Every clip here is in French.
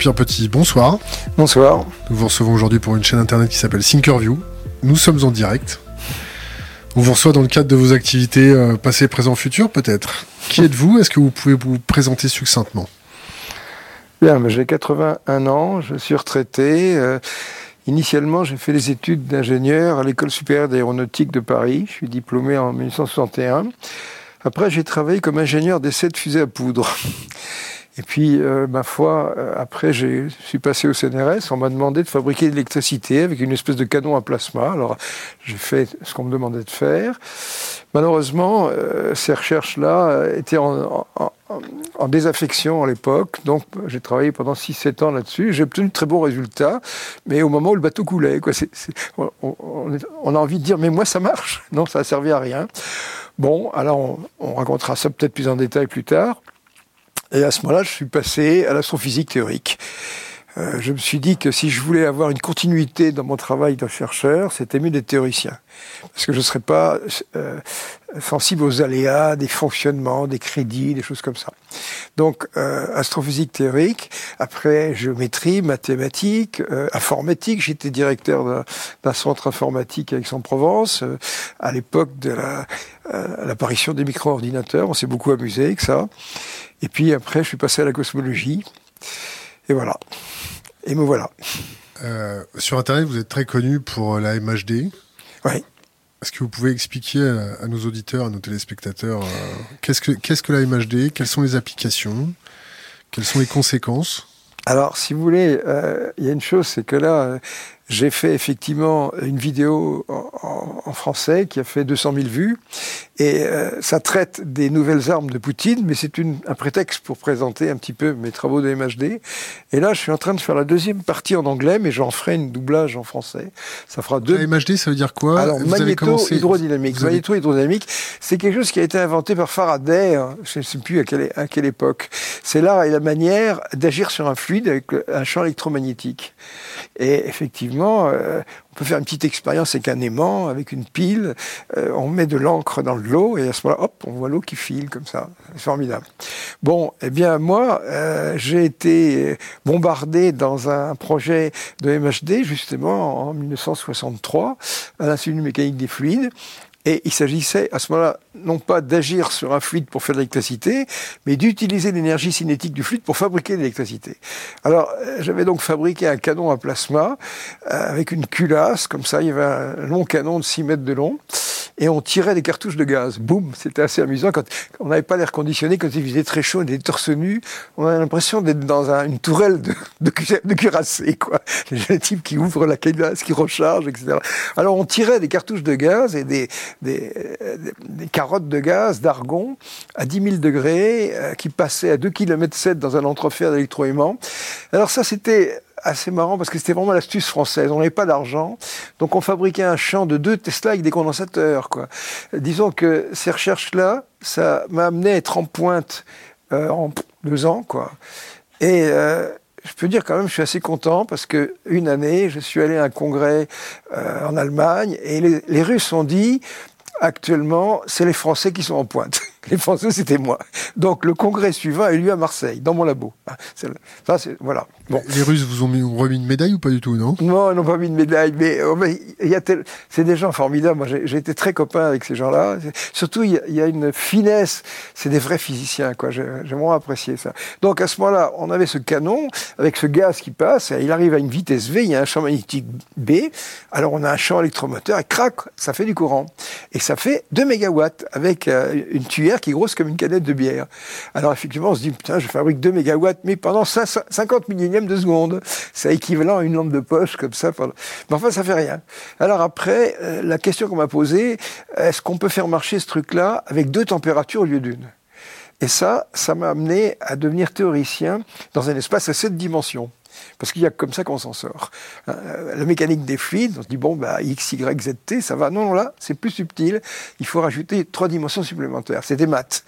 Jean-Pierre Petit, bonsoir. Bonsoir. Nous vous recevons aujourd'hui pour une chaîne internet qui s'appelle Thinkerview. Nous sommes en direct. On vous reçoit dans le cadre de vos activités euh, passées, présent, futur peut-être. Qui êtes-vous? Est-ce que vous pouvez vous présenter succinctement? Bien, j'ai 81 ans, je suis retraité. Euh, initialement, j'ai fait des études d'ingénieur à l'École supérieure d'aéronautique de Paris. Je suis diplômé en 1961. Après, j'ai travaillé comme ingénieur d'essai de fusées à poudre. Et puis, euh, ma foi, euh, après, je suis passé au CNRS. On m'a demandé de fabriquer de l'électricité avec une espèce de canon à plasma. Alors, j'ai fait ce qu'on me demandait de faire. Malheureusement, euh, ces recherches-là étaient en, désaffection à l'époque. Donc, j'ai travaillé pendant 6-7 ans là-dessus. J'ai obtenu de très bons résultats. Mais au moment où le bateau coulait, quoi, on, a envie de dire, mais moi, ça marche. Non, ça n'a servi à rien. Bon, alors on, racontera ça peut-être plus en détail plus tard. Et à ce moment-là, je suis passé à l'astrophysique théorique. Euh, je me suis dit que si je voulais avoir une continuité dans mon travail de chercheur, c'était mieux d'être théoricien. Parce que je ne serais pas euh, sensible aux aléas, des fonctionnements, des crédits, des choses comme ça. Donc, euh, astrophysique théorique, après géométrie, mathématiques, euh, informatique. J'étais directeur d'un centre informatique à Aix-en-Provence, euh, à l'époque de l'apparition des micro-ordinateurs. On s'est beaucoup amusé avec ça. Et puis après, je suis passé à la cosmologie. Et voilà. Et me voilà. sur Internet, vous êtes très connu pour la MHD. Oui. Est-ce que vous pouvez expliquer à, nos auditeurs, à nos téléspectateurs, euh, qu'est-ce que qu'est-ce que la MHD Quelles sont les applications? Quelles sont les conséquences? Alors, si vous voulez, euh, il y a une chose, c'est que là, euh, j'ai fait effectivement une vidéo en, français qui a fait 200 000 vues. Et euh, ça traite des nouvelles armes de Poutine, mais c'est un prétexte pour présenter un petit peu mes travaux de MHD. Et là, je suis en train de faire la deuxième partie en anglais, mais j'en ferai une doublage en français. Ça fera deux. La MHD, ça veut dire quoi? Alors, magnéto-hydrodynamique. Magnéto-hydrodynamique, c'est quelque chose qui a été inventé par Faraday, hein, je ne sais plus à quelle, à quelle époque. C'est l'art et la manière d'agir sur un fluide avec un champ électromagnétique. Et effectivement, euh, on peut faire une petite expérience avec un aimant, avec une pile. Euh, on met de l'encre dans l'eau et à ce moment-là, hop, on voit l'eau qui file comme ça. C'est formidable. Bon, eh bien moi, euh, j'ai été bombardé dans un projet de MHD justement en 1963 à l'Institut de mécanique des fluides. Et il s'agissait à ce moment-là non pas d'agir sur un fluide pour faire de l'électricité, mais d'utiliser l'énergie cinétique du fluide pour fabriquer de l'électricité. Alors euh, j'avais donc fabriqué un canon à plasma euh, avec une culasse, comme ça il y avait un long canon de 6 mètres de long et on tirait des cartouches de gaz. Boum, c'était assez amusant. Quand on n'avait pas l'air conditionné, quand il faisait très chaud, on était torse nu, on avait l'impression d'être dans une tourelle de, de, de cuirassé, quoi. Les type qui ouvre la culasse, qui recharge, etc. Alors on tirait des cartouches de gaz et des, des, des, carottes de gaz, d'argon, à 10 000 degrés, euh, qui passaient à 2 km 7 dans un entrefer d'électroaimant. Alors ça, c'était assez marrant parce que c'était vraiment l'astuce française. On n'avait pas d'argent, donc on fabriquait un champ de deux Tesla avec des condensateurs. Quoi. Disons que ces recherches-là, ça m'a amené à être en pointe euh, en deux ans. Quoi. Et euh, je peux dire quand même, je suis assez content parce que une année, je suis allé à un congrès euh, en Allemagne et les, Russes ont dit actuellement, c'est les Français qui sont en pointe. Les Français, c'était moi. Donc le congrès suivant a eu lieu à Marseille, dans mon labo. C'est voilà. Bon. Les Russes vous ont remis une médaille ou pas du tout, non? Non, ils n'ont pas mis de médaille, mais, oh, il y a c'est des gens formidables. Moi, j'ai été très copain avec ces gens-là. Surtout, il y, a, une finesse. C'est des vrais physiciens, quoi. J'ai vraiment apprécié ça. Donc à ce moment-là, on avait ce canon avec ce gaz qui passe. il arrive à une vitesse V. Il y a un champ magnétique B. Alors on a un champ électromoteur et crac, ça fait du courant. Et ça fait 2 mégawatts avec euh, une tuyère qui est grosse comme une canette de bière. Alors effectivement, on se dit, putain, je fabrique 2 mégawatts, mais pendant 50 de seconde. C'est équivalent à une lampe de poche, comme ça. Mais enfin, ça fait rien. Alors après, euh, la question qu'on m'a posée, est-ce qu'on peut faire marcher ce truc-là avec deux températures au lieu d'une? Et ça, ça m'a amené à devenir théoricien dans un espace à sept dimensions. Parce qu'il y a comme ça qu'on s'en sort. Euh, la mécanique des fluides, on se dit, bon, bah, X, Y, Z, T, ça va. Non, non, là, c'est plus subtil. Il faut rajouter trois dimensions supplémentaires. C'est des maths.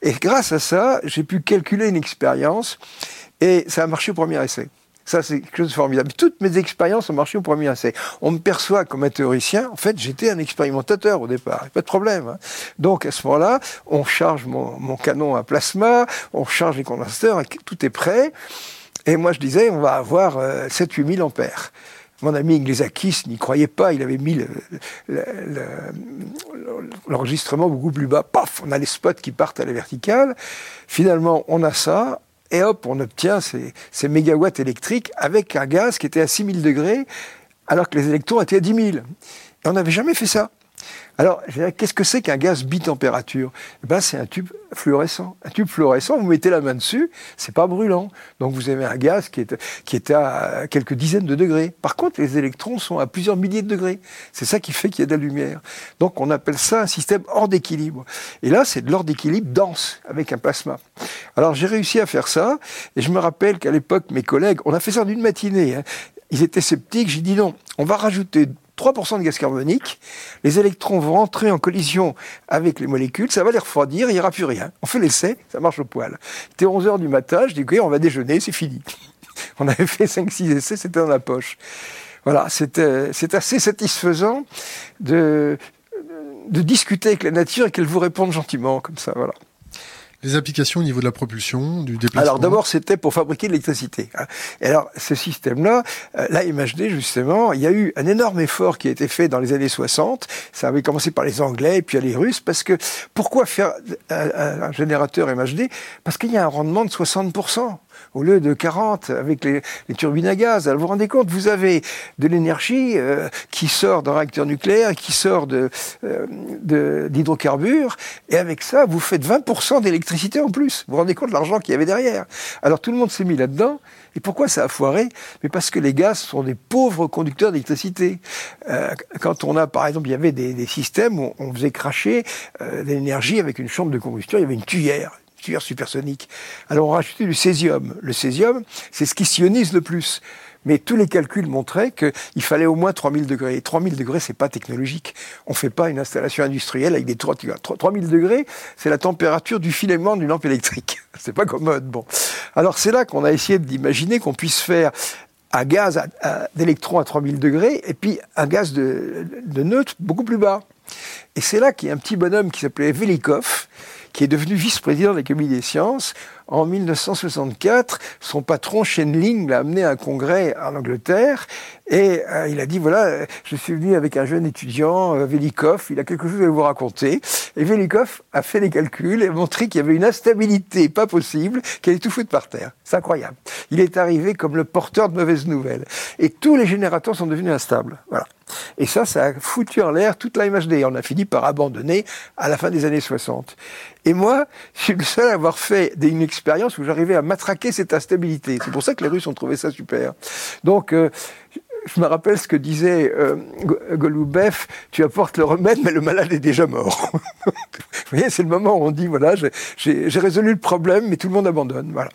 Et grâce à ça, j'ai pu calculer une expérience et ça a marché au premier essai. Ça, c'est quelque chose de formidable. Toutes mes expériences ont marché au premier essai. On me perçoit comme un théoricien. En fait, j'étais un expérimentateur au départ. Pas de problème. Hein. Donc, à ce moment-là, on charge mon, canon à plasma, on charge les condensateurs, tout est prêt. Et moi, je disais, on va avoir 7-8 000 ampères. Mon ami Iglesiakis n'y croyait pas, il avait mis l'enregistrement beaucoup plus bas. Paf, on a les spots qui partent à la verticale. Finalement, on a ça, et hop, on obtient ces, mégawatts électriques avec un gaz qui était à 6000 degrés, alors que les électrons étaient à 10 000. Et on n'avait jamais fait ça. Alors, qu'est-ce que c'est qu'un gaz bitempérature? Eh ben, C'est un tube fluorescent. Un tube fluorescent, vous mettez la main dessus, c'est pas brûlant. Donc vous avez un gaz qui est, qui est à quelques dizaines de degrés. Par contre, les électrons sont à plusieurs milliers de degrés. C'est ça qui fait qu'il y a de la lumière. Donc on appelle ça un système hors d'équilibre. Et là, c'est de l'ordre d'équilibre dense, avec un plasma. Alors j'ai réussi à faire ça, et je me rappelle qu'à l'époque, mes collègues, on a fait ça d'une matinée. Hein. Ils étaient sceptiques, j'ai dit non, on va rajouter 3% de gaz carbonique, les électrons vont entrer en collision avec les molécules, ça va les refroidir, il n'y aura plus rien. On fait l'essai, ça marche au poil. C'était 11h du matin, je dis, ok, on va déjeuner, c'est fini. On avait fait 5-6 essais, c'était dans la poche. Voilà, c'est assez satisfaisant de, de discuter avec la nature et qu'elle vous réponde gentiment, comme ça, voilà. Les applications au niveau de la propulsion, du déplacement Alors d'abord, c'était pour fabriquer de l'électricité. Hein. Et alors, ce système-là, euh, la MHD, justement, il y a eu un énorme effort qui a été fait dans les années 60. Ça avait commencé par les Anglais et puis les Russes. Parce que, pourquoi faire un, un générateur MHD Parce qu'il y a un rendement de 60% au lieu de 40 avec les, turbines à gaz. Alors vous vous rendez compte, vous avez de l'énergie euh, qui sort d'un réacteur nucléaire, qui sort de, euh, d'hydrocarbures, et avec ça, vous faites 20% d'électricité en plus. Vous vous rendez compte de l'argent qu'il y avait derrière. Alors tout le monde s'est mis là-dedans. Et pourquoi ça a foiré? Mais parce que les gaz sont des pauvres conducteurs d'électricité. Euh, quand on a, par exemple, il y avait des, systèmes où on faisait cracher de l'énergie avec une chambre de combustion, il y avait une tuyère supersonique. Alors on rajoutait du césium. Le césium, c'est ce qui sionise le plus. Mais tous les calculs montraient qu'il fallait au moins 3000 degrés. Et 3000 degrés, c'est pas technologique. On fait pas une installation industrielle avec des 3000 degrés, c'est la température du filament d'une lampe électrique. C'est pas commode. Bon. Alors c'est là qu'on a essayé d'imaginer qu'on puisse faire un gaz d'électrons à 3000 degrés et puis un gaz de, de neutre beaucoup plus bas. Et c'est là qu'il y a un petit bonhomme qui s'appelait Velikov, qui est devenu vice-président de l'Académie des sciences. En 1964, son patron Shenling l'a amené à un congrès en Angleterre et euh, il a dit voilà, je suis venu avec un jeune étudiant, euh, Velikov, il a quelque chose à vous raconter. Et Velikov a fait les calculs et montré qu'il y avait une instabilité pas possible, qu'elle est tout foutre par terre. C'est incroyable. Il est arrivé comme le porteur de mauvaises nouvelles. Et tous les générateurs sont devenus instables. Voilà. Et ça, ça a foutu en l'air toute la MHD. On a fini par abandonner à la fin des années 60. Et moi, je suis le seul à avoir fait une expérience où j'arrivais à matraquer cette instabilité. C'est pour ça que les Russes ont trouvé ça super. Donc, euh, je me rappelle ce que disait euh, tu apportes le remède, mais le malade est déjà mort. Vous voyez, c'est le moment où on dit, voilà, j'ai résolu le problème, mais tout le monde abandonne. Voilà.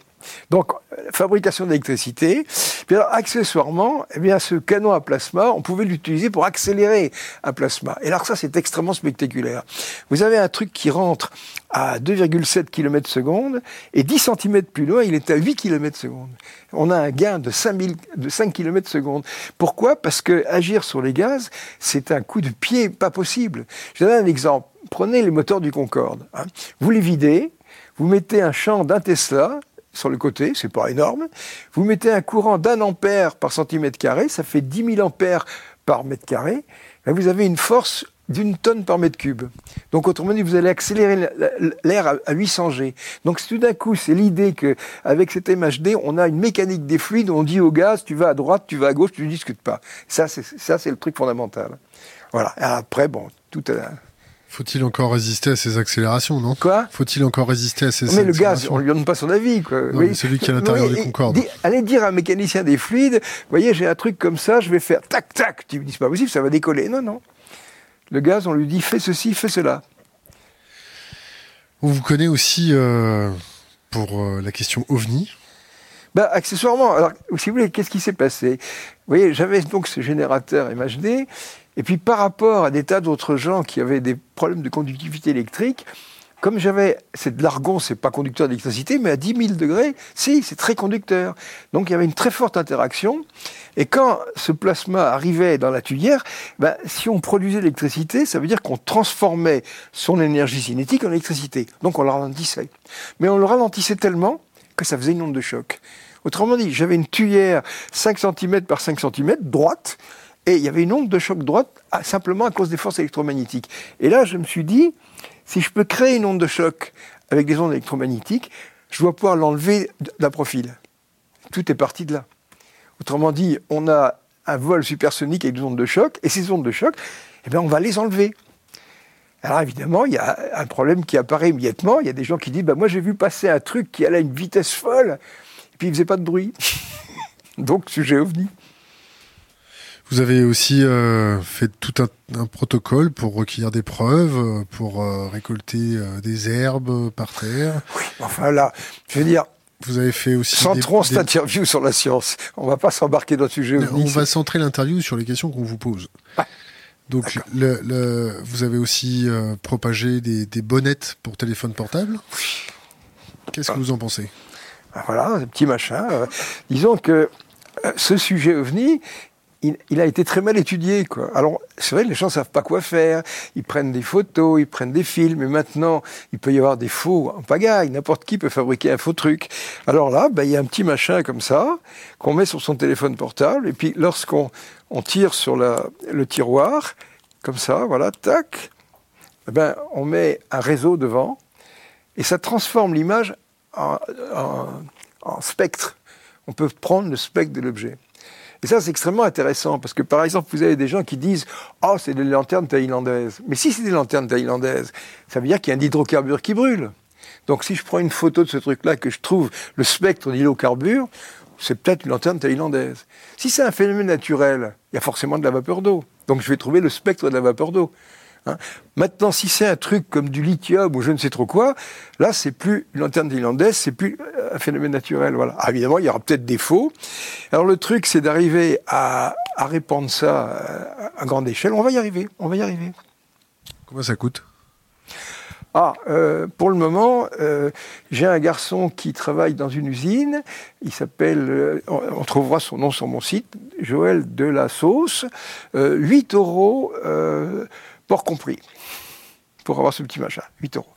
Donc, fabrication d'électricité. Puis accessoirement, eh bien, ce canon à plasma, on pouvait l'utiliser pour accélérer un plasma. Et alors ça, c'est extrêmement spectaculaire. Vous avez un truc qui rentre à 2,7 km seconde, et 10 cm plus loin, il est à 8 km seconde. On a un gain de 5, de 5 km seconde. Pourquoi? Parce que agir sur les gaz, c'est un coup de pied pas possible. Je donne un exemple. Prenez les moteurs du Concorde. Hein. Vous les videz, vous mettez un champ d'un Tesla, sur le côté, c'est pas énorme. Vous mettez un courant d'un ampère par centimètre carré, ça fait 10 000 ampères par mètre carré. vous avez une force d'une tonne par mètre cube. Donc autrement dit, vous allez accélérer l'air à 800 G. Donc tout d'un coup, c'est l'idée que avec cet MHD, on a une mécanique des fluides, on dit au gaz, tu vas à droite, tu vas à gauche, tu ne discutes pas. Ça, c'est ça, c'est le truc fondamental. Voilà. après, bon, tout à faut-il encore résister à ces accélérations, non? Quoi? Faut-il encore résister à ces Mais le gaz, on lui donne pas son avis. Quoi. oui. celui qui est à l'intérieur du Concorde. allez dire à un mécanicien des fluides, voyez, j'ai un truc comme ça, je vais faire tac tac. Tu me dis c'est pas possible, ça va décoller. Non, non. Le gaz, on lui dit fais ceci, fais cela. On vous connaît aussi euh, pour euh, la question OVNI. Bah, accessoirement, alors, si vous voulez, qu'est-ce qui s'est passé? Vous voyez, j'avais donc ce générateur MHD, et puis par rapport à des tas d'autres gens qui avaient des problèmes de conductivité électrique, comme j'avais, c'est de l'argon, c'est pas conducteur d'électricité, mais à 10 000 degrés, si, c'est très conducteur. Donc il y avait une très forte interaction. Et quand ce plasma arrivait dans la tuyère, ben, si on produisait l'électricité, ça veut dire qu'on transformait son énergie cinétique en électricité. Donc on le ralentissait. Mais on le ralentissait tellement que ça faisait une onde de choc. Autrement dit, j'avais une tuyère 5 cm par 5 cm, droite, et il y avait une onde de choc droite simplement à cause des forces électromagnétiques. Et là, je me suis dit, si je peux créer une onde de choc avec des ondes électromagnétiques, je dois pouvoir l'enlever d'un profil. Tout est parti de là. Autrement dit, on a un vol supersonique avec des ondes de choc, et ces ondes de choc, eh bien, on va les enlever. Alors évidemment, il y a un problème qui apparaît immédiatement. Il y a des gens qui disent bah, Moi, j'ai vu passer un truc qui allait à une vitesse folle, et puis il ne faisait pas de bruit. Donc, sujet ovni. Vous avez aussi euh, fait tout un, protocole pour recueillir des preuves, euh, pour euh, récolter des herbes par terre. Oui, enfin là, je veux dire. Vous avez fait aussi. Centrons cette interview sur la science. On ne va pas s'embarquer dans le sujet. On va centrer l'interview sur les questions qu'on vous pose. Donc, le, vous avez aussi propagé des, bonnettes pour téléphone portable. Qu'est-ce que ah. vous en pensez? Ben Voilà, un petit machin. disons que ce sujet OVNI, il, a été très mal étudié. Quoi. Alors, c'est vrai, les gens ne savent pas quoi faire. Ils prennent des photos, ils prennent des films, et maintenant, il peut y avoir des faux en pagaille. N'importe qui peut fabriquer un faux truc. Alors là, ben, il y a un petit machin comme ça, qu'on met sur son téléphone portable, et puis lorsqu'on on tire sur le tiroir, comme ça, voilà, tac, eh ben, on met un réseau devant, et ça transforme l'image en spectre. On peut prendre le spectre de l'objet. Et ça, c'est extrêmement intéressant, parce que par exemple, vous avez des gens qui disent Oh, c'est des lanternes thaïlandaises. Mais si c'est des lanternes thaïlandaises, ça veut dire qu'il y a un hydrocarbure qui brûle. Donc si je prends une photo de ce truc-là, que je trouve le spectre d'hydrocarbure, c'est peut-être une lanterne thaïlandaise. Si c'est un phénomène naturel, il y a forcément de la vapeur d'eau. Donc je vais trouver le spectre de la vapeur d'eau. Hein. Maintenant, si c'est un truc comme du lithium ou je ne sais trop quoi, là, c'est plus une lanterne thaïlandaise, c'est plus euh, un phénomène naturel. Voilà. Ah, évidemment, il y aura peut-être des faux. Alors le truc, c'est d'arriver à, répandre ça euh, à grande échelle. On va y arriver. On va y arriver. Combien ça coûte? Ah, euh, pour le moment, j'ai un garçon qui travaille dans une usine. Il s'appelle, on, trouvera son nom sur mon site, Joël de la Sauce. 8 euros port compris, pour avoir ce petit machin, 8 euros.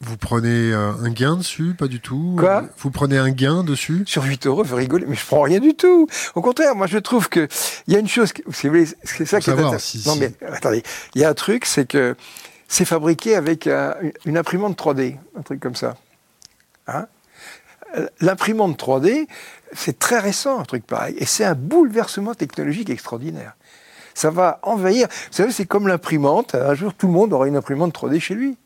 Vous prenez euh, un gain dessus Pas du tout? Quoi? Vous prenez un gain dessus? Sur 8 euros, vous rigolez, mais je prends rien du tout. Au contraire, moi je trouve que il y a une chose, c'est ça qui est si, Non mais attendez, il y a un truc, c'est que c'est fabriqué avec une imprimante 3D, un truc comme ça. Hein? L'imprimante 3D, c'est très récent, un truc pareil, et c'est un bouleversement technologique extraordinaire ça va envahir. Vous savez, c'est comme l'imprimante. Un jour, tout le monde aura une imprimante 3D chez lui.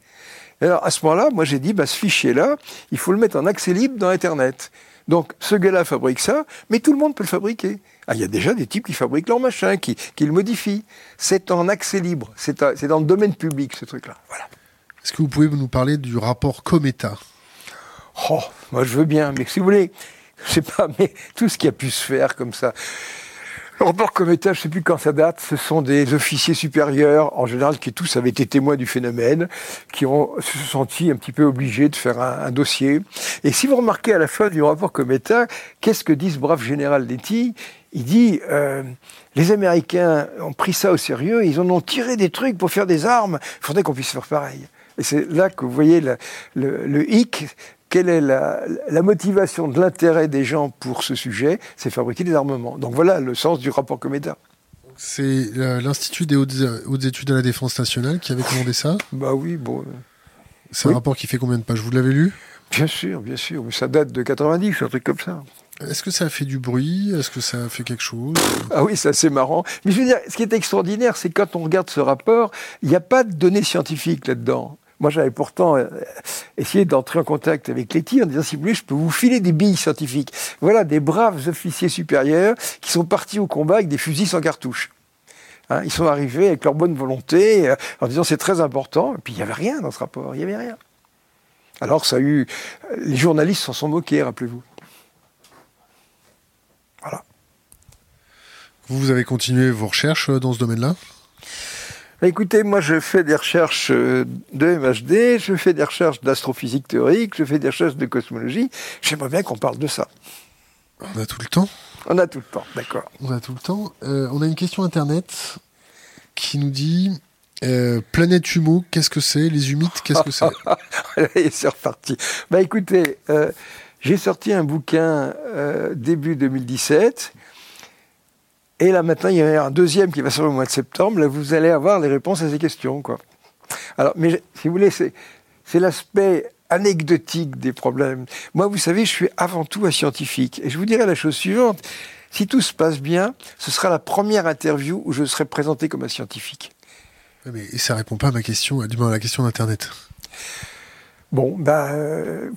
alors, à ce moment-là, moi, j'ai dit, bah, ce fichier-là, il faut le mettre en accès libre dans Internet. Donc, ce gars-là fabrique ça, mais tout le monde peut le fabriquer. Ah, il y a déjà des types qui fabriquent leur machin, qui, qui le modifient. C'est en accès libre. C'est dans le domaine public, ce truc-là. Voilà. Est-ce que vous pouvez nous parler du rapport Cometa? Oh, moi, je veux bien, mais si vous voulez, je sais pas, mais tout ce qui a pu se faire comme ça. Le rapport Cometa, je ne sais plus quand ça date, ce sont des officiers supérieurs, en général, qui tous avaient été témoins du phénomène, qui ont se sont sentis un petit peu obligés de faire un, dossier. Et si vous remarquez à la fin du rapport Cometa, qu'est-ce que dit ce brave général Letty Il dit euh, les Américains ont pris ça au sérieux, ils en ont tiré des trucs pour faire des armes. Il faudrait qu'on puisse faire pareil. Et c'est là que vous voyez le hic, quelle est la, motivation de l'intérêt des gens pour ce sujet C'est fabriquer des armements. Donc voilà le sens du rapport Cometa. C'est euh, l'Institut des hautes, études de la défense nationale qui avait commandé ça Bah oui, bon. C'est un rapport qui fait combien de pages? Vous l'avez lu? Bien sûr, bien sûr. Mais ça date de 90, un truc comme ça. Est-ce que ça a fait du bruit? Est-ce que ça a fait quelque chose? Ah oui, c'est assez marrant. Mais je veux dire, ce qui est extraordinaire, c'est quand on regarde ce rapport, il n'y a pas de données scientifiques là-dedans. Moi, j'avais pourtant euh, essayé d'entrer en contact avec Letty en disant, si vous voulez, je peux vous filer des billes scientifiques. Voilà des braves officiers supérieurs qui sont partis au combat avec des fusils sans cartouche. Hein, ils sont arrivés avec leur bonne volonté, euh, en disant c'est très important. Et puis il n'y avait rien dans ce rapport, il n'y avait rien. Alors ça a eu. Les journalistes s'en sont moqués, rappelez-vous. Voilà. Vous avez continué vos recherches euh, dans ce domaine-là? Écoutez, moi je fais des recherches euh, de MHD, je fais des recherches d'astrophysique théorique, je fais des recherches de cosmologie. J'aimerais bien qu'on parle de ça. On a tout le temps On a tout le temps, d'accord. On a tout le temps. Euh, on a une question internet qui nous dit euh, Planète Humo, qu'est-ce que c'est? Les humides, qu'est-ce que c'est? C'est reparti. Bah écoutez, J'ai sorti un bouquin début 2017. Et là, maintenant, il y a un deuxième qui va sortir au mois de septembre. Là, vous allez avoir les réponses à ces questions. Quoi. Alors, mais si vous voulez, c'est, l'aspect anecdotique des problèmes. Moi, vous savez, je suis avant tout un scientifique. Et je vous dirais la chose suivante. Si tout se passe bien, ce sera la première interview où je serai présenté comme un scientifique. Mais ça répond pas à ma question, du moins à la question d'Internet. Bon, ben, euh,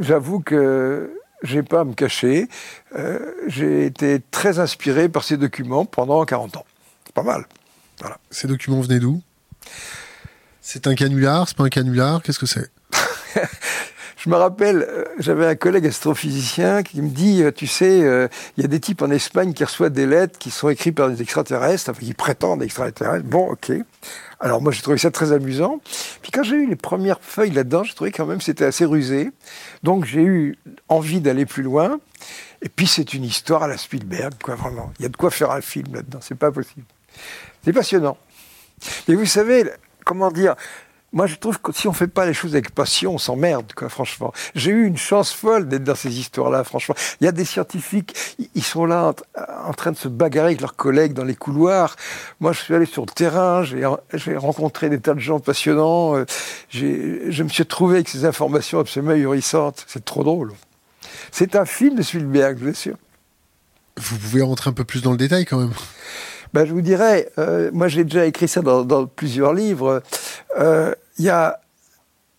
j'avoue que j'ai pas à me cacher. Euh, j'ai été très inspiré par ces documents pendant 40 ans. C'est pas mal. Voilà. Ces documents venaient d'où? C'est un canular C'est pas un canular Qu'est-ce que c'est? Je me rappelle, euh, j'avais un collègue astrophysicien qui me dit, euh, tu sais, il y a des types en Espagne qui reçoivent des lettres qui sont écrites par des extraterrestres, enfin qui prétendent extraterrestres. Bon, ok. Alors moi j'ai trouvé ça très amusant. Puis quand j'ai eu les premières feuilles là-dedans, j'ai trouvé quand même c'était assez rusé. Donc j'ai eu envie d'aller plus loin. Et puis c'est une histoire à la Spielberg, quoi, vraiment. Il y a de quoi faire un film là-dedans, c'est pas possible. C'est passionnant. Et vous savez, comment dire, moi, je trouve que si on fait pas les choses avec passion, on s'emmerde, quoi, franchement. J'ai eu une chance folle d'être dans ces histoires-là, franchement. Il y a des scientifiques, ils sont là en, train de se bagarrer avec leurs collègues dans les couloirs. Moi, je suis allé sur le terrain, j'ai rencontré des tas de gens passionnants. Euh, je me suis trouvé avec ces informations absolument ahurissantes. C'est trop drôle. C'est un film de Spielberg, bien sûr. Vous pouvez rentrer un peu plus dans le détail quand même ben, Je vous dirais, euh, moi j'ai déjà écrit ça dans, plusieurs livres, euh, il y a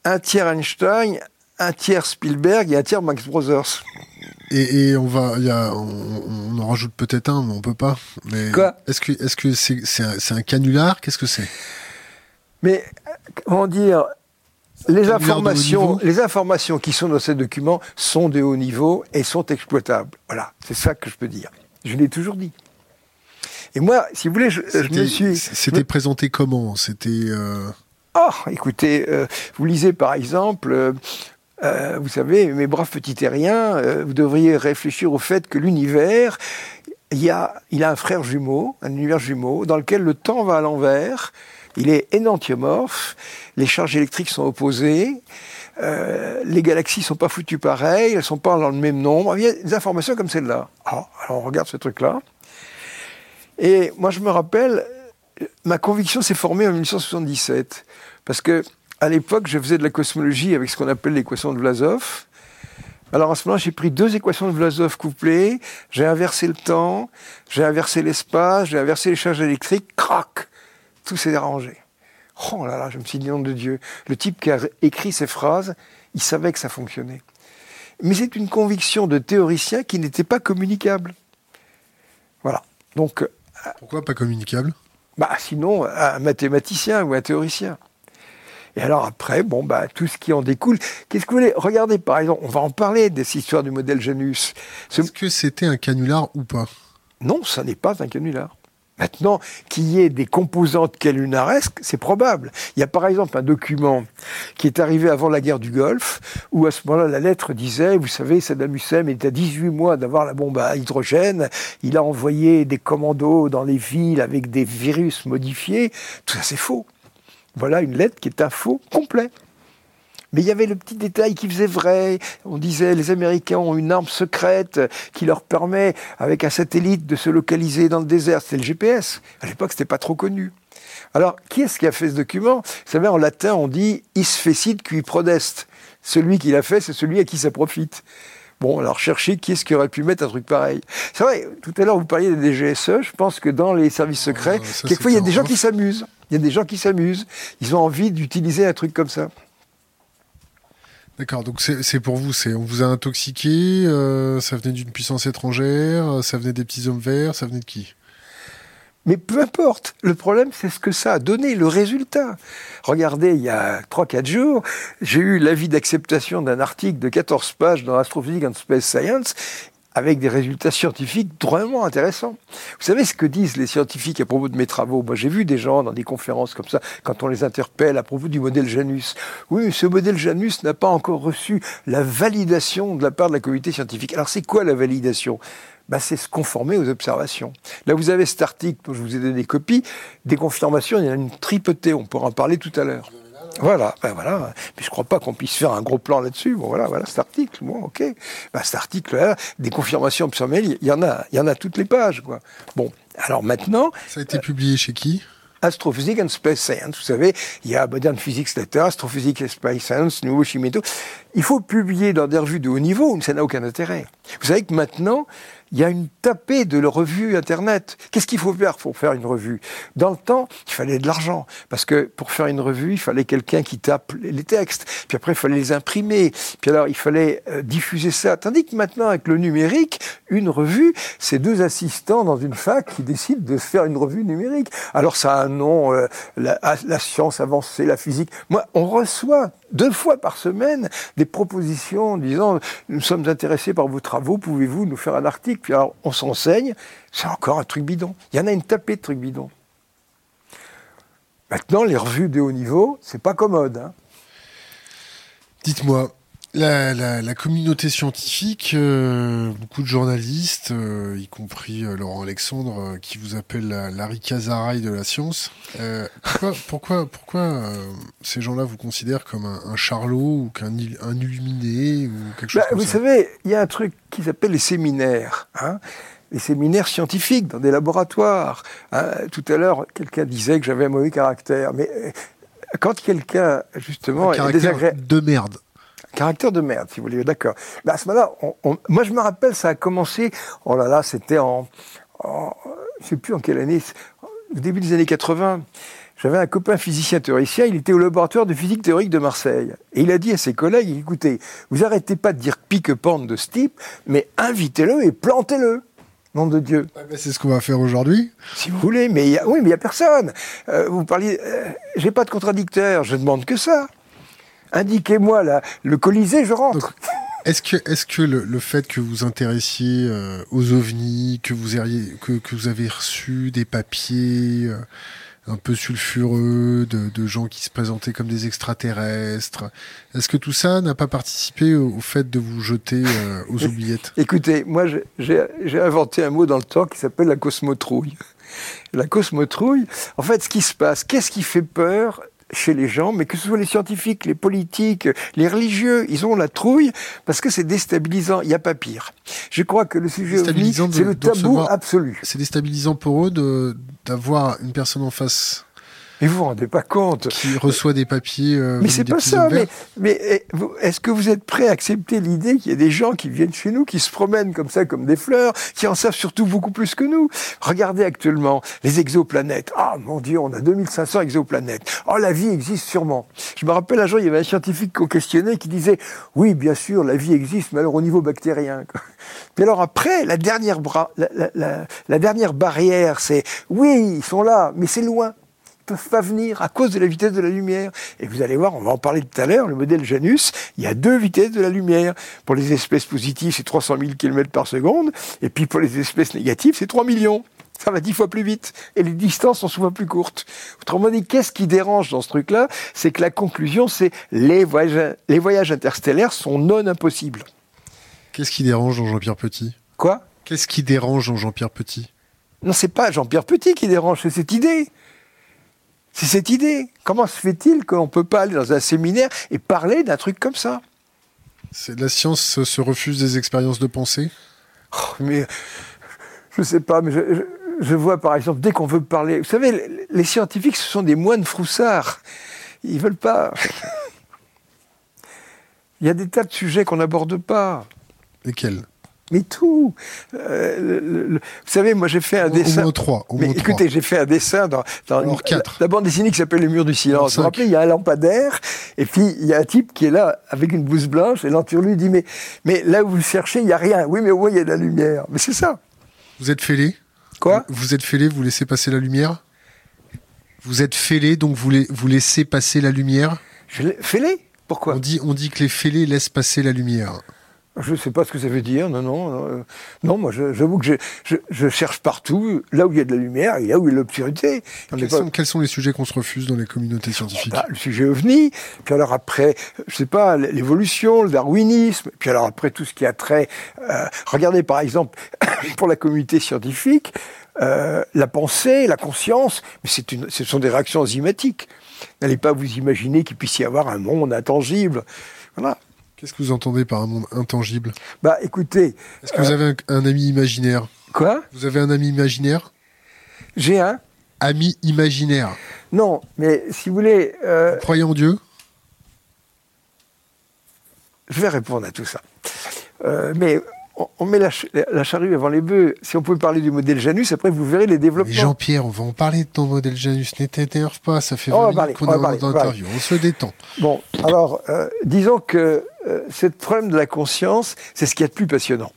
un tiers Einstein, un tiers Spielberg et un tiers Max Brothers. Et, on va, y a, on, en rajoute peut-être un, mais on peut pas. Mais Quoi? Est-ce que, est-ce que c'est, un, un, canular? Qu'est-ce que c'est? Mais comment dire les informations, les informations qui sont dans ces documents sont de haut niveau et sont exploitables. Voilà, c'est ça que je peux dire. Je l'ai toujours dit. Et moi, si vous voulez, je, me suis. C'était présenté comment? C'était. Euh... Oh, écoutez, euh, vous lisez par exemple. Euh, euh, vous savez, mes braves petits terriens, vous devriez réfléchir au fait que l'univers, il, a, il a un frère jumeau, un univers jumeau, dans lequel le temps va à l'envers, il est énantiomorphe, les charges électriques sont opposées, les galaxies sont pas foutues pareilles, elles sont pas dans le même nombre. Il y a des informations comme celle-là. Ah, alors on regarde ce truc-là. Et moi, je me rappelle, ma conviction s'est formée en 1977. Parce que, à l'époque, je faisais de la cosmologie avec ce qu'on appelle l'équation de Vlasov. Alors, à ce moment-là, j'ai pris deux équations de Vlasov couplées, j'ai inversé le temps, j'ai inversé l'espace, j'ai inversé les charges électriques, crac Tout s'est arrangé. Oh là là, je me suis dit, nom de Dieu, le type qui a écrit ces phrases, il savait que ça fonctionnait. Mais c'est une conviction de théoricien qui n'était pas communicable. Voilà. Donc, pourquoi pas communicable? Bah sinon, un mathématicien ou un théoricien. Et alors après, bon, bah, tout ce qui en découle. Qu'est-ce que vous voulez? Regardez, par exemple, on va en parler de cette histoire du modèle Janus. Est-ce que c'était un canular ou pas? Non, ça n'est pas un canular. Maintenant, qu'il y ait des composantes canunaresques, c'est probable. Il y a par exemple un document qui est arrivé avant la guerre du Golfe, où à ce moment-là, la lettre disait, vous savez, Saddam Hussein est à 18 mois d'avoir la bombe à hydrogène, il a envoyé des commandos dans les villes avec des virus modifiés. Tout ça, c'est faux. Voilà une lettre qui est un faux complet. Mais il y avait le petit détail qui faisait vrai. On disait les Américains ont une arme secrète qui leur permet, avec un satellite, de se localiser dans le désert. C'est le GPS. À l'époque, c'était pas trop connu. Alors, qui est-ce qui a fait ce document? Vous savez, en latin, on dit is fecit qui prodest. Celui qui l'a fait, c'est celui à qui ça profite. Bon, alors cherchez qui est-ce qui aurait pu mettre un truc pareil. C'est vrai, tout à l'heure vous parliez des DGSE, je pense que dans les services secrets, ah, quelquefois il y a des gens qui s'amusent. Il y a des gens qui s'amusent. Ils ont envie d'utiliser un truc comme ça. D'accord, donc c'est pour vous, c'est on vous a intoxiqué, euh, ça venait d'une puissance étrangère, ça venait des petits hommes verts, ça venait de qui? Mais peu importe, le problème c'est ce que ça a donné, le résultat. Regardez, il y a 3-4 jours, j'ai eu l'avis d'acceptation d'un article de 14 pages dans Astrophysics and Space Science, avec des résultats scientifiques vraiment intéressants. Vous savez ce que disent les scientifiques à propos de mes travaux? Moi, j'ai vu des gens dans des conférences comme ça, quand on les interpelle à propos du modèle Janus. Oui, ce modèle Janus n'a pas encore reçu la validation de la part de la communauté scientifique. Alors, c'est quoi la validation? Ben, c'est se conformer aux observations. Là, vous avez cet article dont je vous ai donné des copies. Des confirmations, il y en a une tripotée, on pourra en parler tout à l'heure. Voilà, ben voilà. Mais je crois pas qu'on puisse faire un gros plan là-dessus. Bon, voilà, voilà cet article. Bon, ok. Ben, cet article-là, des confirmations pseudo-mail, il y en a, il y en a toutes les pages, quoi. Bon, alors maintenant. Ça a été publié chez qui? Astrophysique and Space Science. Vous savez, il y a Modern Physics Letter, Astrophysique and Space Science, Nouveau Chimie Il faut publier dans des revues de haut niveau, ça n'a aucun intérêt. Vous savez que maintenant, il y a une tapée de revues Internet. Qu'est-ce qu'il faut faire pour faire une revue? Dans le temps, il fallait de l'argent. Parce que pour faire une revue, il fallait quelqu'un qui tape les textes. Puis après, il fallait les imprimer. Puis alors, il fallait euh, diffuser ça. Tandis que maintenant, avec le numérique, une revue, c'est deux assistants dans une fac qui décident de faire une revue numérique. Alors, ça a un nom, euh, la, la science avancée, la physique. Moi, on reçoit deux fois par semaine des propositions disant nous sommes intéressés par vos travaux, pouvez-vous nous faire un article? Puis alors on s'enseigne, c'est encore un truc bidon. Il y en a une tapée de trucs bidons. Maintenant, les revues de haut niveau, c'est pas commode. Hein. Dites-moi, la, communauté scientifique, euh, beaucoup de journalistes, euh, y compris euh, Laurent Alexandre, qui vous appelle la Larry de la science. pourquoi, pourquoi, pourquoi ces gens-là vous considèrent comme un, charlot ou qu'un un illuminé ou quelque chose bah, Vous savez, il y a un truc qui s'appelle les séminaires. Hein les séminaires scientifiques dans des laboratoires. Hein. Tout à l'heure, quelqu'un disait que j'avais un mauvais caractère, mais quand quelqu'un justement un caractère de merde. Caractère de merde, si vous voulez, d'accord. Mais à ce moment-là, moi je me rappelle, ça a commencé, oh là là, c'était en, en, je sais plus en quelle année, au début des années 80. J'avais un copain physicien théoricien, il était au laboratoire de physique théorique de Marseille. Et il a dit à ses collègues, écoutez, vous arrêtez pas de dire pique-pente de ce type, mais invitez-le et plantez-le. Nom de Dieu. c'est ce qu'on va faire aujourd'hui. Si vous voulez, mais y a, oui, mais il n'y a personne. Euh, vous parliez, euh, j'ai pas de contradicteur, je demande que ça indiquez-moi le Colisée, je rentre. Est-ce que, est que le, fait que vous intéressiez euh, aux ovnis, que vous, ayez, que, vous avez reçu des papiers euh, un peu sulfureux de, gens qui se présentaient comme des extraterrestres, est-ce que tout ça n'a pas participé au, fait de vous jeter euh, aux oubliettes? Écoutez, moi j'ai inventé un mot dans le temps qui s'appelle la cosmotrouille. La cosmotrouille, en fait, ce qui se passe, qu'est-ce qui fait peur chez les gens, mais que ce soit les scientifiques, les politiques, les religieux, ils ont la trouille parce que c'est déstabilisant. Il n'y a pas pire. Je crois que le sujet c'est le tabou absolu. C'est déstabilisant pour eux d'avoir une personne en face mais vous vous rendez pas compte. Qui reçoit des papiers. Euh, mais c'est pas ça. Mais, mais eh, est-ce que vous êtes prêt à accepter l'idée qu'il y a des gens qui viennent chez nous, qui se promènent comme ça, comme des fleurs, qui en savent surtout beaucoup plus que nous? Regardez actuellement les exoplanètes. Ah mon Dieu, on a 2500 exoplanètes. Oh, la vie existe sûrement. Je me rappelle un jour, il y avait un scientifique qu'on questionnait qui disait Oui, bien sûr, la vie existe, mais alors au niveau bactérien. Puis alors après, la dernière, la, la, la dernière barrière, c'est Oui, ils sont là, mais c'est loin peuvent pas venir à cause de la vitesse de la lumière. Et vous allez voir, on va en parler tout à l'heure, le modèle Janus, il y a deux vitesses de la lumière. Pour les espèces positives, c'est 300 000 km par seconde, et puis pour les espèces négatives, c'est 3 millions. Ça va dix fois plus vite. Et les distances sont souvent plus courtes. Autrement dit, qu'est-ce qui dérange dans ce truc-là? C'est que la conclusion, c'est les voyages, les voyages interstellaires sont non impossibles. Qu'est-ce qui dérange dans Jean-Pierre Petit? Quoi? Qu'est-ce qui dérange dans Jean-Pierre Petit? Non, c'est pas Jean-Pierre Petit qui dérange, c'est cette idée. C'est cette idée. Comment se fait-il qu'on ne peut pas aller dans un séminaire et parler d'un truc comme ça? La science se refuse des expériences de pensée? Oh, Mais je ne sais pas, mais je, vois par exemple, dès qu'on veut parler. Vous savez, les scientifiques, ce sont des moines froussards. Ils veulent pas. Il y a des tas de sujets qu'on n'aborde pas. Lesquels? Mais tout. Euh, vous savez, moi j'ai fait un dessin. Au 3. mais écoutez, j'ai fait un dessin dans, dans la, bande dessinée qui s'appelle Le mur du silence. Vous vous rappelez, il y a un lampadaire, et puis il y a un type qui est là avec une blouse blanche, et l'entour lui dit mais, mais là où vous cherchez, il n'y a rien. Oui, mais au moins il y a de la lumière. Mais c'est ça. Vous êtes fêlé Quoi? Vous êtes fêlé, vous laissez passer la lumière? Vous êtes fêlé, donc vous, vous laissez passer la lumière? Fêlé? Pourquoi? On dit, on dit que les fêlés laissent passer la lumière. Je ne sais pas ce que ça veut dire, non, non. Non, non moi, j'avoue que je, je, cherche partout, là où il y a de la lumière et là où il y a l'obscurité. Quels, sont, quels sont les sujets qu'on se refuse dans les communautés scientifiques? bah, Le sujet ovni, puis alors après, je sais pas, l'évolution, le darwinisme, puis alors après tout ce qui a trait... Euh, regardez par exemple, pour la communauté scientifique, euh, la pensée, la conscience, mais une, ce sont des réactions enzymatiques. N'allez pas vous imaginer qu'il puisse y avoir un monde intangible. Voilà. Qu'est-ce que vous entendez par un monde intangible? Bah écoutez. Est-ce que vous avez un, ami imaginaire? Quoi? Vous avez un ami imaginaire? J'ai un Ami imaginaire Non, mais si vous voulez. Euh... Croyez en Dieu? Je vais répondre à tout ça. Euh, mais on, met la, charrue avant les bœufs. Si on pouvait parler du modèle Janus, après vous verrez les développements. Jean-Pierre, on va en parler de ton modèle Janus. N'énerve pas, ça fait 20 minutes qu'on est dans l'interview. On se détend. Bon, alors, euh, disons que euh, ce problème de la conscience, c'est ce qui est le plus passionnant.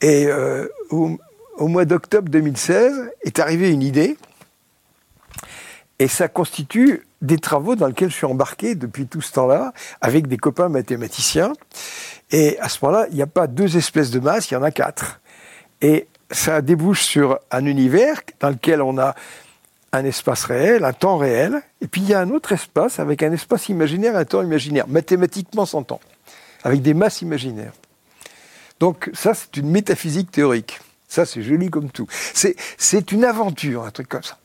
Et euh, au, au, mois d'octobre 2016 est arrivée une idée, et ça constitue des travaux dans lesquels je suis embarqué depuis tout ce temps-là, avec des copains mathématiciens. Et à ce moment-là, il n'y a pas deux espèces de masse, il y en a quatre. Et ça débouche sur un univers dans lequel on a un espace réel, un temps réel, et puis il y a un autre espace avec un espace imaginaire, un temps imaginaire, mathématiquement s'entend, avec des masses imaginaires. Donc ça, c'est une métaphysique théorique. Ça, c'est joli comme tout. C'est une aventure, un truc comme ça.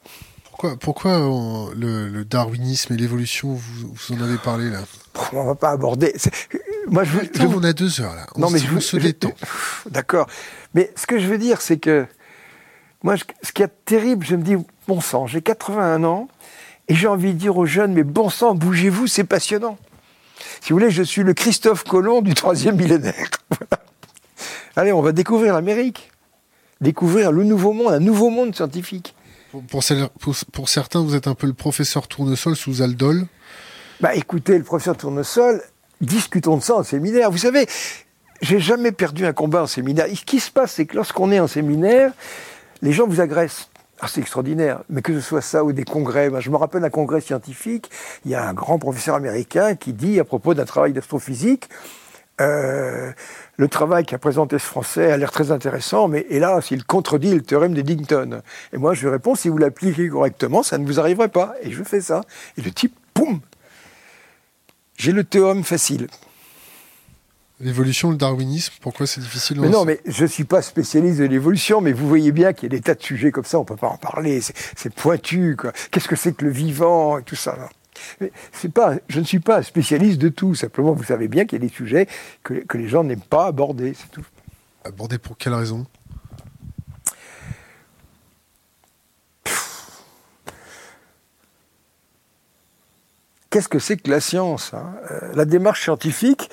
Pourquoi, pourquoi le, darwinisme et l'évolution, vous, vous, en avez parlé là? On va pas aborder. Moi, je, on a deux heures là. On non, mais je, se détend. D'accord. Mais ce que je veux dire, c'est que moi, ce qui est terrible, je me dis, bon sang, j'ai 81 ans et j'ai envie de dire aux jeunes, mais bon sang, bougez-vous, c'est passionnant. Si vous voulez, je suis le Christophe Colomb du troisième millénaire. Allez, on va découvrir l'Amérique, découvrir le nouveau monde, un nouveau monde scientifique. Pour, pour certains, vous êtes un peu le professeur Tournesol sous Aldol. Bah écoutez, le professeur Tournesol, discutons de ça en séminaire. Vous savez, j'ai jamais perdu un combat en séminaire. ce qui se passe, c'est que lorsqu'on est en séminaire, les gens vous agressent. Ah, c'est extraordinaire. Mais que ce soit ça ou des congrès, je me rappelle un congrès scientifique, il y a un grand professeur américain qui dit à propos d'un travail d'astrophysique, euh, le travail qu'a présenté ce Français a l'air très intéressant, mais hélas, il contredit le théorème d'Eddington. Et moi, je lui réponds, si vous l'appliquez correctement, ça ne vous arriverait pas. Et je fais ça. Et le type, poum, j'ai le théorème facile. L'évolution, le darwinisme, pourquoi c'est difficile mais Non, mais je ne suis pas spécialiste de l'évolution, mais vous voyez bien qu'il y a des tas de sujets comme ça, on ne peut pas en parler, c'est pointu. Qu'est-ce que c'est que le vivant et tout ça mais pas, Je ne suis pas spécialiste de tout, simplement vous savez bien qu'il y a des sujets que, que les gens n'aiment pas aborder, c'est tout. Aborder pour quelle raison? Qu'est-ce que c'est que la science hein? Euh, La démarche scientifique,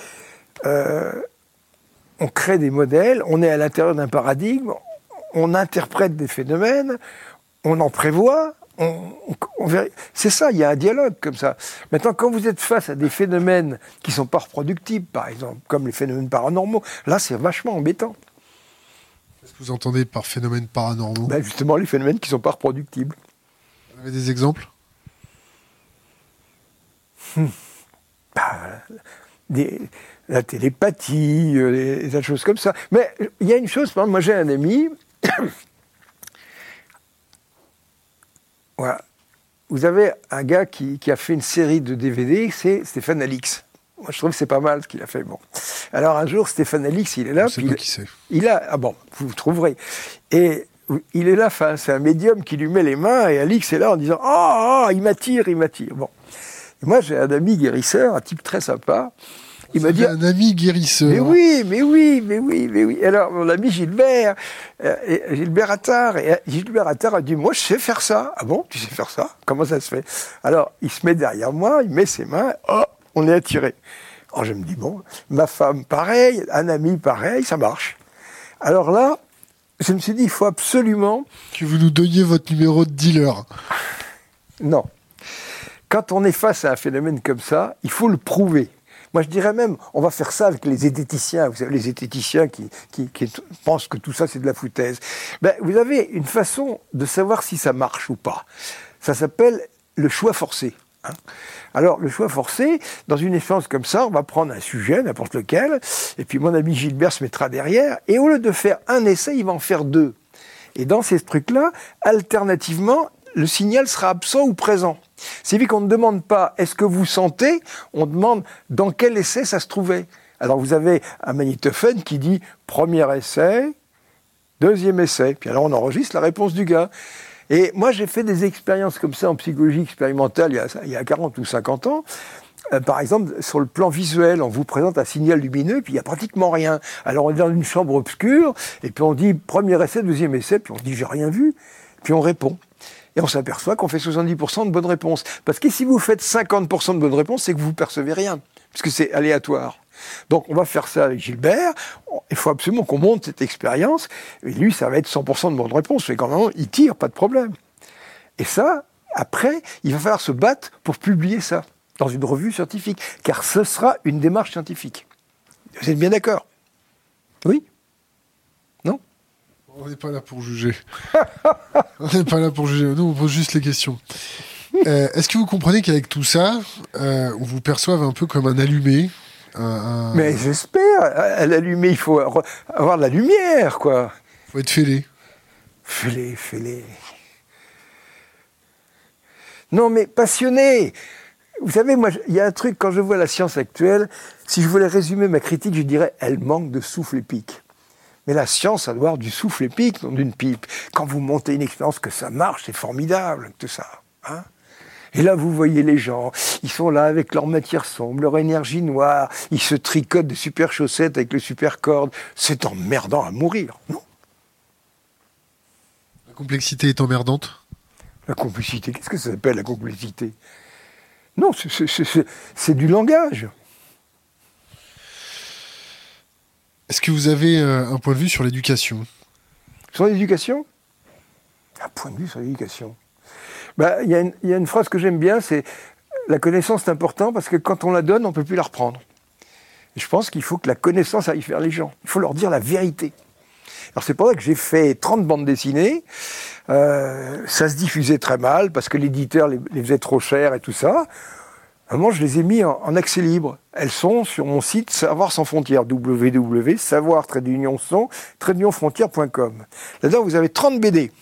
euh, on crée des modèles, on est à l'intérieur d'un paradigme, on interprète des phénomènes, on en prévoit, c'est ça, il y a un dialogue comme ça. Maintenant, quand vous êtes face à des phénomènes qui ne sont pas reproductibles, par exemple, comme les phénomènes paranormaux, là, c'est vachement embêtant. Qu'est-ce que vous entendez par phénomènes paranormaux? Ben Justement, les phénomènes qui ne sont pas reproductibles. Vous avez des exemples? Hmm. Bah, la télépathie, euh, des, choses comme ça. Mais il y a une chose, moi j'ai un ami, voilà. Vous avez un gars qui, a fait une série de DVD, c'est Stéphane Alix. Moi, je trouve que c'est pas mal ce qu'il a fait. Bon. Alors, un jour, Stéphane Alix, il est là. Puis qui c'est. Il a. Ah bon, vous trouverez. Et il est là, c'est un médium qui lui met les mains, et Alix est là en disant Ah, oh, il m'attire, il m'attire. Bon moi, j'ai un ami guérisseur, un type très sympa. Il m'a dit un ami guérisseur. Mais oui, mais oui, mais oui, mais oui. Alors mon ami Gilbert, euh, Gilbert Attard, et euh, Gilbert Attard a dit moi je sais faire ça. Ah bon, tu sais faire ça? Comment ça se fait? Alors il se met derrière moi, il met ses mains, oh, on est attiré. Alors je me dis bon, ma femme pareil, un ami pareil, ça marche. Alors là, je me suis dit il faut absolument que vous nous donniez votre numéro de dealer. Non, quand on est face à un phénomène comme ça, il faut le prouver. Moi, je dirais même, on va faire ça avec les zététiciens. Vous savez, les zététiciens qui, pensent que tout ça, c'est de la foutaise. Ben, vous avez une façon de savoir si ça marche ou pas. Ça s'appelle le choix forcé. Hein. Alors, le choix forcé, dans une expérience comme ça, on va prendre un sujet, n'importe lequel, et puis mon ami Gilbert se mettra derrière, et au lieu de faire un essai, il va en faire deux. Et dans ces trucs-là, alternativement, le signal sera absent ou présent. C'est vu qu'on ne demande pas est-ce que vous sentez, on demande dans quel essai ça se trouvait. Alors vous avez un magnétophone qui dit premier essai, Deuxième essai. Puis alors on enregistre la réponse du gars. Et moi, j'ai fait des expériences comme ça en psychologie expérimentale il y a, il y a 40 ou 50 ans. Euh, par exemple, sur le plan visuel, on vous présente un signal lumineux, puis il n'y a pratiquement rien. Alors on est dans une chambre obscure, et puis on dit premier essai, deuxième essai, puis on dit j'ai rien vu, puis on répond. Et on s'aperçoit qu'on fait 70% de bonnes réponses. Parce que si vous faites 50% de bonnes réponses, c'est que vous ne percevez rien, puisque c'est aléatoire. Donc on va faire ça avec Gilbert. Il faut absolument qu'on monte cette expérience. Et lui, ça va être 100% de bonnes réponses. Mais quand même, il tire, pas de problème. Et ça, après, il va falloir se battre pour publier ça dans une revue scientifique, car ce sera une démarche scientifique. Vous êtes bien d'accord? Oui On n'est pas là pour juger. on n'est pas là pour juger. Nous, on pose juste les questions. Euh, est-ce que vous comprenez qu'avec tout ça, euh, on vous perçoive un peu comme un allumé Mais j'espère. À l'allumé, il faut avoir de la lumière, quoi. Il faut être fêlé. Fêlé, fêlé. Non, mais passionné. Vous savez, moi, il y a un truc, quand je vois la science actuelle, si je voulais résumer ma critique, je dirais, elle manque de souffle épique. Mais la science, ça doit avoir du souffle épique, non d'une pipe. Quand vous montez une expérience que ça marche, c'est formidable, tout ça. Hein et là, vous voyez les gens, ils sont là avec leur matière sombre, leur énergie noire, ils se tricotent des super chaussettes avec les super cordes. C'est emmerdant à mourir, non? La complexité est emmerdante? La complexité, qu'est-ce que ça s'appelle la complexité? Non, c'est du langage. Est-ce que vous avez euh, un point de vue sur l'éducation? Sur l'éducation? Un point de vue sur l'éducation? Bah, il y, a une phrase que j'aime bien, c'est la connaissance est important parce que quand on la donne, on ne peut plus la reprendre. je pense qu'il faut que la connaissance aille faire les gens. Il faut leur dire la vérité. Alors c'est pour ça que j'ai fait 30 bandes dessinées. Euh, ça se diffusait très mal parce que l'éditeur les, faisait trop cher et tout ça. Un moment, je les ai mis en, accès libre. Elles sont sur mon site Savoir sans frontières, www.savoir frontières.com. Là-dedans, vous avez 30 BD.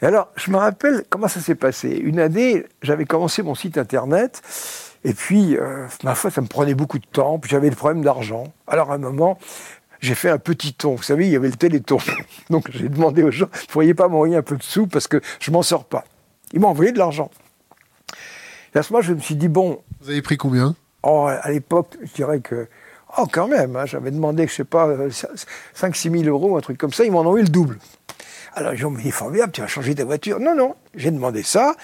Alors, je me rappelle comment ça s'est passé. Une année, j'avais commencé mon site internet, et puis, euh, ma foi, ça me prenait beaucoup de temps, puis j'avais le problème d'argent. Alors, à un moment, j'ai fait un petit ton. Vous savez, il y avait le téléthon. Donc j'ai demandé aux gens, vous pourriez pas m'envoyer un peu de sous parce que je m'en sors pas. Ils m'ont envoyé de l'argent. Et à ce moment, je me suis dit, bon... Vous avez pris combien? Oh, à l'époque, je dirais que... Oh, quand même, hein, j'avais demandé, je sais pas, 5-6 000 euros, un truc comme ça, ils m'en ont eu le double. Alors ils m'ont dit, formidable, tu vas changer ta voiture. Non, non, j'ai demandé ça.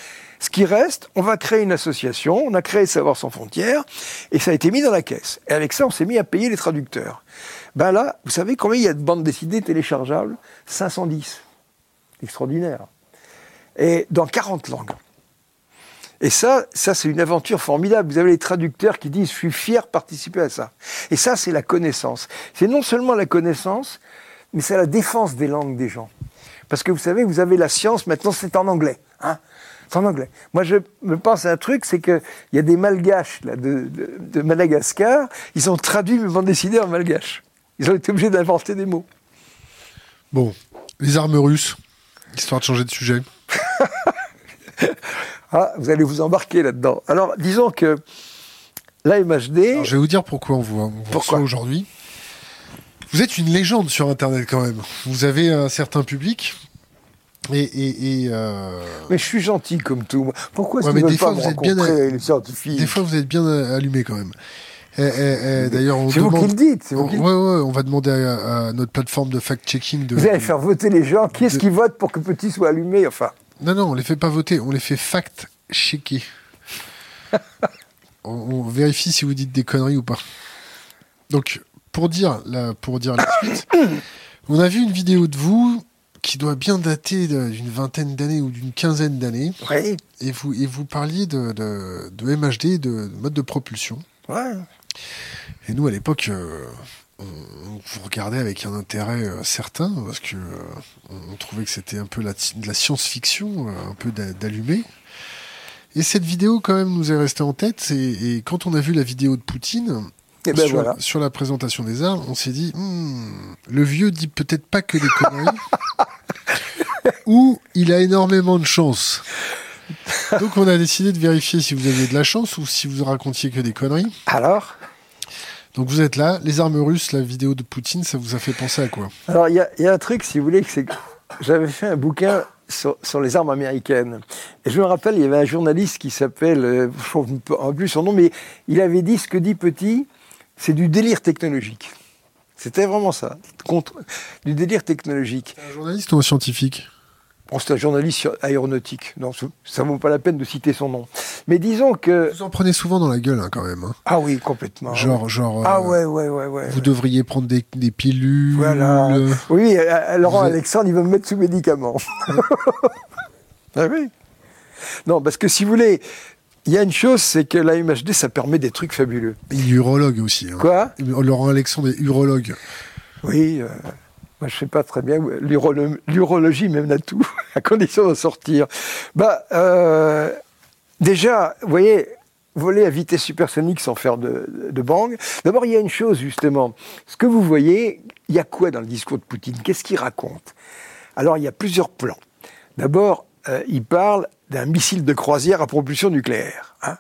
Ce qui reste, on va créer une association, on a créé Savoir sans frontières, et ça a été mis dans la caisse. Et avec ça, on s'est mis à payer les traducteurs. Ben là, vous savez combien il y a de bandes dessinées téléchargeables? 510. Extraordinaire. Et dans 40 langues. Et ça, ça c'est une aventure formidable. Vous avez les traducteurs qui disent je suis fier de participer à ça. Et ça, c'est la connaissance. C'est non seulement la connaissance, mais c'est la défense des langues des gens. Parce que vous savez, vous avez la science, maintenant c'est en anglais. Hein c'est en anglais. Moi, je me pense à un truc, c'est qu'il y a des malgaches là, de, de, Madagascar, ils ont traduit mes bandes dessinées en malgache. Ils ont été obligés d'inventer des mots. Bon, les armes russes, histoire de changer de sujet. ah, vous allez vous embarquer là-dedans. Alors, disons que l'AMHD. je vais vous dire pourquoi on vous, reçoit aujourd'hui. Vous êtes une légende sur Internet quand même. Vous avez un certain public. Et, euh, Mais je suis gentil comme tout. Pourquoi est-ce que des fois, vous êtes bien Des fois, vous êtes bien allumé quand même. Eh, eh, eh, d'ailleurs, c'est vous qui le dites. Vous ouais, ouais, on va demander à, notre plateforme de fact-checking de. Vous allez faire voter les gens. Qui est-ce qui vote pour que Petit soit allumé Enfin? Non, non, on les fait pas voter. On les fait fact-checker. on, vérifie si vous dites des conneries ou pas. Donc, pour dire la, pour dire la suite, on a vu une vidéo de vous qui doit bien dater d'une vingtaine d'années ou d'une quinzaine d'années. Oui. Et vous, et vous parliez de, de, de MHD, de mode de propulsion. Ouais. Et nous, à l'époque, euh, vous regardait avec un intérêt euh, certain, parce que euh, on, trouvait que c'était un peu la, de la science-fiction, un peu d'allumé. Et cette vidéo, quand même, nous est restée en tête. Et, quand on a vu la vidéo de Poutine, et eh ben sur, voilà. sur, la présentation des armes, on s'est dit, hmm, le vieux dit peut-être pas que des conneries, ou il a énormément de chance. Donc on a décidé de vérifier si vous aviez de la chance ou si vous racontiez que des conneries. Alors? Donc vous êtes là, les armes russes, la vidéo de Poutine, ça vous a fait penser à quoi? Alors il y, a un truc, si vous voulez, c'est que j'avais fait un bouquin sur, les armes américaines. Et je me rappelle, il y avait un journaliste qui s'appelle, euh, en plus son nom, mais il avait dit ce que dit Petit, c'est du délire technologique. C'était vraiment ça, contre, du délire technologique. Un journaliste ou un scientifique? C'est un journaliste aéronautique. Non, ça ne vaut pas la peine de citer son nom. Mais disons que. Vous en prenez souvent dans la gueule, hein, quand même. Hein. Ah oui, complètement. Genre, genre. Ah euh, ouais, ouais, ouais, ouais. Vous devriez prendre des, des pilules. Voilà. Oui, euh, euh, Laurent Alexandre, il veut me mettre sous médicaments. ah oui. Non, parce que si vous voulez, il y a une chose, c'est que la MHD, ça permet des trucs fabuleux. Il est urologue aussi. Hein. Quoi? Laurent Alexandre est urologue. Oui. Moi, je sais pas très bien. L'urologie, même à tout, à condition de sortir. Bah, euh, déjà, vous voyez, voler à vitesse supersonique sans faire de, de bang. D'abord, il y a une chose, justement. Ce que vous voyez, il y a quoi dans le discours de Poutine? Qu'est-ce qu'il raconte? Alors, il y a plusieurs plans. D'abord, euh, il parle d'un missile de croisière à propulsion nucléaire. Hein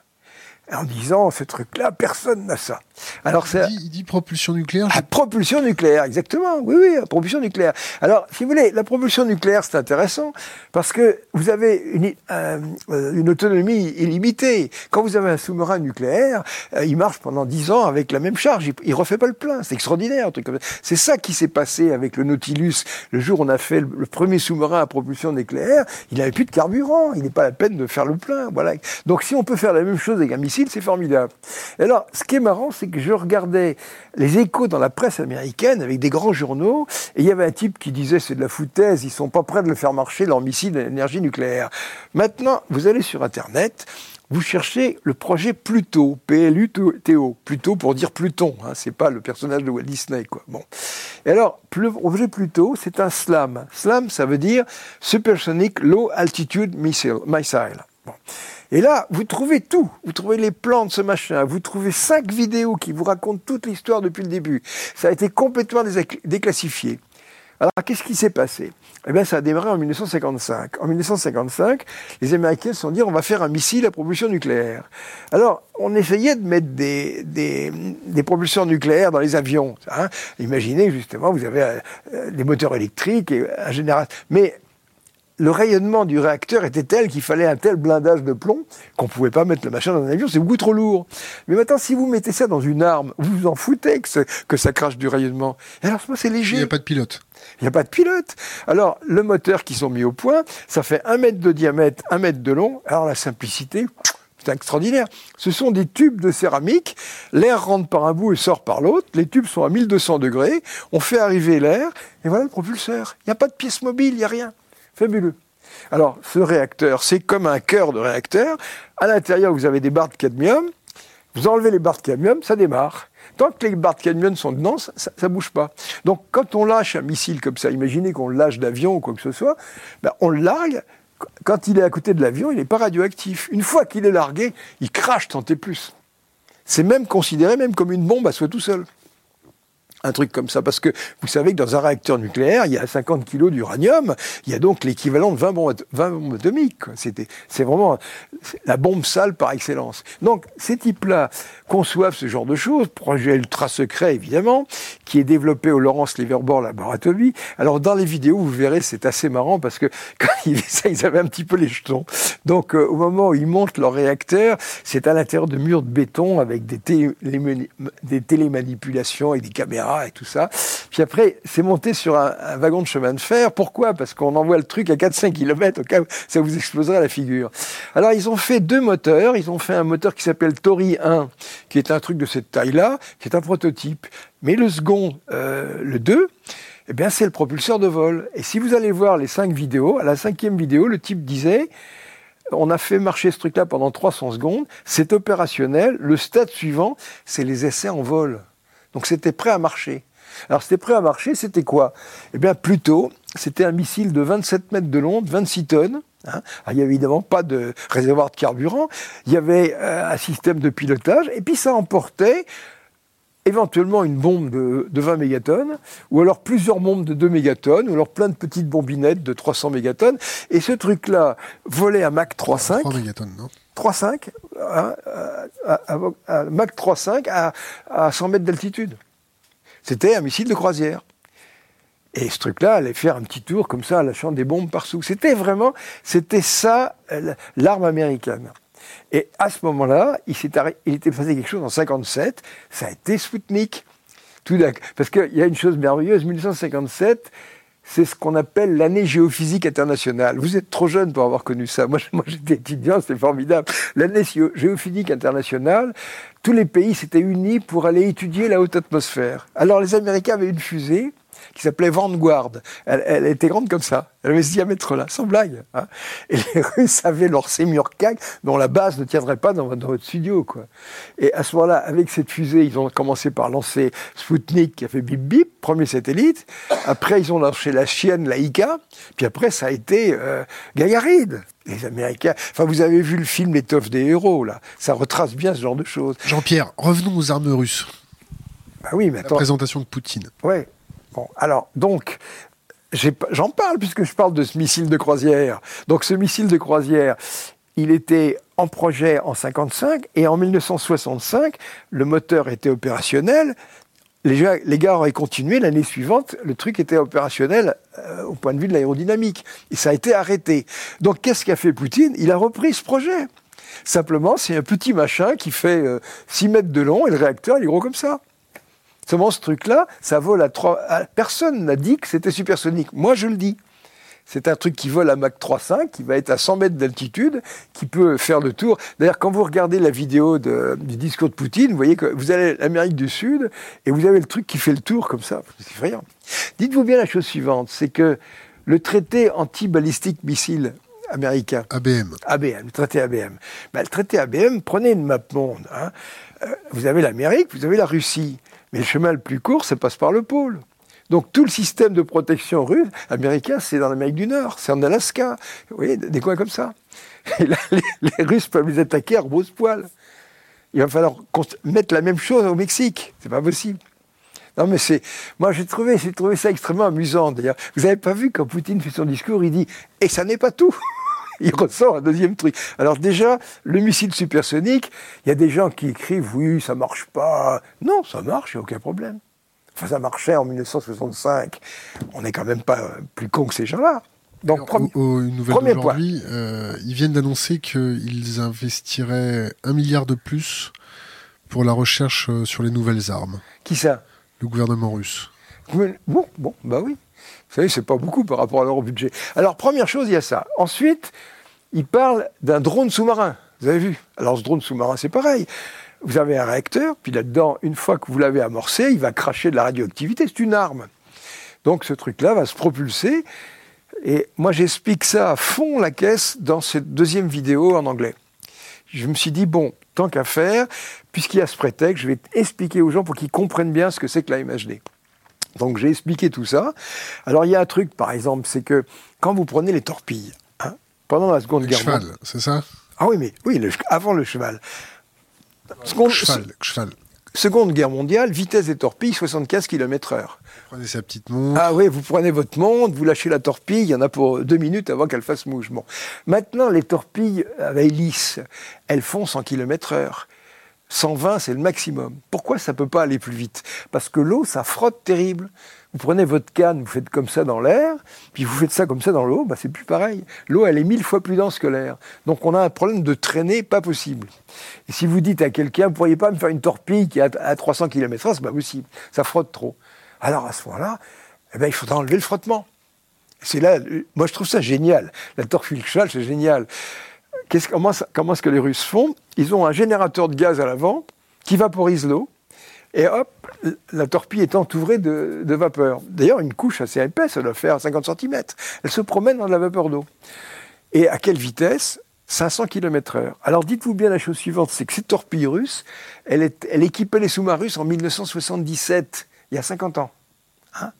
en disant ce truc-là, personne n'a ça. Alors il, dit, il dit propulsion nucléaire. À propulsion nucléaire, exactement. Oui, oui, propulsion nucléaire. Alors, si vous voulez, la propulsion nucléaire, c'est intéressant parce que vous avez une, euh, une, autonomie illimitée. Quand vous avez un sous-marin nucléaire, euh, il marche pendant 10 ans avec la même charge. Il, ne refait pas le plein. C'est extraordinaire. C'est ça qui s'est passé avec le Nautilus le jour où on a fait le, premier sous-marin à propulsion nucléaire. Il n'avait plus de carburant. Il n'est pas la peine de faire le plein. Voilà. Donc, si on peut faire la même chose avec un missile c'est formidable. Alors, ce qui est marrant, c'est que je regardais les échos dans la presse américaine avec des grands journaux, et il y avait un type qui disait c'est de la foutaise, ils sont pas prêts de le faire marcher, leur missile d'énergie nucléaire. Maintenant, vous allez sur Internet, vous cherchez le projet Pluto, P-L-U-T-O, Pluto pour dire Pluton, hein, c'est pas le personnage de Walt Disney, quoi. Bon. Et alors, le projet Pluto, c'est un SLAM. SLAM, ça veut dire Supersonic Low Altitude Missile. missile. Et là, vous trouvez tout. Vous trouvez les plans de ce machin. Vous trouvez cinq vidéos qui vous racontent toute l'histoire depuis le début. Ça a été complètement déclassifié. Alors, qu'est-ce qui s'est passé? Eh bien, ça a démarré en 1955. En 1955, les Américains se sont dit on va faire un missile à propulsion nucléaire. Alors, on essayait de mettre des, des, des propulseurs nucléaires dans les avions. Hein. Imaginez, justement, vous avez euh, des moteurs électriques et un générateur. Mais le rayonnement du réacteur était tel qu'il fallait un tel blindage de plomb qu'on ne pouvait pas mettre le machin dans un avion, c'est beaucoup trop lourd. Mais maintenant, si vous mettez ça dans une arme, vous vous en foutez que, ça crache du rayonnement. Et alors, c'est léger. Il n'y a pas de pilote. Il n'y a pas de pilote. Alors, le moteur qui sont mis au point, ça fait un mètre de diamètre, un mètre de long. Alors, la simplicité, c'est extraordinaire. Ce sont des tubes de céramique. L'air rentre par un bout et sort par l'autre. Les tubes sont à 1200 degrés. On fait arriver l'air. Et voilà le propulseur. Il n'y a pas de pièce mobile, il n'y a rien. Fabuleux. Alors, ce réacteur, c'est comme un cœur de réacteur. À l'intérieur, vous avez des barres de cadmium. Vous enlevez les barres de cadmium, ça démarre. Tant que les barres de cadmium sont dedans, ça ne bouge pas. Donc, quand on lâche un missile comme ça, imaginez qu'on lâche d'avion ou quoi que ce soit, ben, on le largue. Quand il est à côté de l'avion, il n'est pas radioactif. Une fois qu'il est largué, il crache tant et plus. C'est même considéré même comme une bombe à soi tout seul un truc comme ça. Parce que vous savez que dans un réacteur nucléaire, il y a 50 kilos d'uranium, il y a donc l'équivalent de 20 bombes, 20 bombes atomiques. C'est vraiment la bombe sale par excellence. Donc ces types-là conçoivent ce genre de choses, projet ultra secret évidemment, qui est développé au Lawrence Livermore Laboratory. Alors dans les vidéos, vous verrez, c'est assez marrant parce que quand ils ça, ils avaient un petit peu les jetons. Donc euh, au moment où ils montent leur réacteur, c'est à l'intérieur de murs de béton avec des, des télémanipulations et des caméras et tout ça. Puis après, c'est monté sur un, wagon de chemin de fer. Pourquoi? Parce qu'on envoie le truc à 4-5 km au cas où ça vous exploserait à la figure. Alors, ils ont fait deux moteurs. Ils ont fait un moteur qui s'appelle Tori 1, qui est un truc de cette taille-là, qui est un prototype. Mais le second, euh, le 2, eh bien, c'est le propulseur de vol. Et si vous allez voir les cinq vidéos, à la cinquième vidéo, le type disait on a fait marcher ce truc-là pendant 300 secondes, c'est opérationnel, le stade suivant, c'est les essais en vol. Donc c'était prêt à marcher. Alors c'était prêt à marcher, c'était quoi? Eh bien plutôt, c'était un missile de 27 mètres de long, 26 tonnes. Hein. il n'y avait évidemment pas de réservoir de carburant, il y avait euh, un système de pilotage, et puis ça emportait éventuellement une bombe de, 20 mégatonnes, ou alors plusieurs bombes de 2 mégatonnes, ou alors plein de petites bombinettes de 300 mégatonnes. Et ce truc-là volait à Mach 3,5. 3 mégatonnes, non? 3,5 hein, un Mach 3.5 à, à 100 mètres d'altitude. C'était un missile de croisière. Et ce truc-là allait faire un petit tour comme ça, lâchant des bombes partout. C'était vraiment, c'était ça, l'arme américaine. Et à ce moment-là, il, il était passé quelque chose en 57, ça a été Sputnik. Tout Parce qu'il y a une chose merveilleuse, 1957, c'est ce qu'on appelle l'année géophysique internationale. Vous êtes trop jeune pour avoir connu ça. Moi, moi j'étais étudiant, c'était formidable. L'année géophysique internationale, tous les pays s'étaient unis pour aller étudier la haute atmosphère. Alors les Américains avaient une fusée qui s'appelait Vanguard. Elle, était grande comme ça. Elle avait ce diamètre-là, sans blague. Hein. Et les Russes avaient leur Semurkak, dont la base ne tiendrait pas dans, votre studio. Quoi. Et à ce moment-là, avec cette fusée, ils ont commencé par lancer Sputnik, qui a fait bip bip, premier satellite. Après, ils ont lancé la chienne, la Ika. Puis après, ça a été euh, Gagarine. Les Américains. Enfin, vous avez vu le film L'étoffe des héros, là. Ça retrace bien ce genre de choses. Jean-Pierre, revenons aux armes russes. Bah oui, mais La présentation de Poutine. Ouais. Alors, donc, j'en parle puisque je parle de ce missile de croisière. Donc, ce missile de croisière, il était en projet en 55 et en 1965, le moteur était opérationnel. Les, gars auraient continué l'année suivante, le truc était opérationnel euh, au point de vue de l'aérodynamique. Et ça a été arrêté. Donc qu'est-ce qu'a fait Poutine? Il a repris ce projet. Simplement, c'est un petit machin qui fait 6 euh, mètres de long et le réacteur, il est gros comme ça. Seulement, ce truc-là, ça vole à 3... Personne n'a dit que c'était supersonique. Moi, je le dis. C'est un truc qui vole à Mach 3.5, qui va être à 100 mètres d'altitude, qui peut faire le tour. D'ailleurs, quand vous regardez la vidéo du discours de Poutine, vous voyez que vous allez l'Amérique du Sud et vous avez le truc qui fait le tour comme ça. C'est effrayant. Dites-vous bien la chose suivante, c'est que le traité anti-balistique missile américain. ABM. ABM, le traité ABM. Ben, le traité ABM, prenez une map monde. Hein. Euh, vous avez l'Amérique, vous avez la Russie. Mais le chemin le plus court, ça passe par le pôle. Donc tout le système de protection russe, américain, c'est dans l'Amérique du Nord, c'est en Alaska, vous voyez, des coins comme ça. Et là, les, Russes peuvent les attaquer à rebrousse-poil. Il va falloir mettre la même chose au Mexique, c'est pas possible. Non mais c'est, moi j'ai trouvé, j'ai trouvé ça extrêmement amusant d'ailleurs. Vous n'avez pas vu quand Poutine fait son discours, il dit et ça n'est pas tout. il ressort un deuxième truc. Alors déjà, le missile supersonique, il y a des gens qui écrivent oui, ça marche pas. Non, ça marche, il n'y a aucun problème. Enfin, ça marchait en 1965. On n'est quand même pas plus con que ces gens-là. Donc, premier, une nouvelle d'aujourd'hui, euh, ils viennent d'annoncer qu'ils investiraient un milliard de plus pour la recherche euh, sur les nouvelles armes. Qui ça? Le gouvernement russe. Bon, bon, bah oui. Vous savez, c'est pas beaucoup par rapport à leur budget. Alors, première chose, il y a ça. Ensuite, ils parlent d'un drone sous-marin. Vous avez vu? Alors, ce drone sous-marin, c'est pareil. Vous avez un réacteur, puis là-dedans, une fois que vous l'avez amorcé, il va cracher de la radioactivité. C'est une arme. Donc, ce truc-là va se propulser. Et moi, j'explique ça à fond la caisse dans cette deuxième vidéo en anglais. Je me suis dit, bon, tant qu'à faire, puisqu'il y a ce prétexte, je vais expliquer aux gens pour qu'ils comprennent bien ce que c'est que la MHD. Donc j'ai expliqué tout ça. Alors il y a un truc, par exemple, c'est que quand vous prenez les torpilles, hein, pendant la Seconde Guerre mondiale... cheval, c'est ça? Ah oui, mais oui, avant le cheval. Seconde, cheval, cheval. Seconde Guerre mondiale, vitesse des torpilles, 75 km/h. Vous prenez sa petite montre. Ah oui, vous prenez votre montre, vous lâchez la torpille, il y en a pour deux minutes avant qu'elle fasse mouvement. Maintenant, les torpilles à hélice, elles font 100 km/h. 120, c'est le maximum. Pourquoi ça ne peut pas aller plus vite? Parce que l'eau, ça frotte terrible. Vous prenez votre canne, vous faites comme ça dans l'air, puis vous faites ça comme ça dans l'eau, bah c'est plus pareil. L'eau, elle est mille fois plus dense que l'air. Donc on a un problème de traîner pas possible. Et si vous dites à quelqu'un, vous pourriez pas me faire une torpille qui est à 300 km/h, c'est pas possible. Ça frotte trop. Alors à ce moment-là, eh ben, il faudra enlever le frottement. C'est là, moi je trouve ça génial. La torpille c'est génial comment, est-ce que les Russes font? Ils ont un générateur de gaz à l'avant qui vaporise l'eau, et hop, la torpille est entourée de, vapeur. D'ailleurs, une couche assez épaisse, ça doit faire 50 cm. Elle se promène dans de la vapeur d'eau. Et à quelle vitesse? 500 km/h. Alors dites-vous bien la chose suivante, c'est que cette torpille russe, elle, équipait les sous-marins russes en 1977, il y a 50 ans. Hein?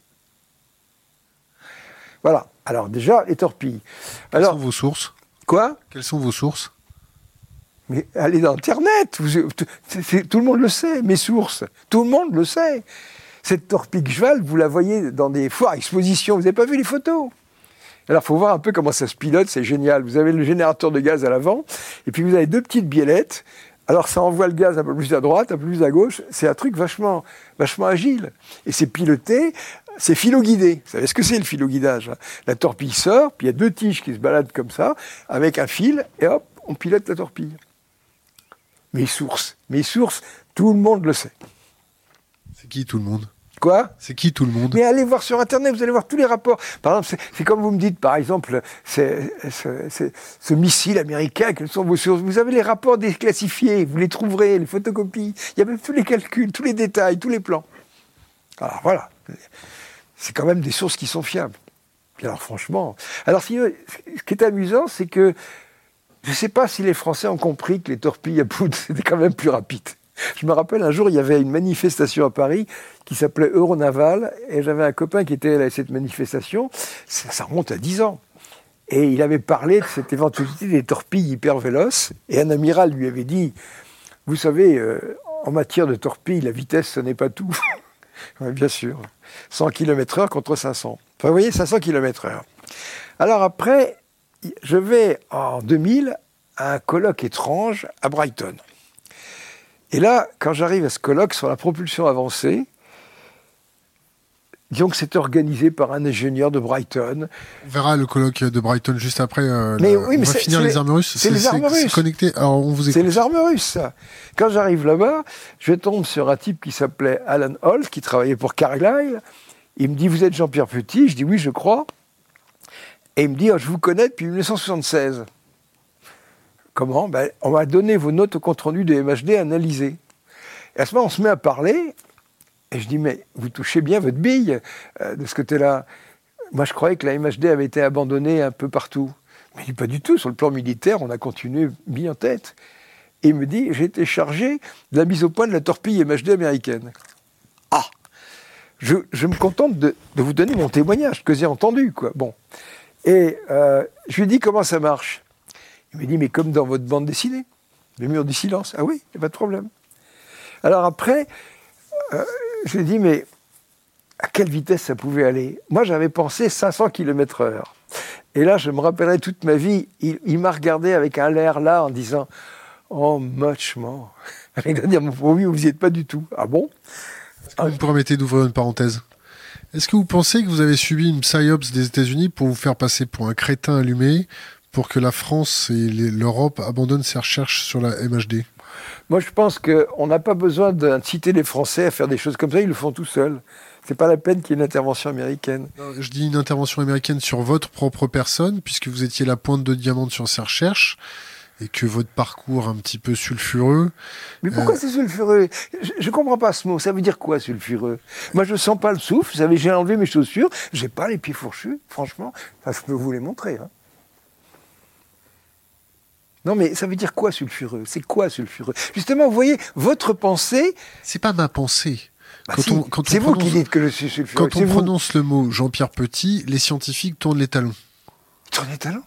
Voilà. Alors déjà, les torpilles. Quelles sont vos sources? Quoi Quelles sont vos sources? Mais allez dans Internet, tout le monde le sait, mes sources, tout le monde le sait. Cette torpille cheval, vous la voyez dans des foires, expositions, vous n'avez pas vu les photos? Alors, il faut voir un peu comment ça se pilote, c'est génial. Vous avez le générateur de gaz à l'avant, et puis vous avez deux petites biellettes. Alors, ça envoie le gaz un peu plus à droite, un peu plus à gauche. C'est un truc vachement, vachement agile. Et c'est piloté, c'est philo-guidé. Vous savez ce que c'est le philo-guidage hein? La torpille sort, puis il y a deux tiges qui se baladent comme ça, avec un fil, et hop, on pilote la torpille. Mes sources, mes sources, tout le monde le sait. C'est qui tout le monde? Quoi? C'est qui tout le monde? Mais allez voir sur Internet, vous allez voir tous les rapports. Par exemple, c'est comme vous me dites, par exemple, ce missile américain, quelles sont vos sources? Vous avez les rapports déclassifiés, vous les trouverez, les photocopies. Il y a même tous les calculs, tous les détails, tous les plans. Alors voilà, c'est quand même des sources qui sont fiables. alors franchement, alors ce qui est amusant, c'est que je ne sais pas si les Français ont compris que les torpilles à poudre, c'était quand même plus rapide. Je me rappelle un jour, il y avait une manifestation à Paris qui s'appelait Euronaval, et j'avais un copain qui était à cette manifestation. Ça, remonte à 10 ans. Et il avait parlé de cette éventualité des torpilles hyper véloces, et un amiral lui avait dit Vous savez, euh, en matière de torpilles, la vitesse, ce n'est pas tout. Bien sûr. 100 km/h contre 500. Enfin, vous voyez, 500 km/h. Alors après, je vais en 2000 à un colloque étrange à Brighton. Et là, quand j'arrive à ce colloque sur la propulsion avancée, disons que c'est organisé par un ingénieur de Brighton. On verra le colloque de Brighton juste après. Euh, mais oui, mais on va finir les, armes russes. C'est les armes russes. Connecté. Alors on vous C'est les armes russes. Quand j'arrive là-bas, je tombe sur un type qui s'appelait Alan Holt, qui travaillait pour Carlyle. Il me dit Vous êtes Jean-Pierre Petit? Je dis Oui, je crois. Et il me dit oh, Je vous connais depuis 1976. Comment? Ben, On m'a donné vos notes au compte-rendu de MHD analysées. Et à ce moment, on se met à parler, et je dis, mais vous touchez bien votre bille euh, de ce côté-là. Moi, je croyais que la MHD avait été abandonnée un peu partout. Mais dit, pas du tout. Sur le plan militaire, on a continué bien en tête. Et il me dit, j'ai été chargé de la mise au point de la torpille MHD américaine. Ah je, me contente de, vous donner mon témoignage, que j'ai entendu, quoi. Bon. Et euh, je lui dis comment ça marche? Il me dit, mais comme dans votre bande dessinée, le mur du silence. Ah oui, il n'y a pas de problème. Alors après, euh, je lui ai dit, mais à quelle vitesse ça pouvait aller? Moi, j'avais pensé 500 km/h. Et là, je me rappellerai toute ma vie, il, m'a regardé avec un l'air là en disant Oh. Il va dire Oui, vous n'y êtes pas du tout. Ah bon? Vous me permettez d'ouvrir une parenthèse? Est-ce que vous pensez que vous avez subi une psyops des États-Unis pour vous faire passer pour un crétin allumé pour que la France et l'Europe abandonnent ses recherches sur la MHD Moi, je pense qu'on n'a pas besoin d'inciter les Français à faire des choses comme ça, ils le font tout seuls. C'est pas la peine qu'il y ait une intervention américaine. je dis une intervention américaine sur votre propre personne, puisque vous étiez la pointe de diamant sur ces recherches et que votre parcours un petit peu sulfureux. Mais pourquoi euh, c'est sulfureux? Je, ne comprends pas ce mot. Ça veut dire quoi sulfureux? Moi, je sens pas le souffle. Vous savez, j'ai enlevé mes chaussures. J'ai pas les pieds fourchus, franchement. Enfin, je peux vous les montrer. Hein. Non, mais ça veut dire quoi sulfureux? C'est quoi sulfureux? Justement, vous voyez, votre pensée. C'est pas ma pensée. Bah c'est vous qui dites que je suis sulfureux. Quand on prononce le mot Jean-Pierre Petit, les scientifiques tournent les talons. Ils tournent les talons?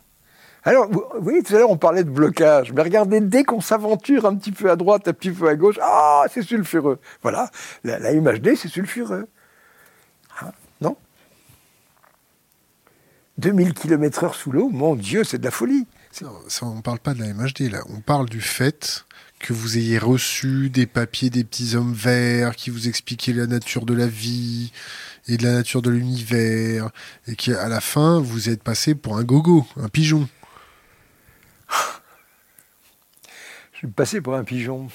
Alors, vous voyez, tout à l'heure, on parlait de blocage. Mais regardez, dès qu'on s'aventure un petit peu à droite, un petit peu à gauche, ah, c'est sulfureux. Voilà, la, la MHD, c'est sulfureux. Hein? Non? 2000 km/h sous l'eau, mon Dieu, c'est de la folie on ne parle pas de la MHD, là. On parle du fait que vous ayez reçu des papiers des petits hommes verts qui vous expliquaient la nature de la vie et de la nature de l'univers, et qu'à la fin, vous êtes passé pour un gogo, un pigeon. Je suis passé pour un pigeon.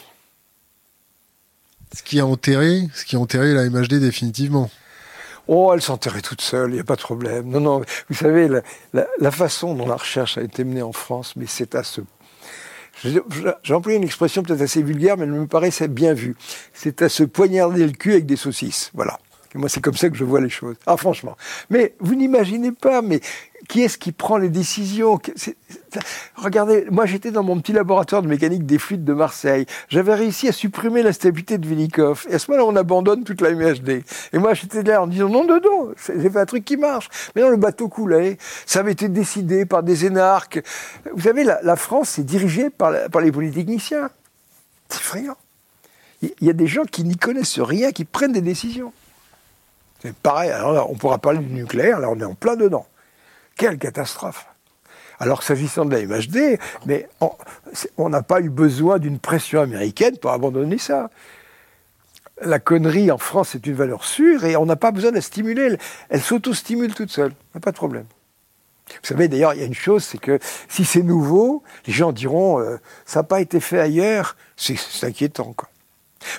Ce qui a enterré, ce qui a enterré la MHD définitivement. Oh, elle s'enterrait toute seule, il n'y a pas de problème. Non, non, vous savez, la, façon dont la recherche a été menée en France, mais c'est à ce j'ai employé une expression peut-être assez vulgaire, mais elle me paraissait bien vue. C'est à se poignarder le cul avec des saucisses. Voilà. moi, c'est comme ça que je vois les choses. Ah, franchement. Mais vous n'imaginez pas, mais qui est-ce qui prend les décisions Regardez, moi j'étais dans mon petit laboratoire de mécanique des fluides de Marseille. J'avais réussi à supprimer la stabilité de Vinikov. Et à ce moment-là, on abandonne toute la MHD. Et moi j'étais là en disant non, non, non, j'ai fait un truc qui marche. Mais non, le bateau coulait. Ça avait été décidé par des énarques. Vous savez, la, France est dirigée par, par les polytechniciens. C'est effrayant. Il y a des gens qui n'y connaissent rien, qui prennent des décisions. C'est pareil. Alors là, on pourra parler du nucléaire. Là, on est en plein dedans. Quelle catastrophe alors s'agissant de la MHD, mais on n'a pas eu besoin d'une pression américaine pour abandonner ça. La connerie en France c'est une valeur sûre et on n'a pas besoin de la stimuler. Elle, s'auto-stimule toute seule. Pas de problème. Vous savez, d'ailleurs, il y a une chose, c'est que si c'est nouveau, les gens diront euh, ça n'a pas été fait ailleurs. C'est inquiétant.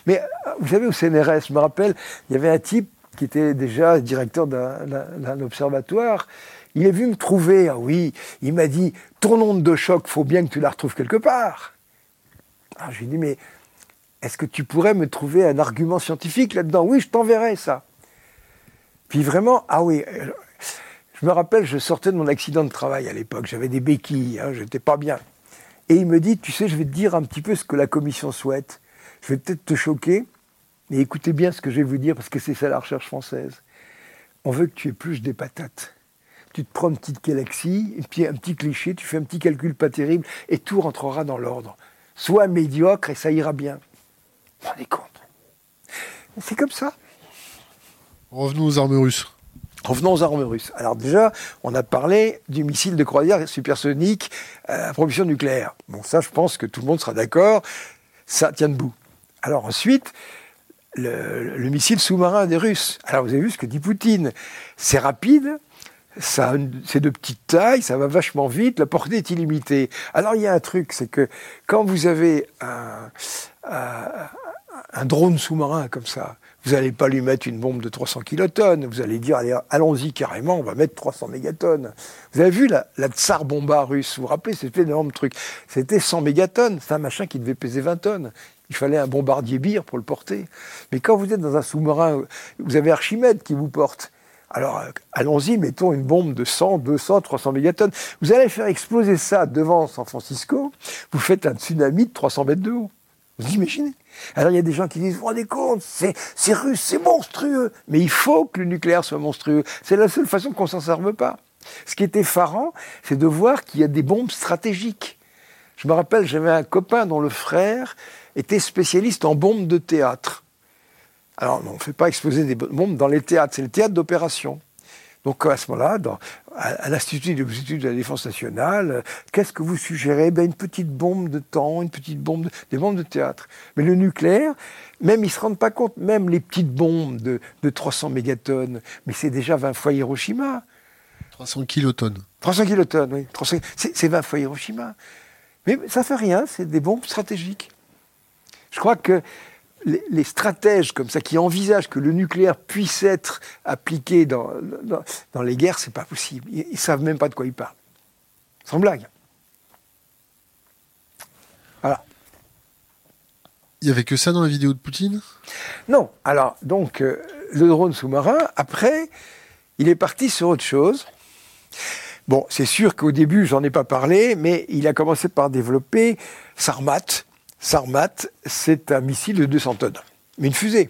Mais vous savez, au CNRS, je me rappelle, il y avait un type qui était déjà directeur d'un observatoire. Il est venu me trouver, ah oui, il m'a dit ton onde de choc, faut bien que tu la retrouves quelque part. Alors je lui ai dit mais est-ce que tu pourrais me trouver un argument scientifique là-dedans? Oui, je t'enverrai ça. Puis vraiment, ah oui, je me rappelle, je sortais de mon accident de travail à l'époque, j'avais des béquilles, hein, j'étais pas bien. Et il me dit, tu sais, je vais te dire un petit peu ce que la commission souhaite. Je vais peut-être te choquer, mais écoutez bien ce que je vais vous dire, parce que c'est ça la recherche française. On veut que tu épluches des patates. Tu te prends une petite galaxie, un petit cliché, tu fais un petit calcul pas terrible, et tout rentrera dans l'ordre. Sois médiocre et ça ira bien. Vous rendez compte? C'est comme ça. Revenons aux armes russes. Revenons aux armes russes. Alors déjà, on a parlé du missile de croisière supersonique à propulsion nucléaire. Bon, ça, je pense que tout le monde sera d'accord. Ça tient debout. Alors ensuite, le, missile sous-marin des Russes. Alors vous avez vu ce que dit Poutine. C'est rapide, ça, c'est de petite taille, ça va vachement vite, la portée est illimitée. Alors il y a un truc, c'est que quand vous avez un, drone sous-marin comme ça, vous n'allez pas lui mettre une bombe de 300 kilotonnes, vous allez dire, allons-y carrément, on va mettre 300 mégatonnes. Vous avez vu la, tsar bomba russe, vous vous rappelez, c'était un énorme truc. C'était 100 mégatonnes, c'est un machin qui devait peser 20 tonnes. Il fallait un bombardier bire pour le porter. Mais quand vous êtes dans un sous-marin, vous avez Archimède qui vous porte. Alors, euh, allons-y, mettons une bombe de 100, 200, 300 mégatonnes. Vous allez faire exploser ça devant San Francisco, vous faites un tsunami de 300 mètres de haut. Vous imaginez? Alors il y a des gens qui disent, vous vous rendez compte, c'est russe, c'est monstrueux. Mais il faut que le nucléaire soit monstrueux. C'est la seule façon qu'on s'en serve pas. Ce qui est effarant, c'est de voir qu'il y a des bombes stratégiques. Je me rappelle, j'avais un copain dont le frère était spécialiste en bombes de théâtre. Alors, on ne fait pas exploser des bombes dans les théâtres, c'est le théâtre d'opération. Donc à ce moment-là, à, l'Institut de de la Défense nationale, qu'est-ce que vous suggérez? Ben, Une petite bombe de temps, une petite bombe, des bombes de théâtre. Mais le nucléaire, même ils ne se rendent pas compte, même les petites bombes de, 300 mégatonnes, mais c'est déjà 20 fois Hiroshima. 300 kilotonnes. 300 kilotonnes, oui. C'est 20 fois Hiroshima. Mais ça fait rien, c'est des bombes stratégiques. Je crois que les, stratèges comme ça qui envisagent que le nucléaire puisse être appliqué dans, dans, les guerres, c'est pas possible. Ils, ne savent même pas de quoi ils parlent. Sans blague. Voilà. Il y avait que ça dans la vidéo de Poutine? Non. Alors, donc, euh, le drone sous-marin, après, il est parti sur autre chose. Bon, c'est sûr qu'au début, j'en ai pas parlé, mais il a commencé par développer Sarmat, Sarmat, c'est un missile de 200 tonnes, mais une fusée.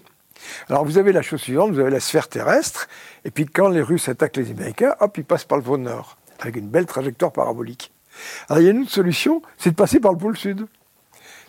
Alors vous avez la chose suivante, vous avez la sphère terrestre, et puis quand les Russes attaquent les Américains, hop, ils passent par le pôle Nord, avec une belle trajectoire parabolique. Alors il y a une autre solution, c'est de passer par le pôle Sud.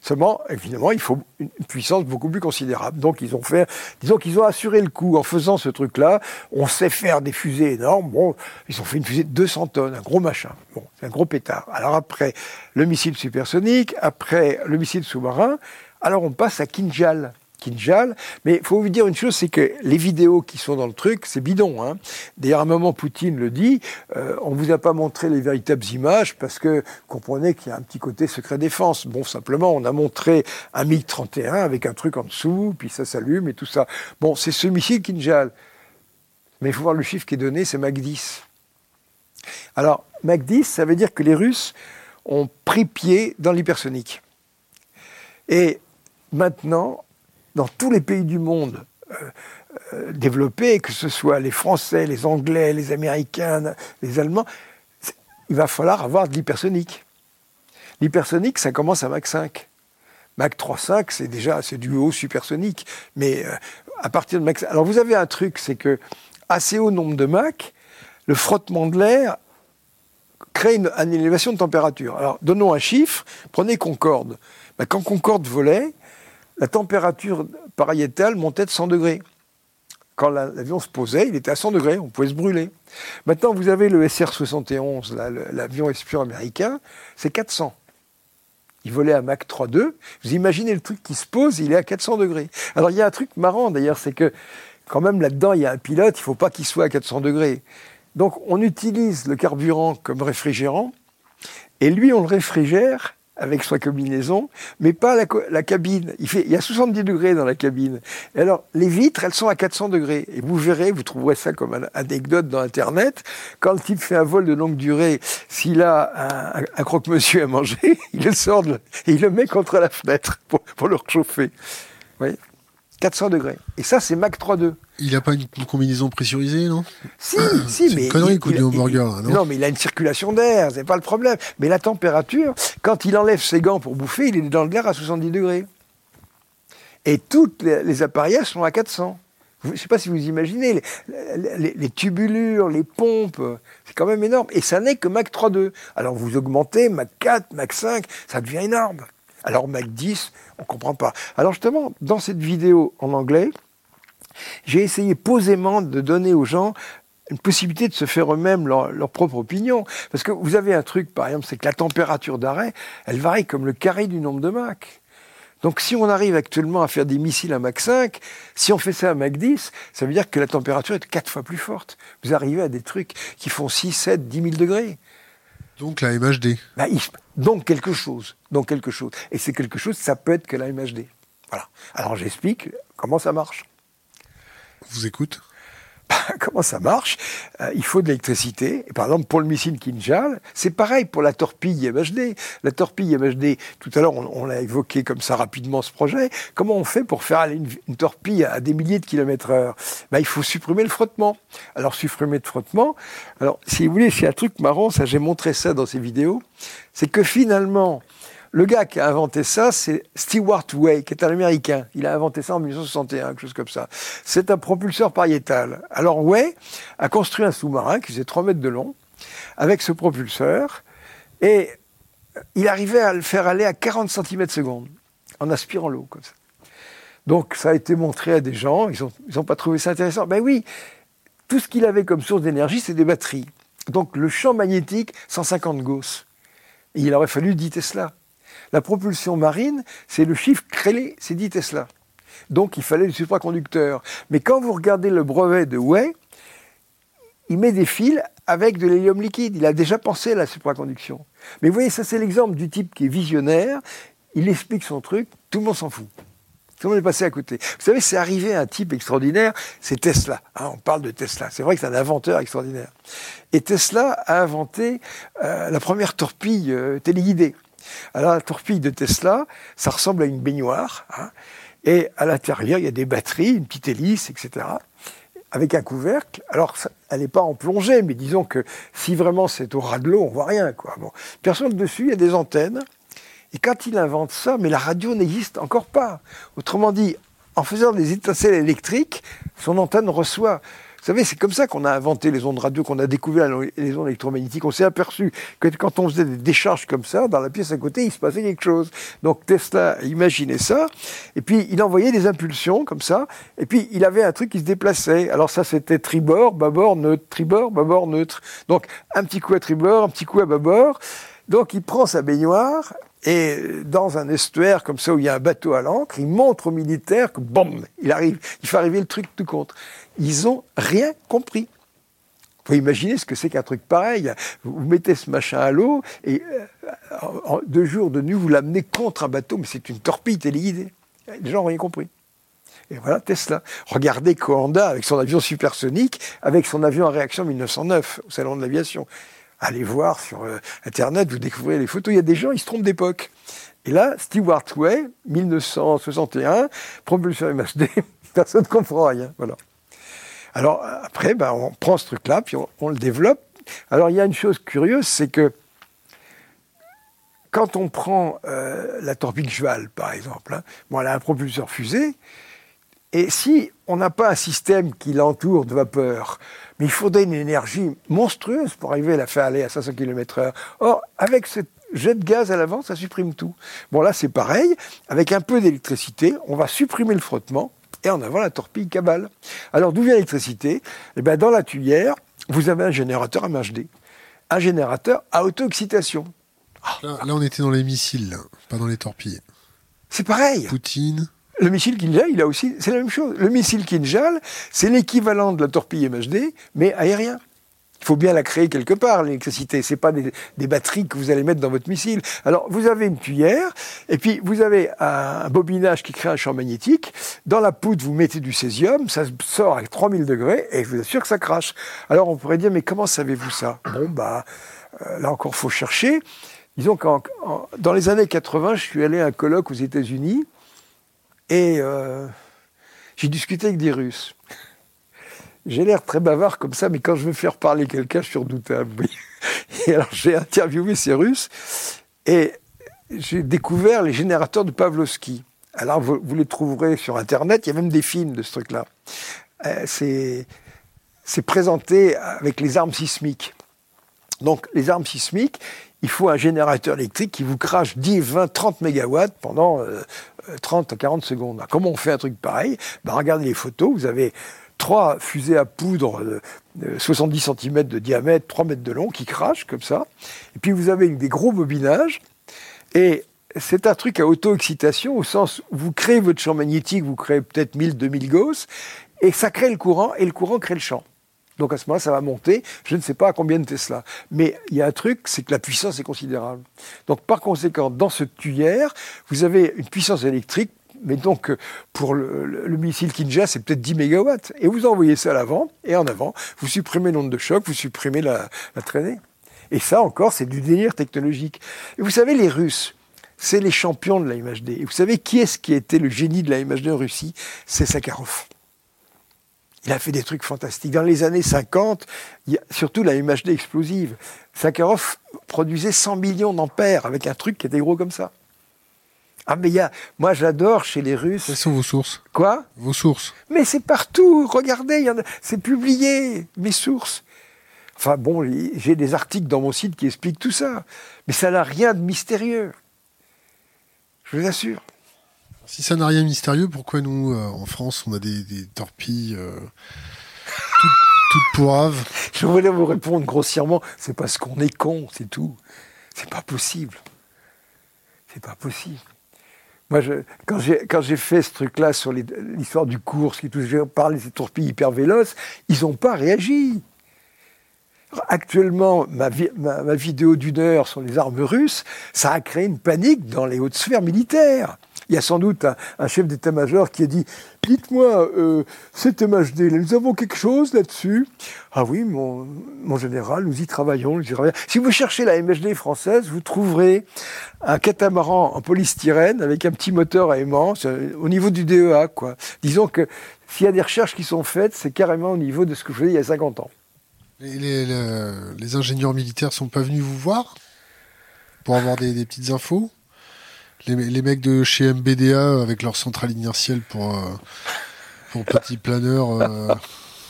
Seulement, évidemment, il faut une puissance beaucoup plus considérable. Donc, ils ont fait, disons qu'ils ont assuré le coup en faisant ce truc-là. On sait faire des fusées énormes. Bon, ils ont fait une fusée de 200 tonnes, un gros machin. Bon, c'est un gros pétard. Alors après, le missile supersonique, après le missile sous-marin, alors on passe à Kinjal. Kinjal. Mais il faut vous dire une chose, c'est que les vidéos qui sont dans le truc, c'est bidon. Hein. D'ailleurs, à un moment, Poutine le dit, euh, on ne vous a pas montré les véritables images parce que comprenez qu'il y a un petit côté secret défense. Bon, simplement, on a montré un MiG-31 avec un truc en dessous, puis ça s'allume et tout ça. Bon, c'est ce missile Kinjal. Mais il faut voir le chiffre qui est donné, c'est Mach 10. Alors, Mach 10, ça veut dire que les Russes ont pris pied dans l'hypersonique. Et maintenant, dans tous les pays du monde euh, euh, développés, que ce soit les Français, les Anglais, les Américains, les Allemands, il va falloir avoir de l'hypersonique. L'hypersonique, ça commence à Mach 5. Mach 3.5, c'est déjà c'est du haut supersonique. Mais euh, à partir de Mach 5. Alors vous avez un truc, c'est que assez haut nombre de Mach, le frottement de l'air crée une, élévation de température. Alors donnons un chiffre, prenez Concorde. Ben, quand Concorde volait, la température pariétale montait de 100 degrés. quand l'avion se posait, il était à 100 degrés, on pouvait se brûler. Maintenant, vous avez le SR-71, l'avion espion américain, c'est 400. Il volait à Mach 3.2. Vous imaginez le truc qui se pose, il est à 400 degrés. Alors il y a un truc marrant d'ailleurs, c'est que quand même là-dedans, il y a un pilote, il ne faut pas qu'il soit à 400 degrés. Donc on utilise le carburant comme réfrigérant, et lui, on le réfrigère avec sa combinaison, mais pas la, cabine. Il, fait, il y a 70 degrés dans la cabine. Et alors, les vitres, elles sont à 400 degrés. Et vous verrez, vous trouverez ça comme anecdote dans Internet, quand le type fait un vol de longue durée, s'il a un, croque-monsieur à manger, il le sort et il le met contre la fenêtre pour, pour le réchauffer. Vous voyez? 400 degrés. Et ça, c'est Mach 3.2. Il n'a pas une, combinaison pressurisée, non? Si, si, mais. Une connerie, il, il, hamburger, non? Non, mais il a une circulation d'air, c'est pas le problème. Mais la température, quand il enlève ses gants pour bouffer, il est dans l'air à 70 degrés. Et toutes les, appareillages sont à 400. Je ne sais pas si vous imaginez, les, les tubulures, les pompes, c'est quand même énorme. Et ça n'est que Mach 3.2. Alors vous augmentez, Mach 4, Mach 5, ça devient énorme. Alors Mach 10, on ne comprend pas. Alors justement, dans cette vidéo en anglais, j'ai essayé posément de donner aux gens une possibilité de se faire eux-mêmes leur, propre opinion. Parce que vous avez un truc, par exemple, c'est que la température d'arrêt, elle varie comme le carré du nombre de Mach. Donc si on arrive actuellement à faire des missiles à Mach 5, si on fait ça à Mach 10, ça veut dire que la température est quatre fois plus forte. Vous arrivez à des trucs qui font 6, 7, 10 000 degrés. Donc la MHD. Bah, donc quelque chose. Donc quelque chose. Et c'est quelque chose, ça peut être que la MHD. Voilà. Alors j'explique comment ça marche vous écoute Comment ça marche? Euh, Il faut de l'électricité. Par exemple, pour le missile Kinjal, c'est pareil pour la torpille MHD. La torpille MHD, tout à l'heure, on, l'a évoqué comme ça rapidement ce projet. Comment on fait pour faire aller une, torpille à des milliers de kilomètres heure? Ben, Il faut supprimer le frottement. Alors, supprimer le frottement, alors, si vous voulez, c'est un truc marrant, ça j'ai montré ça dans ces vidéos, c'est que finalement, le gars qui a inventé ça, c'est Stewart Way, qui est un Américain. Il a inventé ça en 1961, quelque chose comme ça. C'est un propulseur pariétal. Alors Way a construit un sous-marin qui faisait 3 mètres de long, avec ce propulseur, et il arrivait à le faire aller à 40 cm seconde, en aspirant l'eau, comme ça. Donc ça a été montré à des gens, ils n'ont ils pas trouvé ça intéressant. Ben oui, tout ce qu'il avait comme source d'énergie, c'est des batteries. Donc le champ magnétique, 150 Gauss. Il aurait fallu 10 Tesla. La propulsion marine, c'est le chiffre créé, c'est 10 Tesla. Donc il fallait le supraconducteur. Mais quand vous regardez le brevet de Way, il met des fils avec de l'hélium liquide. Il a déjà pensé à la supraconduction. Mais vous voyez, ça c'est l'exemple du type qui est visionnaire. Il explique son truc, tout le monde s'en fout. Tout le monde est passé à côté. Vous savez, c'est arrivé un type extraordinaire, c'est Tesla. Hein, on parle de Tesla. C'est vrai que c'est un inventeur extraordinaire. Et Tesla a inventé euh, la première torpille euh, téléguidée. Alors la torpille de Tesla, ça ressemble à une baignoire, hein, et à l'intérieur, il y a des batteries, une petite hélice, etc., avec un couvercle. Alors, elle n'est pas en plongée, mais disons que si vraiment c'est au ras de l'eau, on voit rien. Personne dessus, il y a des antennes. Et quand il invente ça, mais la radio n'existe encore pas. Autrement dit, en faisant des étincelles électriques, son antenne reçoit vous savez, c'est comme ça qu'on a inventé les ondes radio, qu'on a découvert les ondes électromagnétiques. On s'est aperçu que quand on faisait des décharges comme ça, dans la pièce à côté, il se passait quelque chose. Donc Tesla imaginait ça, et puis il envoyait des impulsions comme ça, et puis il avait un truc qui se déplaçait. Alors ça, c'était tribord, bâbord, neutre, tribord, bâbord, neutre. Donc un petit coup à tribord, un petit coup à bâbord. Donc il prend sa baignoire, et dans un estuaire comme ça où il y a un bateau à l'ancre, il montre aux militaires que, boum, il arrive, il fait arriver le truc tout contre ils ont rien compris. Vous pouvez imaginer ce que c'est qu'un truc pareil. Vous mettez ce machin à l'eau et euh, en deux jours de nuit, vous l'amenez contre un bateau, mais c'est une torpille téléguidée. Les gens n'ont rien compris. Et voilà Tesla. Regardez Coanda avec son avion supersonique, avec son avion en réaction 1909 au Salon de l'Aviation. Allez voir sur euh, Internet, vous découvrez les photos. Il y a des gens, ils se trompent d'époque. Et là, Stewart Way, 1961, propulsion MHD, personne ne comprend rien. Voilà. Alors après, ben, on prend ce truc-là, puis on, le développe. Alors il y a une chose curieuse, c'est que quand on prend euh, la torpille cheval, par exemple, hein, bon, elle a un propulseur fusée, et si on n'a pas un système qui l'entoure de vapeur, mais il faudrait une énergie monstrueuse pour arriver à la faire aller à 500 km/h. Or, avec ce jet de gaz à l'avant, ça supprime tout. Bon, là, c'est pareil. Avec un peu d'électricité, on va supprimer le frottement et en avant la torpille cabale. Alors d'où vient l'électricité? Eh bien dans la tuyère, vous avez un générateur MHD, un générateur à auto-excitation. Là, là, on était dans les missiles, là, pas dans les torpilles. C'est pareil. Poutine. Le missile Kinjal, il a aussi, c'est la même chose. Le missile Kinjal, c'est l'équivalent de la torpille MHD, mais aérien. Il faut bien la créer quelque part, l'électricité. C'est pas des, batteries que vous allez mettre dans votre missile. Alors, vous avez une tuyère, et puis vous avez un bobinage qui crée un champ magnétique. Dans la poudre, vous mettez du césium, ça sort à 3000 degrés, et je vous assure que ça crache. Alors, on pourrait dire, mais comment savez-vous ça? Bon, bah, euh, là encore, faut chercher. Disons que dans les années 80, je suis allé à un colloque aux États-Unis, et euh, j'ai discuté avec des Russes. J'ai l'air très bavard comme ça, mais quand je veux faire parler quelqu'un, je suis redoutable. Et alors j'ai interviewé ces Russes et j'ai découvert les générateurs de Pavlovski. Alors vous, les trouverez sur Internet, il y a même des films de ce truc-là. Euh, c'est présenté avec les armes sismiques. Donc les armes sismiques, il faut un générateur électrique qui vous crache 10, 20, 30 mégawatts pendant euh, 30 à 40 secondes. Alors, comment on fait un truc pareil? Ben, Regardez les photos, vous avez trois fusées à poudre de 70 cm de diamètre, 3 mètres de long, qui crachent comme ça. Et puis vous avez des gros bobinages. Et c'est un truc à auto-excitation, au sens où vous créez votre champ magnétique, vous créez peut-être 1000, 2000 Gauss, et ça crée le courant, et le courant crée le champ. Donc à ce moment-là, ça va monter. Je ne sais pas à combien de Tesla. Mais il y a un truc, c'est que la puissance est considérable. Donc par conséquent, dans ce tuyère, vous avez une puissance électrique mais donc pour le, le, le missile Kinja, c'est peut-être 10 mégawatts. Et vous envoyez ça à l'avant et en avant, vous supprimez l'onde de choc, vous supprimez la, traînée. Et ça encore, c'est du délire technologique. Et vous savez, les Russes, c'est les champions de la MHD. Et vous savez qui est-ce qui a le génie de la MHD en Russie? C'est Sakharov. Il a fait des trucs fantastiques. Dans les années 50, il y a, surtout la MHD explosive, Sakharov produisait 100 millions d'ampères avec un truc qui était gros comme ça. Ah, mais il y a. Moi, j'adore chez les Russes. Quelles sont vos sources? Quoi? Vos sources. Mais c'est partout. Regardez, y en a... c'est publié, mes sources. Enfin bon, j'ai des articles dans mon site qui expliquent tout ça. Mais ça n'a rien de mystérieux. Je vous assure. Si ça n'a rien de mystérieux, pourquoi nous, euh, en France, on a des, des torpilles euh, toutes, toutes pourraves Je voulais vous répondre grossièrement, c'est parce qu'on est con, c'est tout. C'est pas possible. C'est pas possible. Moi, quand j'ai fait ce truc-là sur l'histoire du cours, qui touche, parle des torpilles hyper véloces, ils n'ont pas réagi. Actuellement, ma, vi ma, ma vidéo d'une heure sur les armes russes, ça a créé une panique dans les hautes sphères militaires. Il y a sans doute un, chef d'état-major qui a dit Dites-moi, euh, cet MHD, nous avons quelque chose là-dessus Ah oui, mon, général, nous y travaillons. Si vous cherchez la MHD française, vous trouverez un catamaran en polystyrène avec un petit moteur à aimant au niveau du DEA. Quoi. Disons que s'il y a des recherches qui sont faites, c'est carrément au niveau de ce que je faisais il y a 50 ans. Les, ingénieurs militaires sont pas venus vous voir pour avoir des, petites infos? Les, mecs de chez MBDA avec leur centrale inertielle pour, euh, pour petit planeur. Euh...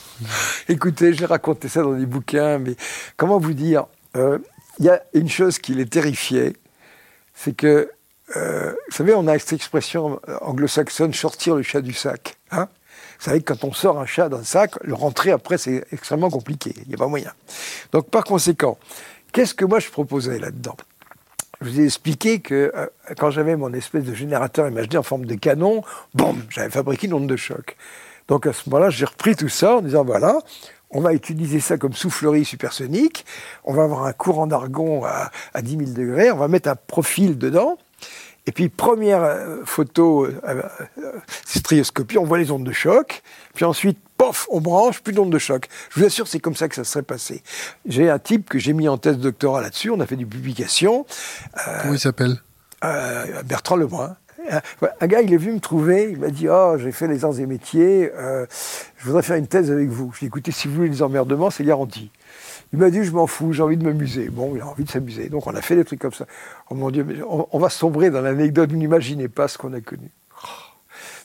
Écoutez, j'ai raconté ça dans des bouquins, mais comment vous dire Il euh, y a une chose qui les terrifiait, c'est que, vous savez, on a cette expression anglo-saxonne sortir le chat du sac. Hein? Savez que quand on sort un chat d'un sac, le rentrer après, c'est extrêmement compliqué. Il n'y a pas moyen. Donc, par conséquent, qu'est-ce que moi je proposais là-dedans? Je vous ai expliqué que euh, quand j'avais mon espèce de générateur MHD en forme de canon, boum, j'avais fabriqué une onde de choc. Donc à ce moment-là, j'ai repris tout ça en disant voilà, on va utiliser ça comme soufflerie supersonique, on va avoir un courant d'argon à 10 000 degrés, on va mettre un profil dedans, et puis, première euh, photo, euh, euh, strioscopie, on voit les ondes de choc. Puis ensuite, pof, on branche, plus d'ondes de choc. Je vous assure, c'est comme ça que ça serait passé. J'ai un type que j'ai mis en thèse doctorat là-dessus, on a fait des publications. Euh, Comment il s'appelle? Euh, Bertrand Lebrun. Un gars, il est venu me trouver, il m'a dit Oh, j'ai fait les arts et métiers, euh, je voudrais faire une thèse avec vous. Je lui ai dit Écoutez, si vous voulez les emmerdements, c'est garanti. Il m'a dit, je m'en fous, j'ai envie de m'amuser. Bon, il a envie de s'amuser. Donc on a fait des trucs comme ça. Oh mon Dieu, mais on, va sombrer dans l'anecdote, vous n'imaginez pas ce qu'on a connu.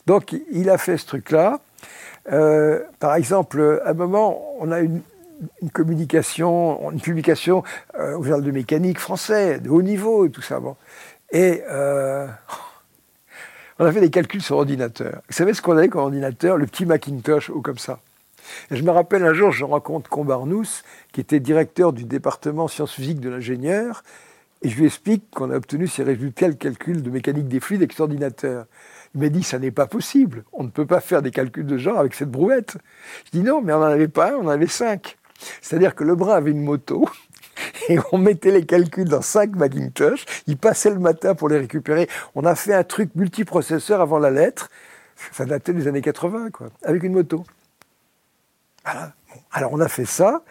Donc il a fait ce truc-là. Euh, par exemple, à un moment, on a une, une communication, une publication euh, au journal de mécanique français, de haut niveau et tout ça. Bon. Et euh, on a fait des calculs sur ordinateur. Vous savez ce qu'on avait comme ordinateur Le petit Macintosh ou comme ça? Je me rappelle un jour, je rencontre Combarnous, qui était directeur du département sciences physiques de l'ingénieur, et je lui explique qu'on a obtenu ces résultats de calcul de mécanique des fluides avec cet. Il m'a dit, ça n'est pas possible. On ne peut pas faire des calculs de genre avec cette brouette. Je dis non, mais on n'en avait pas un, on en avait cinq. C'est-à-dire que le bras avait une moto, et on mettait les calculs dans cinq Macintosh, il passait le matin pour les récupérer. On a fait un truc multiprocesseur avant la lettre, ça datait des années 80, quoi, avec une moto. Alors on a fait ça,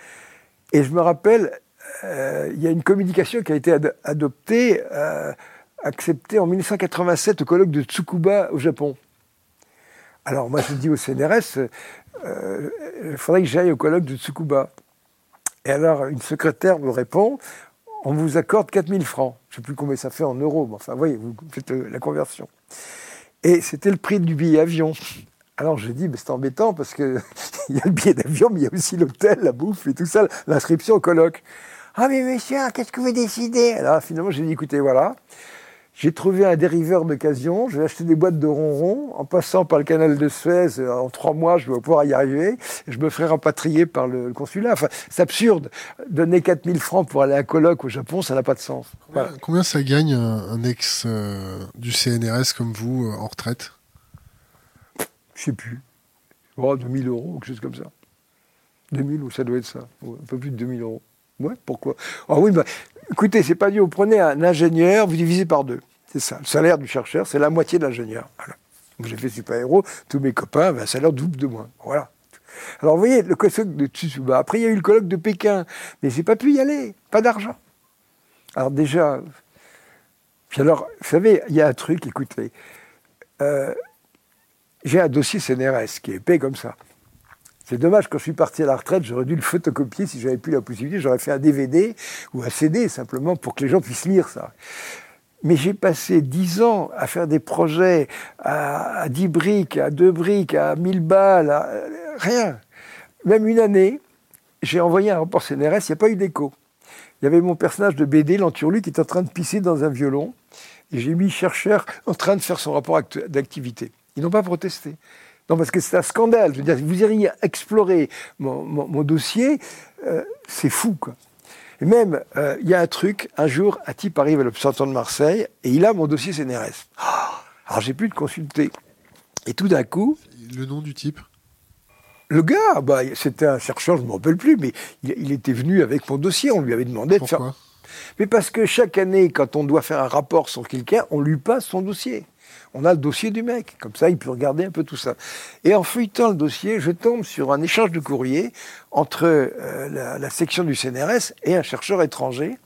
et je me rappelle, euh, il y a une communication qui a été adoptée, euh, acceptée en 1987 au colloque de Tsukuba au Japon. Alors moi je dis au CNRS, euh, il faudrait que j'aille au colloque de Tsukuba. Et alors une secrétaire me répond, on vous accorde 4000 francs. Je ne sais plus combien ça fait en euros, mais enfin, voyez, vous faites la conversion. Et c'était le prix du billet avion. Alors je dis, c'est embêtant parce qu'il y a le billet d'avion, mais il y a aussi l'hôtel, la bouffe et tout ça, l'inscription au colloque. Ah mais monsieur, qu'est-ce que vous décidez? Alors finalement j'ai dit, écoutez, voilà, j'ai trouvé un dériveur d'occasion, j'ai acheté des boîtes de ronron, en passant par le canal de Suez, euh, en trois mois je vais pouvoir y arriver, je me ferai rapatrier par le consulat. Enfin, c'est absurde, donner 4000 francs pour aller à un colloque au Japon, ça n'a pas de sens. Combien, ça gagne un, ex euh, du CNRS comme vous euh, en retraite? Je sais plus. Oh, 2000 euros, quelque chose comme ça. 2000, ça doit être ça. un peu plus de 2000 euros. Ouais, pourquoi? Ah oui, bah, écoutez, c'est pas dit, vous prenez un ingénieur, vous divisez par deux. C'est ça. Le salaire du chercheur, c'est la moitié de l'ingénieur. Voilà. J'ai fait super-héros, tous mes copains avaient un salaire double de moins. Voilà. Alors vous voyez, le colloque de Tsusuba. Après, il y a eu le colloque de Pékin. Mais j'ai pas pu y aller. Pas d'argent. Alors déjà. Puis alors, vous savez, il y a un truc, écoutez. Euh, j'ai un dossier CNRS qui est épais comme ça. C'est dommage, quand je suis parti à la retraite, j'aurais dû le photocopier si j'avais plus la possibilité. J'aurais fait un DVD ou un CD simplement pour que les gens puissent lire ça. Mais j'ai passé dix ans à faire des projets à, dix briques, à deux briques, à mille balles, à, rien. Même une année, j'ai envoyé un rapport CNRS, il n'y a pas eu d'écho. Il y avait mon personnage de BD, l'enturlu, qui est en train de pisser dans un violon. Et j'ai mis chercheur en train de faire son rapport d'activité. Ils n'ont pas protesté. Non, parce que c'est un scandale. Je veux dire, vous iriez explorer mon, dossier, euh, c'est fou, quoi. Et même, euh, il y a un truc, un jour, un type arrive à l'Observatoire de Marseille et il a mon dossier CNRS. Ah, alors j'ai pu le consulter. Et tout d'un coup. Le nom du type? le gars, bah, c'était un chercheur, je ne me rappelle plus, mais il, était venu avec mon dossier. On lui avait demandé de faire. Mais parce que chaque année, quand on doit faire un rapport sur quelqu'un, on lui passe son dossier on a le dossier du mec. Comme ça, il peut regarder un peu tout ça. Et en feuilletant le dossier, je tombe sur un échange de courrier entre euh, la, section du CNRS et un chercheur étranger.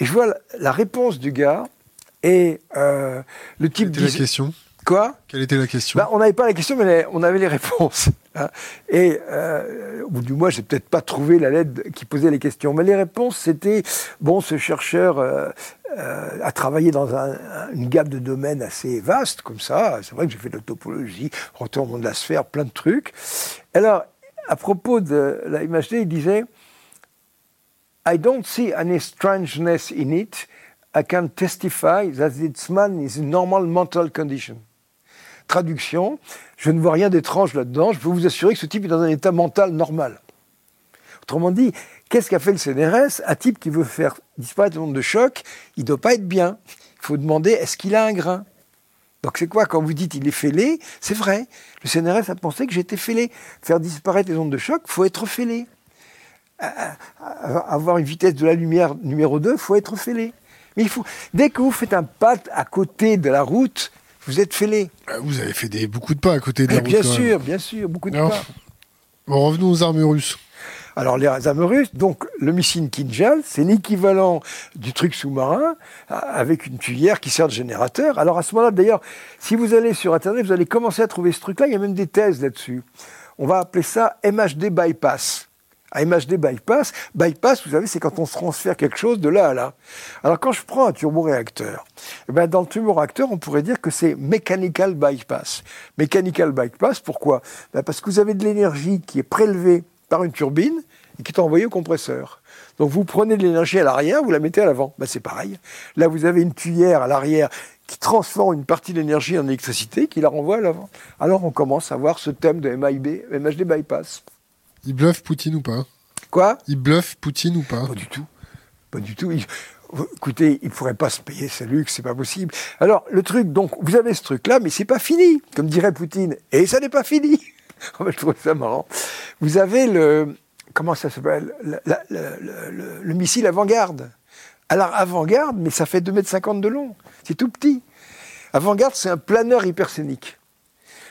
Et je vois la, réponse du gars et euh, le type... Quelle était la question? Quoi? Quelle était la question? Bah, On n'avait pas la question, mais on avait les réponses. Hein. Et euh, bout du mois, j'ai peut-être pas trouvé la lettre qui posait les questions. Mais les réponses, c'était bon, ce chercheur euh, a travaillé dans une gamme de domaines assez vaste, comme ça. C'est vrai que j'ai fait de la topologie, retournement de la sphère, plein de trucs. Alors, à propos de la MHD, il disait I don't see any strangeness in it. I can testify that this man is in normal mental condition. Traduction, je ne vois rien d'étrange là-dedans, je peux vous assurer que ce type est dans un état mental normal. Autrement dit, qu'est-ce qu'a fait le CNRS Un type qui veut faire disparaître le nombre de chocs, il ne doit pas être bien. Il faut demander est-ce qu'il a un grain? Donc c'est quoi? Quand vous dites il est fêlé C'est vrai. Le CNRS a pensé que j'étais fêlé. Faire disparaître les ondes de choc, faut être fêlé. Avoir une vitesse de la lumière numéro 2, faut être fêlé. Mais il dès que vous faites un pas à côté de la route, vous êtes fêlé. Ah, vous avez fait des, beaucoup de pas à côté de la route. Bien sûr, bien sûr, beaucoup de pas. Bon, revenons aux armes russes. Alors les armes russes, donc le missile Kinjal, c'est l'équivalent du truc sous-marin avec une tuyère qui sert de générateur. Alors à ce moment-là, d'ailleurs, si vous allez sur Internet, vous allez commencer à trouver ce truc-là. Il y a même des thèses là-dessus. On va appeler ça MHD bypass. Un MHD bypass, bypass, vous savez, c'est quand on se transfère quelque chose de là à là. Alors quand je prends un turboréacteur, eh ben dans le turboréacteur, on pourrait dire que c'est mechanical bypass. Mechanical bypass, pourquoi? Ben Parce que vous avez de l'énergie qui est prélevée par une turbine et qui est envoyée au compresseur. Donc vous prenez de l'énergie à l'arrière, vous la mettez à l'avant. Ben, c'est pareil. Là, vous avez une tuyère à l'arrière qui transforme une partie de l'énergie en électricité, qui la renvoie à l'avant. Alors on commence à voir ce thème de MIB, MHD bypass. Il bluffe Poutine ou pas Quoi Il bluffe Poutine ou pas Pas du tout. Pas du tout. Écoutez, il ne pourrait pas se payer ce luxe, c'est pas possible. Alors, le truc, donc, vous avez ce truc-là, mais c'est pas fini, comme dirait Poutine. Et ça n'est pas fini. Je trouve ça marrant. Vous avez le, comment ça s'appelle? Le, le, le, missile avant-garde. Alors, avant-garde, mais ça fait 2,50 m de long. C'est tout petit. Avant-garde, c'est un planeur hypersonique.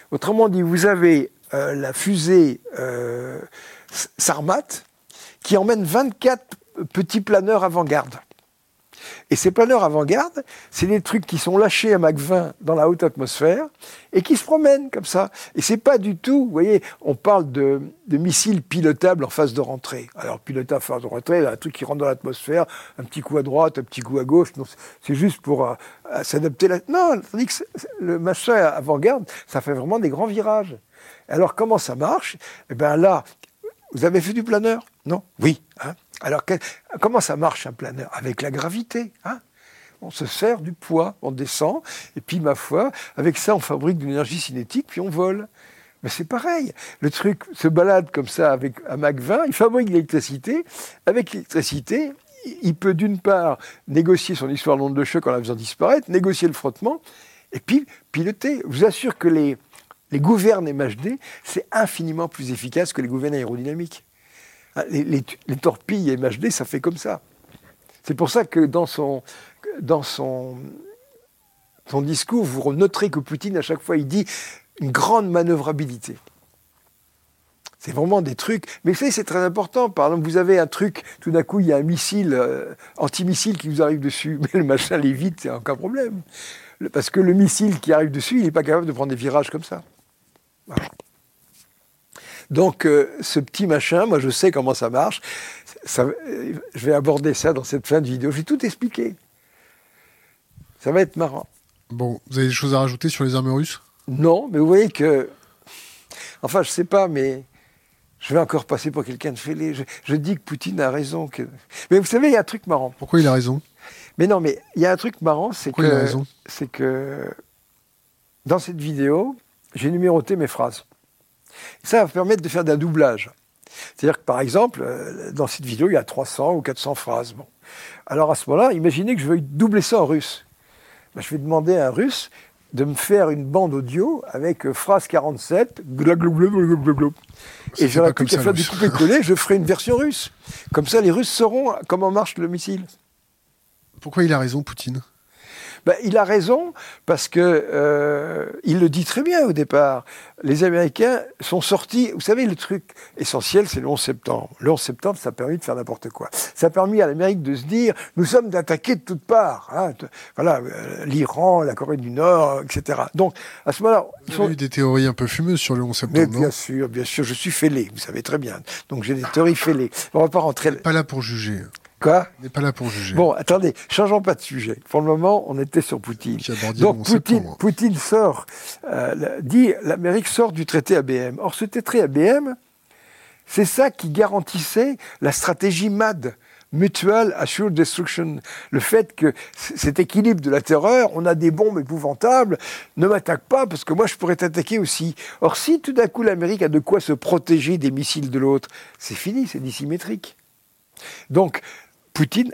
Autrement dit, vous avez euh, la fusée euh, Sarmat qui emmène 24 petits planeurs avant-garde. Et ces planeurs avant-garde, c'est des trucs qui sont lâchés à Mach 20 dans la haute atmosphère et qui se promènent comme ça. Et c'est pas du tout, vous voyez, on parle de, missiles pilotables en phase de rentrée. Alors pilotable en phase de rentrée, un truc qui rentre dans l'atmosphère, un petit coup à droite, un petit coup à gauche, c'est juste pour euh, s'adapter. Non, tandis que le machin avant-garde, ça fait vraiment des grands virages. Alors comment ça marche? Eh bien là, vous avez fait du planeur? Non? Oui. Hein? Alors, comment ça marche un planeur? Avec la gravité. Hein? On se sert du poids, on descend, et puis, ma foi, avec ça, on fabrique de l'énergie cinétique, puis on vole. Mais c'est pareil. Le truc se balade comme ça avec un Mach 20, il fabrique de l'électricité. Avec l'électricité, il peut d'une part négocier son histoire d'onde de choc en la faisant disparaître, négocier le frottement, et puis piloter. Je vous assure que les, les gouvernes MHD, c'est infiniment plus efficace que les gouvernes aérodynamiques. Ah, les, torpilles MHD, ça fait comme ça. C'est pour ça que dans son, discours, vous noterez que Poutine, à chaque fois, il dit une grande manœuvrabilité. C'est vraiment des trucs. Mais vous savez, c'est très important. Par exemple, vous avez un truc, tout d'un coup, il y a un missile, euh, anti-missile qui vous arrive dessus. Mais le machin est vite, c'est aucun problème. Parce que le missile qui arrive dessus, il n'est pas capable de prendre des virages comme ça. Donc, euh, ce petit machin, moi, je sais comment ça marche. Euh, je vais aborder ça dans cette fin de vidéo. Je vais tout expliquer. Ça va être marrant. Bon, vous avez des choses à rajouter sur les armes russes? Non, mais vous voyez que. Enfin, je sais pas, mais je vais encore passer pour quelqu'un de fêlé. Je, dis que Poutine a raison. Que... Mais vous savez, il y a un truc marrant. Pourquoi il a raison? Mais non, mais il y a un truc marrant, c'est que. C'est que. Dans cette vidéo, j'ai numéroté mes phrases. Ça va permettre de faire d'un doublage. C'est-à-dire que, par exemple, euh, dans cette vidéo, il y a 300 ou 400 phrases. Bon. Alors, à ce moment-là, imaginez que je veuille doubler ça en russe. Ben, je vais demander à un russe de me faire une bande audio avec euh, phrase 47, et j'aurai plus qu'à faire du coupé-coller, je ferai une version russe. Comme ça, les Russes sauront comment marche le missile. Pourquoi il a raison, Poutine? Ben, il a raison parce que euh, il le dit très bien au départ. Les Américains sont sortis. Vous savez, le truc essentiel, c'est le 11 septembre. Le 11 septembre, ça a permis de faire n'importe quoi. Ça a permis à l'Amérique de se dire nous sommes d'attaquer de toutes parts. Hein. Voilà, euh, l'Iran, la Corée du Nord, etc. Donc, à ce moment-là. Il y a eu des théories un peu fumeuses sur le 11 septembre. Mais bien sûr, bien sûr. Je suis fêlé, vous savez très bien. Donc, j'ai des théories fêlées. On va pas rentrer. Pas là pour juger. Quoi On n'est pas là pour juger. Bon, attendez, changeons pas de sujet. Pour le moment, on était sur Poutine. Donc Poutine, Poutine sort, euh, dit l'Amérique sort du traité ABM. Or, ce traité ABM, c'est ça qui garantissait la stratégie MAD, Mutual Assured Destruction. Le fait que cet équilibre de la terreur, on a des bombes épouvantables, ne m'attaque pas parce que moi je pourrais t'attaquer aussi. Or, si tout d'un coup l'Amérique a de quoi se protéger des missiles de l'autre, c'est fini, c'est dissymétrique. Donc, Poutine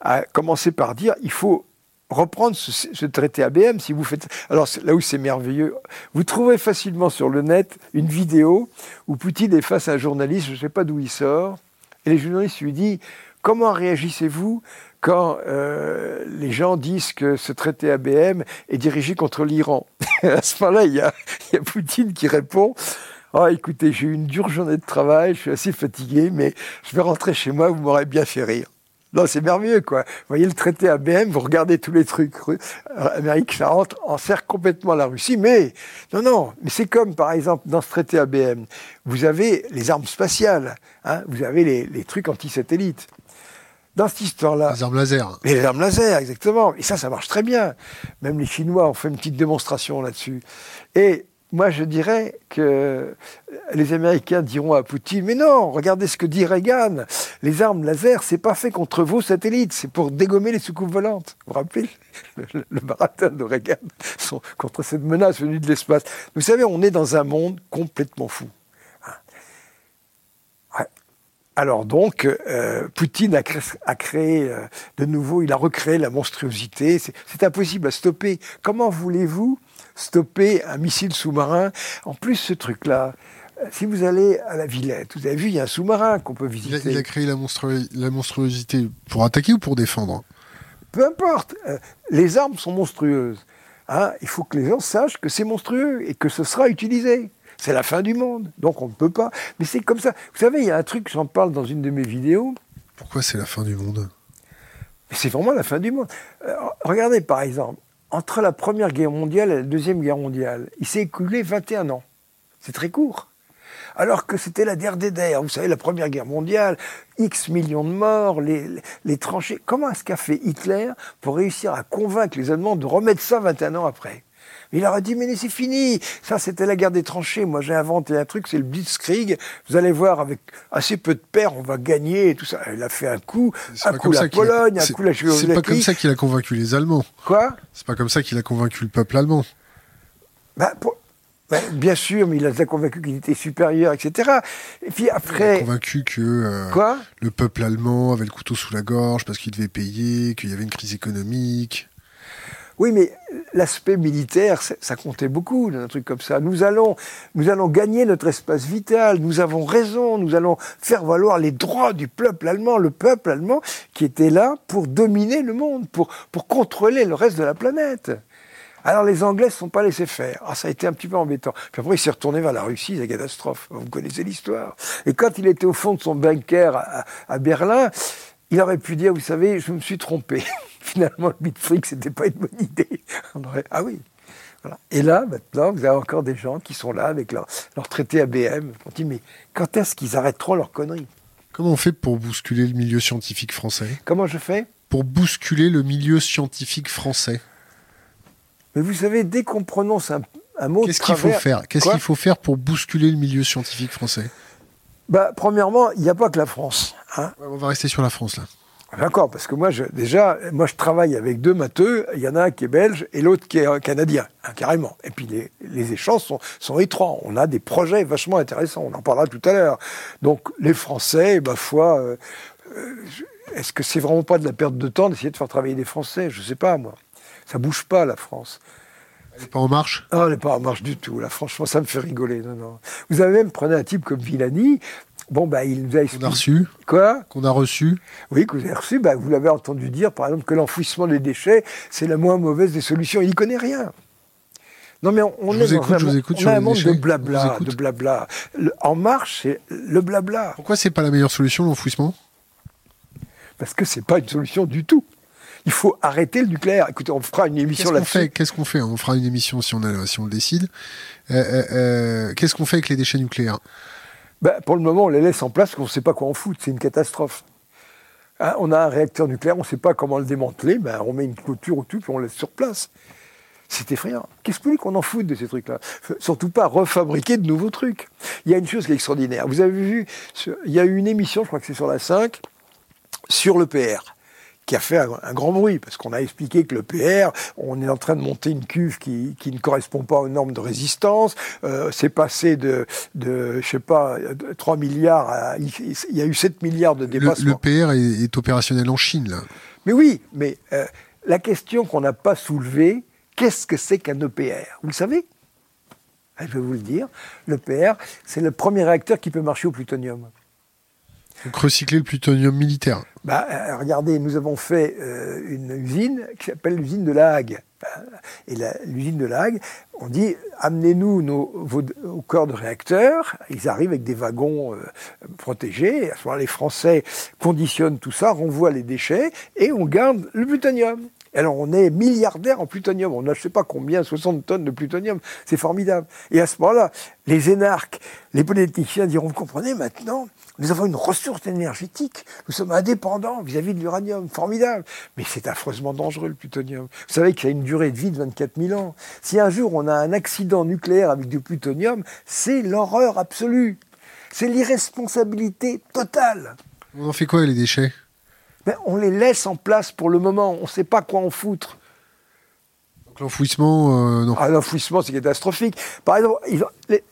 a commencé par dire il faut reprendre ce, traité ABM si vous faites. Alors là où c'est merveilleux, vous trouverez facilement sur le net une vidéo où Poutine est face à un journaliste, je ne sais pas d'où il sort, et les journalistes lui disent comment réagissez-vous quand euh, les gens disent que ce traité ABM est dirigé contre l'Iran? À ce moment-là, il y a Poutine qui répond Oh, écoutez, j'ai eu une dure journée de travail, je suis assez fatigué, mais je vais rentrer chez moi, vous m'aurez bien fait rire. Non, c'est merveilleux, quoi. Vous voyez le traité ABM, vous regardez tous les trucs. Euh, Amérique, ça rentre, enserre complètement la Russie. Mais, non, non, mais c'est comme, par exemple, dans ce traité ABM, vous avez les armes spatiales, hein, vous avez les, les trucs anti-satellites. Dans cette histoire-là. Les armes laser. Les armes laser, exactement. Et ça, ça marche très bien. Même les Chinois ont fait une petite démonstration là-dessus. Et moi, je dirais que les Américains diront à Poutine, mais non, regardez ce que dit Reagan. Les armes laser, c'est pas fait contre vos satellites, c'est pour dégommer les soucoupes volantes. Vous vous rappelez le, le marathon de Reagan contre cette menace venue de l'espace. Vous savez, on est dans un monde complètement fou. Alors donc, euh, Poutine a créé, a créé euh, de nouveau, il a recréé la monstruosité. C'est impossible à stopper. Comment voulez-vous stopper un missile sous-marin En plus, ce truc-là, euh, si vous allez à la Villette, vous avez vu, il y a un sous-marin qu'on peut visiter. Il a, il a créé la, la, monstruosité pour attaquer ou pour défendre? Peu importe. les armes sont monstrueuses. Hein il faut que les gens sachent que c'est monstrueux et que ce sera utilisé. C'est la fin du monde. Donc on ne peut pas. Mais c'est comme ça. Vous savez, il y a un truc, j'en parle dans une de mes vidéos. Pourquoi c'est la fin du monde? C'est vraiment la fin du monde. Euh, regardez par exemple, entre la Première Guerre mondiale et la Deuxième Guerre mondiale, il s'est écoulé 21 ans. C'est très court. Alors que c'était la guerre des Vous savez, la Première Guerre mondiale, X millions de morts, les, les tranchées. Comment est-ce qu'a fait Hitler pour réussir à convaincre les Allemands de remettre ça 21 ans après? Il leur a dit, mais c'est fini. Ça, c'était la guerre des tranchées. Moi, j'ai inventé un truc, c'est le Blitzkrieg. Vous allez voir, avec assez peu de paires, on va gagner et tout ça. Il a fait un coup, un coup la Pologne, un coup la Tchécoslovaquie. C'est pas comme ça qu'il a convaincu les Allemands. Quoi? C'est pas comme ça qu'il a convaincu le peuple allemand. Bah, bah bien sûr, mais il a convaincu qu'il était supérieur, etc. Et puis après. Il a convaincu que euh, Quoi? le peuple allemand avait le couteau sous la gorge parce qu'il devait payer, qu'il y avait une crise économique. Oui, mais l'aspect militaire, ça comptait beaucoup dans un truc comme ça. Nous allons, nous allons gagner notre espace vital. Nous avons raison. Nous allons faire valoir les droits du peuple allemand, le peuple allemand qui était là pour dominer le monde, pour, pour contrôler le reste de la planète. Alors les Anglais ne sont pas laissés faire. Ah, ça a été un petit peu embêtant. Puis après, il s'est retourné vers la Russie, la catastrophe. Vous connaissez l'histoire. Et quand il était au fond de son bunker à Berlin, il aurait pu dire, vous savez, je me suis trompé. Finalement, le Bitfreak, c'était pas une bonne idée. Ah oui. Voilà. Et là, maintenant, vous avez encore des gens qui sont là avec leur, leur traité ABM. On dit, mais quand est-ce qu'ils arrêteront leur conneries? Comment on fait pour bousculer le milieu scientifique français? Comment je fais? Pour bousculer le milieu scientifique français. Mais vous savez, dès qu'on prononce un, un mot Qu'est-ce qu'il faut faire? Qu'est-ce qu'il faut faire pour bousculer le milieu scientifique français? Bah, Premièrement, il n'y a pas que la France. Hein. on va rester sur la France, là. D'accord, parce que moi, je, déjà, moi, je travaille avec deux matheux. Il y en a un qui est belge et l'autre qui est canadien, hein, carrément. Et puis, les, les échanges sont, sont, étroits. On a des projets vachement intéressants. On en parlera tout à l'heure. Donc, les Français, ma foi, euh, euh, est-ce que c'est vraiment pas de la perte de temps d'essayer de faire travailler des Français? Je sais pas, moi. Ça bouge pas, la France. Elle n'est pas en marche? Ah, elle n'est pas en marche du tout. Là, franchement, ça me fait rigoler. Non, non. Vous avez même pris un type comme Villani. Bon, bah, il nous a expliqué. Qu'on a reçu Quoi Qu'on a reçu Oui, que vous avez reçu. Bah, vous l'avez entendu dire, par exemple, que l'enfouissement des déchets, c'est la moins mauvaise des solutions. Il n'y connaît rien. Non, mais on, on je vous écoute, un, je vous écoute on sur a un monde déchets. de blabla, de blabla. Le- en marche, c'est le blabla. Pourquoi c'est pas la meilleure solution, l'enfouissement? Parce que c'est pas une solution du tout. Il faut arrêter le nucléaire. Écoutez, on fera une Qu'est-ce émission qu'on là-dessus. fait? Qu'est-ce qu'on fait? On fera une émission si on, a, si on le décide. Euh, euh, euh, Qu'est-ce qu'on fait avec les déchets nucléaires? Ben, pour le moment, on les laisse en place, parce qu'on ne sait pas quoi en foutre. C'est une catastrophe. Hein, on a un réacteur nucléaire, on ne sait pas comment le démanteler. Ben, on met une clôture au-dessus, puis on le laisse sur place. C'est effrayant. Qu'est-ce que qu'on en foute de ces trucs-là? Surtout pas refabriquer de nouveaux trucs. Il y a une chose qui est extraordinaire. Vous avez vu, il y a eu une émission, je crois que c'est sur la 5, sur le PR qui a fait un, un grand bruit, parce qu'on a expliqué que le PR, on est en train de monter une cuve qui, qui ne correspond pas aux normes de résistance, euh, c'est passé de, de, je sais pas, de 3 milliards à... Il, y a eu 7 milliards de dépassements. le PR est, est opérationnel en Chine, là. Mais oui, mais euh, la question qu'on n'a pas soulevée, qu'est-ce que c'est qu'un EPR Vous le savez? Ah, Je vais vous le dire. L'EPR, c'est le premier réacteur qui peut marcher au plutonium. Donc recycler le plutonium militaire. Bah, euh, regardez, nous avons fait euh, une usine qui s'appelle l'usine de la Hague. Euh, Et l'usine de la Hague, on dit amenez-nous nos, vos, corps de réacteurs. Ils arrivent avec des wagons protégés. À ce moment-là, les Français conditionnent tout ça, renvoient les déchets et on garde le plutonium. Alors on est milliardaire en plutonium. On a pas combien, 60 tonnes de plutonium. C'est formidable. Et à ce moment-là, les énarques, les politiciens diront, vous comprenez maintenant, nous avons une ressource énergétique. Nous sommes indépendants vis-à-vis de l'uranium. Formidable. Mais c'est affreusement dangereux, le plutonium. Vous savez qu'il a une durée de vie de 24 000 ans. Si un jour on a un accident nucléaire avec du plutonium, c'est l'horreur absolue. C'est l'irresponsabilité totale. On en fait quoi les déchets? Ben, On les laisse en place pour le moment. On ne sait pas quoi en foutre. L'enfouissement, euh, non. Ah, l'enfouissement, c'est catastrophique. Par exemple,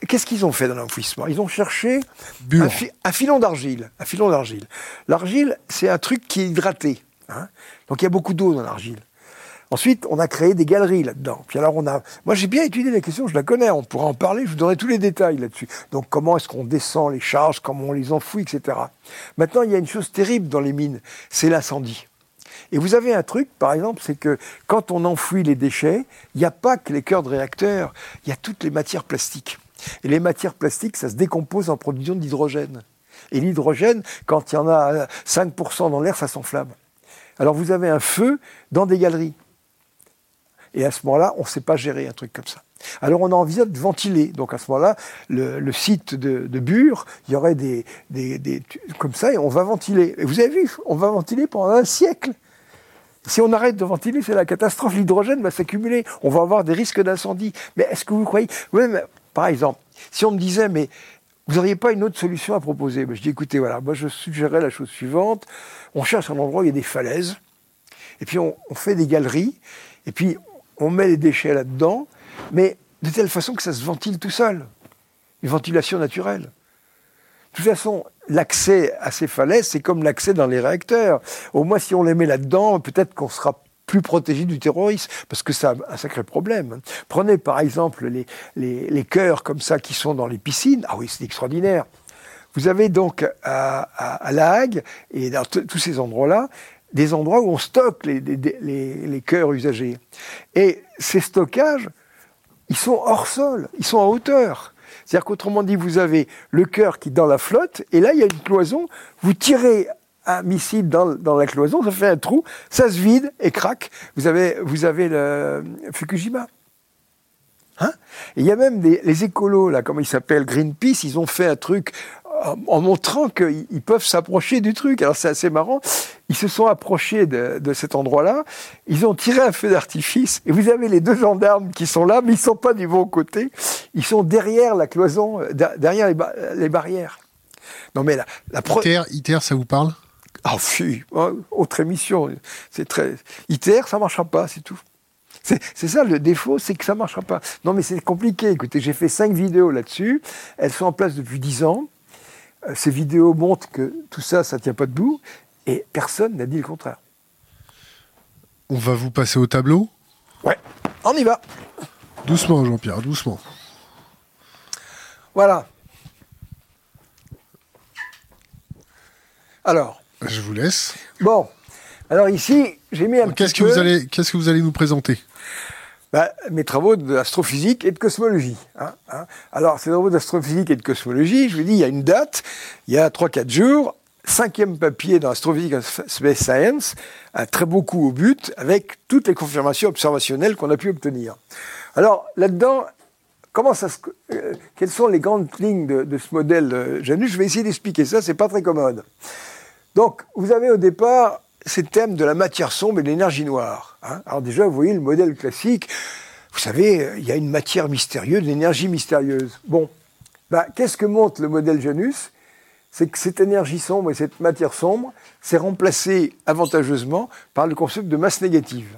qu'est-ce qu'ils ont fait dans l'enfouissement? Ils ont cherché un, filon d'argile. Un filon d'argile. L'argile, c'est un truc qui est hydraté. Hein. Donc il y a beaucoup d'eau dans l'argile. Ensuite, on a créé des galeries là-dedans. Puis alors, on a. Moi, j'ai bien étudié la question, je la connais, on pourra en parler, je vous donnerai tous les détails là-dessus. Donc, comment est-ce qu'on descend les charges, comment on les enfouit, etc. Maintenant, il y a une chose terrible dans les mines, c'est l'incendie. Et vous avez un truc, par exemple, c'est que quand on enfouit les déchets, il n'y a pas que les cœurs de réacteurs, il y a toutes les matières plastiques. Et les matières plastiques, ça se décompose en production d'hydrogène. Et l'hydrogène, quand il y en a 5% dans l'air, ça s'enflamme. Alors vous avez un feu dans des galeries. Et à ce moment-là, on ne sait pas gérer un truc comme ça. Alors on a envie de ventiler. Donc à ce moment-là, le, site de, Bure, il y aurait des, des, comme ça et on va ventiler. Et vous avez vu, on va ventiler pendant un siècle. Si on arrête de ventiler, c'est la catastrophe. L'hydrogène va s'accumuler. On va avoir des risques d'incendie. Mais est-ce que vous croyez? Par exemple, si on me disait, mais vous n'auriez pas une autre solution à proposer? Ben, Je dis, écoutez, voilà, moi je suggérerais la chose suivante. On cherche un endroit où il y a des falaises, et puis on, on fait des galeries, et puis on met les déchets là-dedans, mais de telle façon que ça se ventile tout seul. Une ventilation naturelle. De toute façon, l'accès à ces falaises, c'est comme l'accès dans les réacteurs. Au moins, si on les met là-dedans, peut-être qu'on sera plus protégé du terrorisme, parce que c'est un sacré problème. Prenez par exemple les, les, cœurs comme ça qui sont dans les piscines. Ah oui, c'est extraordinaire. Vous avez donc à, à La Hague et dans tous ces endroits-là des endroits où on stocke les, les, cœurs usagés. Et ces stockages, ils sont hors sol, ils sont en hauteur. C'est-à-dire qu'autrement dit, vous avez le cœur qui est dans la flotte, et là, il y a une cloison, vous tirez un missile dans, la cloison, ça fait un trou, ça se vide et craque. Vous avez, vous avez le Fukushima. Hein? Et il y a même des, les écolos, là, comment ils s'appellent, Greenpeace, ils ont fait un truc en, montrant qu'ils peuvent s'approcher du truc. Alors c'est assez marrant. Ils se sont approchés de, cet endroit-là. Ils ont tiré un feu d'artifice. Et vous avez les deux gendarmes qui sont là, mais ils sont pas du bon côté. Ils sont derrière la cloison, derrière les, barrières. Non mais la, la ITER, ça vous parle? Ah, fui, oh, autre émission. C'est très ITER, ça marchera pas, c'est tout. C'est ça le défaut, c'est que ça marchera pas. Non mais c'est compliqué. Écoutez, j'ai fait cinq vidéos là-dessus. Elles sont en place depuis dix ans. Ces vidéos montrent que tout ça, ça ne tient pas debout, et personne n'a dit le contraire. On va vous passer au tableau? Ouais, on y va. Doucement, Jean-Pierre, doucement. Voilà. Alors. Je vous laisse. Bon. Alors ici, j'ai mis un qu'est-ce que Vous allez, qu'est-ce que vous allez nous présenter? Bah, mes travaux d'astrophysique et de cosmologie. Hein, hein. Alors, ces travaux d'astrophysique et de cosmologie, je vous dis, il y a une date, il y a 3-4 jours, cinquième papier dans Astrophysique and Space Science, très beau coup au but, avec toutes les confirmations observationnelles qu'on a pu obtenir. Alors, là-dedans, comment ça se, euh, quelles sont les grandes lignes de, de ce modèle euh, Janus? Je vais essayer d'expliquer ça, c'est pas très commode. Donc, vous avez au départ c'est le thème de la matière sombre et de l'énergie noire. Hein. Alors déjà, vous voyez le modèle classique. Vous savez, il y a une matière mystérieuse, une énergie mystérieuse. Bon, bah, qu'est-ce que montre le modèle Janus? C'est que cette énergie sombre et cette matière sombre s'est remplacée avantageusement par le concept de masse négative.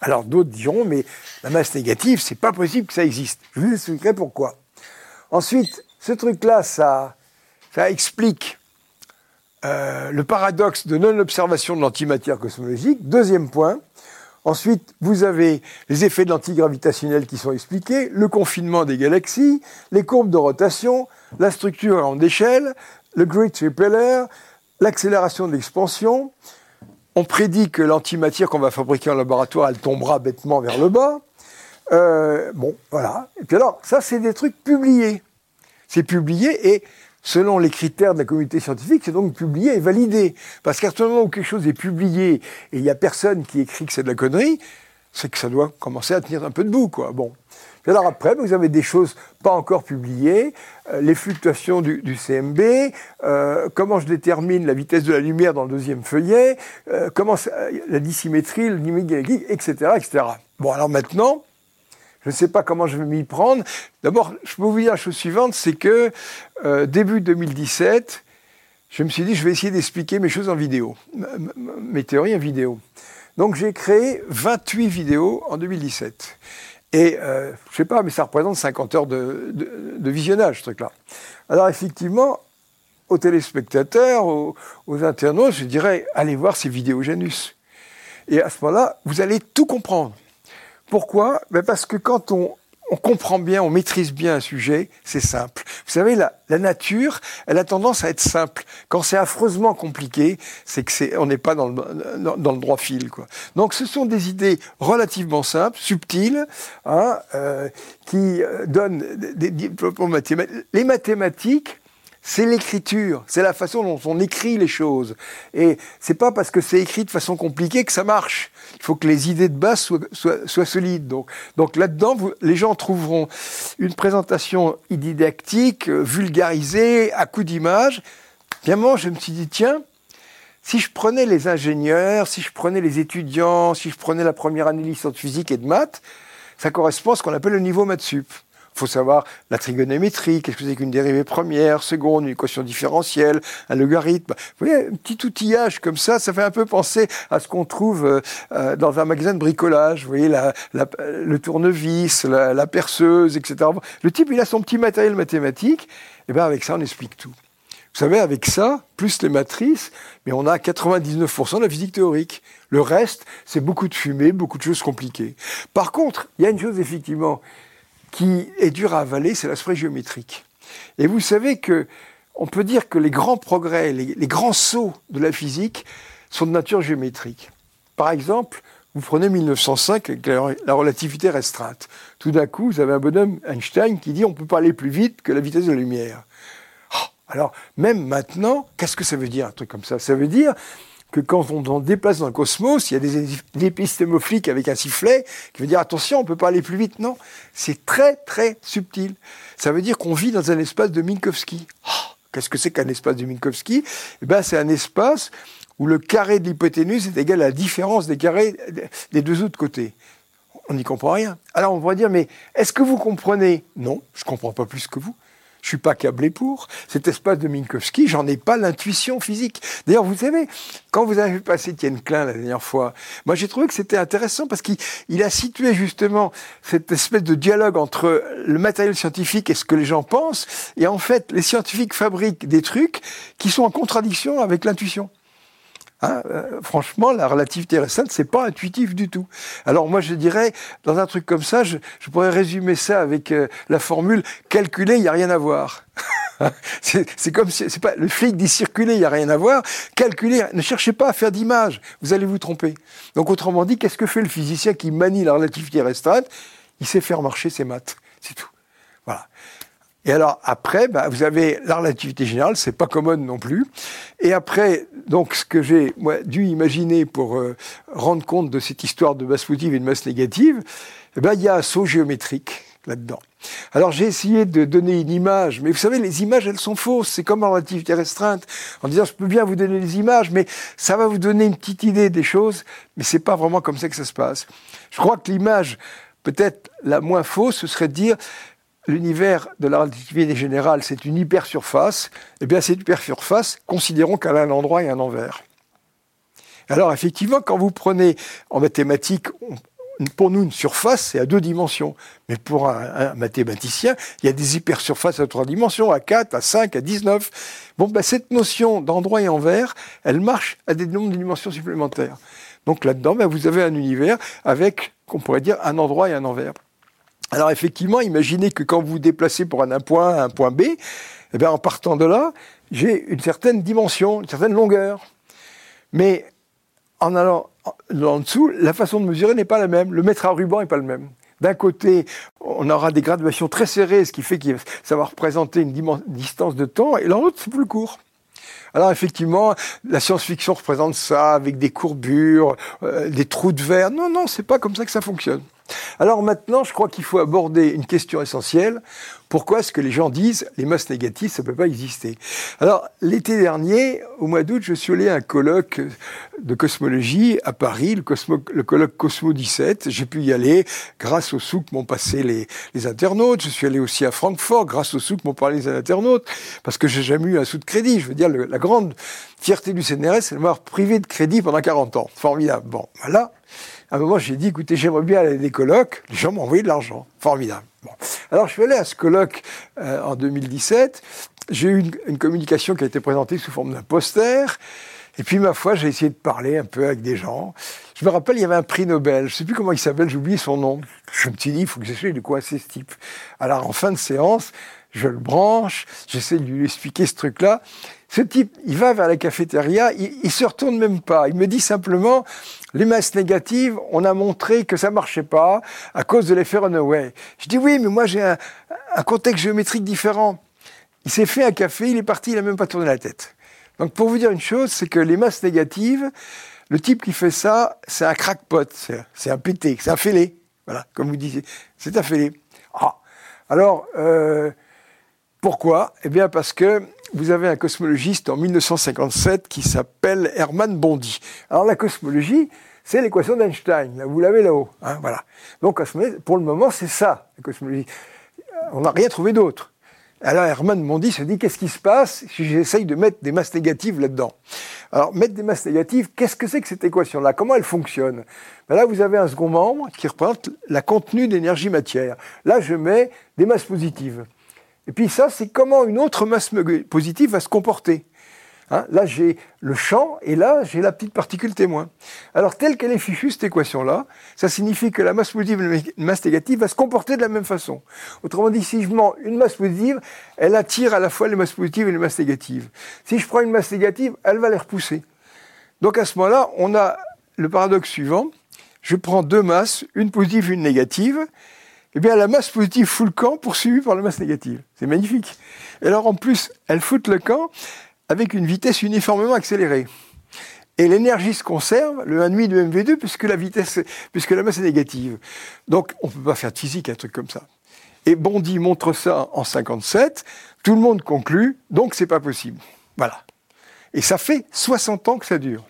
Alors d'autres diront, mais la masse négative, c'est pas possible que ça existe. Je vous expliquerai pourquoi. Ensuite, ce truc-là, ça, ça explique euh, le paradoxe de non-observation de l'antimatière cosmologique. Deuxième point. Ensuite, vous avez les effets de l'antigravitationnel qui sont expliqués, le confinement des galaxies, les courbes de rotation, la structure en échelle, le grid repeller, l'accélération de l'expansion. On prédit que l'antimatière qu'on va fabriquer en laboratoire, elle tombera bêtement vers le bas. Euh, bon, voilà. Et puis alors, ça, c'est des trucs publiés. C'est publié et selon les critères de la communauté scientifique, c'est donc publié et validé. Parce qu'à ce moment où quelque chose est publié et il n'y a personne qui écrit que c'est de la connerie, c'est que ça doit commencer à tenir un peu debout, quoi. Bon. alors après, vous avez des choses pas encore publiées, euh, les fluctuations du, CMB, euh, comment je détermine la vitesse de la lumière dans le deuxième feuillet, euh, comment la dissymétrie, le limite galactique, etc., etc. Bon, alors maintenant, je ne sais pas comment je vais m'y prendre. D'abord, je peux vous dire la chose suivante, c'est que début 2017, je me suis dit, je vais essayer d'expliquer mes choses en vidéo, mes théories en vidéo. Donc j'ai créé 28 vidéos en 2017. Et euh, je sais pas, mais ça représente 50 heures de, visionnage, ce truc-là. Alors effectivement, aux téléspectateurs, aux, internautes, je dirais, allez voir ces vidéos Janus. Et à ce moment-là, vous allez tout comprendre. Pourquoi? Ben Parce que quand on, on comprend bien, on maîtrise bien un sujet, c'est simple. Vous savez, la, la, nature, elle a tendance à être simple. Quand c'est affreusement compliqué, c'est que c'est, on n'est pas dans le, dans, le, droit fil, quoi. Donc, ce sont des idées relativement simples, subtiles, hein, euh, qui euh, donnent des, des, mathématiques. Les mathématiques, c'est l'écriture, c'est la façon dont on écrit les choses. Et c'est pas parce que c'est écrit de façon compliquée que ça marche. Il faut que les idées de base soient, solides. Donc, donc là-dedans, les gens trouveront une présentation didactique, euh, vulgarisée, à coup d'image. Bien moi, je me suis dit, tiens, si je prenais les ingénieurs, si je prenais les étudiants, si je prenais la première année de licence physique et de maths, ça correspond à ce qu'on appelle le niveau maths sup. Il faut savoir la trigonométrie, qu'est-ce que c'est qu'une dérivée première, seconde, une équation différentielle, un logarithme. Vous voyez, un petit outillage comme ça, ça fait un peu penser à ce qu'on trouve euh, euh, dans un magasin de bricolage. Vous voyez, la, le tournevis, la, perceuse, etc. Le type, il a son petit matériel mathématique, et bien avec ça, on explique tout. Vous savez, avec ça, plus les matrices, mais on a 99% de la physique théorique. Le reste, c'est beaucoup de fumée, beaucoup de choses compliquées. Par contre, il y a une chose effectivement qui est dur à avaler, c'est l'aspect géométrique. Et vous savez que on peut dire que les grands progrès, les, grands sauts de la physique sont de nature géométrique. Par exemple, vous prenez 1905 avec la relativité restreinte. Tout d'un coup, vous avez un bonhomme, Einstein, qui dit on ne peut pas aller plus vite que la vitesse de la lumière. Oh, alors, même maintenant, qu'est-ce que ça veut dire, un truc comme ça? Ça veut dire que quand on, déplace dans le cosmos, il y a des, épistémophiques avec un sifflet qui veut dire attention, on ne peut pas aller plus vite. Non, c'est très très subtil. Ça veut dire qu'on vit dans un espace de Minkowski. Oh, qu'est-ce que c'est qu'un espace de Minkowski? Eh ben, c'est un espace où le carré de l'hypoténuse est égal à la différence des carrés des deux autres côtés. On n'y comprend rien. Alors on pourrait dire, mais est-ce que vous comprenez? Non, je ne comprends pas plus que vous. Je suis pas câblé pour. Cet espace de Minkowski, j'en ai pas l'intuition physique. D'ailleurs, vous savez, quand vous avez passé Étienne Klein la dernière fois, moi j'ai trouvé que c'était intéressant parce qu'il a situé justement cette espèce de dialogue entre le matériel scientifique et ce que les gens pensent. Et en fait, les scientifiques fabriquent des trucs qui sont en contradiction avec l'intuition. Hein, euh, franchement, la relativité restreinte, c'est pas intuitif du tout. Alors moi, je dirais, dans un truc comme ça, je, pourrais résumer ça avec euh, la formule calculer, il y a rien à voir. c'est comme si c'est pas le flic dit circuler, il y a rien à voir. Calculer, ne cherchez pas à faire d'image, vous allez vous tromper. Donc autrement dit, qu'est-ce que fait le physicien qui manie la relativité restreinte? Il sait faire marcher ses maths, c'est tout. Et alors après, bah, vous avez la relativité générale, c'est pas commode non plus. Et après, donc ce que j'ai dû imaginer pour euh, rendre compte de cette histoire de masse positive et de masse négative, eh ben il y a un saut géométrique là-dedans. Alors j'ai essayé de donner une image, mais vous savez, les images, elles sont fausses. C'est comme en relativité restreinte, en disant je peux bien vous donner des images, mais ça va vous donner une petite idée des choses, mais c'est pas vraiment comme ça que ça se passe. Je crois que l'image peut-être la moins fausse, ce serait de dire l'univers de la relativité générale, c'est une hypersurface, eh bien cette hypersurface, considérons qu'elle a un endroit et un envers. Alors effectivement, quand vous prenez en mathématiques, pour nous, une surface, c'est à deux dimensions. Mais pour un, mathématicien, il y a des hypersurfaces à trois dimensions, à 4, à 5, à 19. Bon, ben, cette notion d'endroit et envers, elle marche à des nombres de dimensions supplémentaires. Donc là-dedans, ben, vous avez un univers avec, qu'on pourrait dire, un endroit et un envers. Alors effectivement, imaginez que quand vous vous déplacez pour un point A un point B, eh bien, en partant de là, j'ai une certaine dimension, une certaine longueur. Mais en allant en dessous, la façon de mesurer n'est pas la même. Le mètre à ruban n'est pas le même. D'un côté, on aura des graduations très serrées, ce qui fait que ça va représenter une distance de temps, et l'autre, c'est plus court. Alors effectivement, la science-fiction représente ça avec des courbures, euh, des trous de verre. Non, non, c'est pas comme ça que ça fonctionne. Alors maintenant, je crois qu'il faut aborder une question essentielle. Pourquoi est-ce que les gens disent les masses négatives, ça ne peut pas exister Alors, l'été dernier, au mois d'août, je suis allé à un colloque de cosmologie à Paris, le, colloque Cosmo 17. J'ai pu y aller grâce aux sous que m'ont passé les, internautes. Je suis allé aussi à Francfort grâce aux sous que m'ont parlé les internautes, parce que j'ai jamais eu un sou de crédit. Je veux dire, la grande fierté du CNRS, c'est de m'avoir privé de crédit pendant 40 ans. Formidable. Bon, voilà à un moment, j'ai dit, écoutez, j'aimerais bien aller à des colloques. Les gens m'ont envoyé de l'argent. Formidable. Alors, je suis allé à ce colloque euh, en 2017. J'ai eu une, communication qui a été présentée sous forme d'un poster. Et puis, ma foi, j'ai essayé de parler un peu avec des gens. Je me rappelle, il y avait un prix Nobel. Je ne sais plus comment il s'appelle, j'oublie son nom. Je me suis dit, il faut que j'essaie de c'est ce type. Alors, en fin de séance, je le branche, j'essaie de lui expliquer ce truc-là. Ce type, il va vers la cafétéria, il, il se retourne même pas. Il me dit simplement, les masses négatives, on a montré que ça marchait pas à cause de l'effet runaway. Je dis oui, mais moi j'ai un, contexte géométrique différent. Il s'est fait un café, il est parti, il a même pas tourné la tête. Donc pour vous dire une chose, c'est que les masses négatives, le type qui fait ça, c'est un crackpot, c'est un pété, c'est un fêlé. Voilà, comme vous disiez, c'est un fêlé. Ah. Alors, euh, pourquoi? Eh bien parce que vous avez un cosmologiste en 1957 qui s'appelle Hermann Bondy. Alors la cosmologie, c'est l'équation d'Einstein. Vous l'avez là-haut. Hein, voilà. Donc pour le moment, c'est ça, la cosmologie. On n'a rien trouvé d'autre. Alors Hermann Bondy se dit qu'est-ce qui se passe si j'essaye de mettre des masses négatives là-dedans? Alors mettre des masses négatives, qu'est-ce que c'est que cette équation-là? Comment elle fonctionne? Ben Là, vous avez un second membre qui représente la contenu d'énergie matière. Là, je mets des masses positives. Et puis ça, c'est comment une autre masse positive va se comporter. Hein, là, j'ai le champ et là, j'ai la petite particule témoin. Alors, telle qu'elle est fichue, cette équation-là, ça signifie que la masse positive et la masse négative va se comporter de la même façon. Autrement dit, si je mets une masse positive, elle attire à la fois les masses positives et les masses négatives. Si je prends une masse négative, elle va les repousser. Donc, à ce moment-là, on a le paradoxe suivant. Je prends deux masses, une positive et une négative, eh bien, la masse positive fout le camp poursuivie par la masse négative. C'est magnifique. Et alors, en plus, elle fout le camp avec une vitesse uniformément accélérée. Et l'énergie se conserve, le 1,5 de mv2, puisque la vitesse, puisque la masse est négative. Donc, on ne peut pas faire de physique un truc comme ça. Et Bondy montre ça en 57. Tout le monde conclut, donc c'est pas possible. Voilà. Et ça fait 60 ans que ça dure.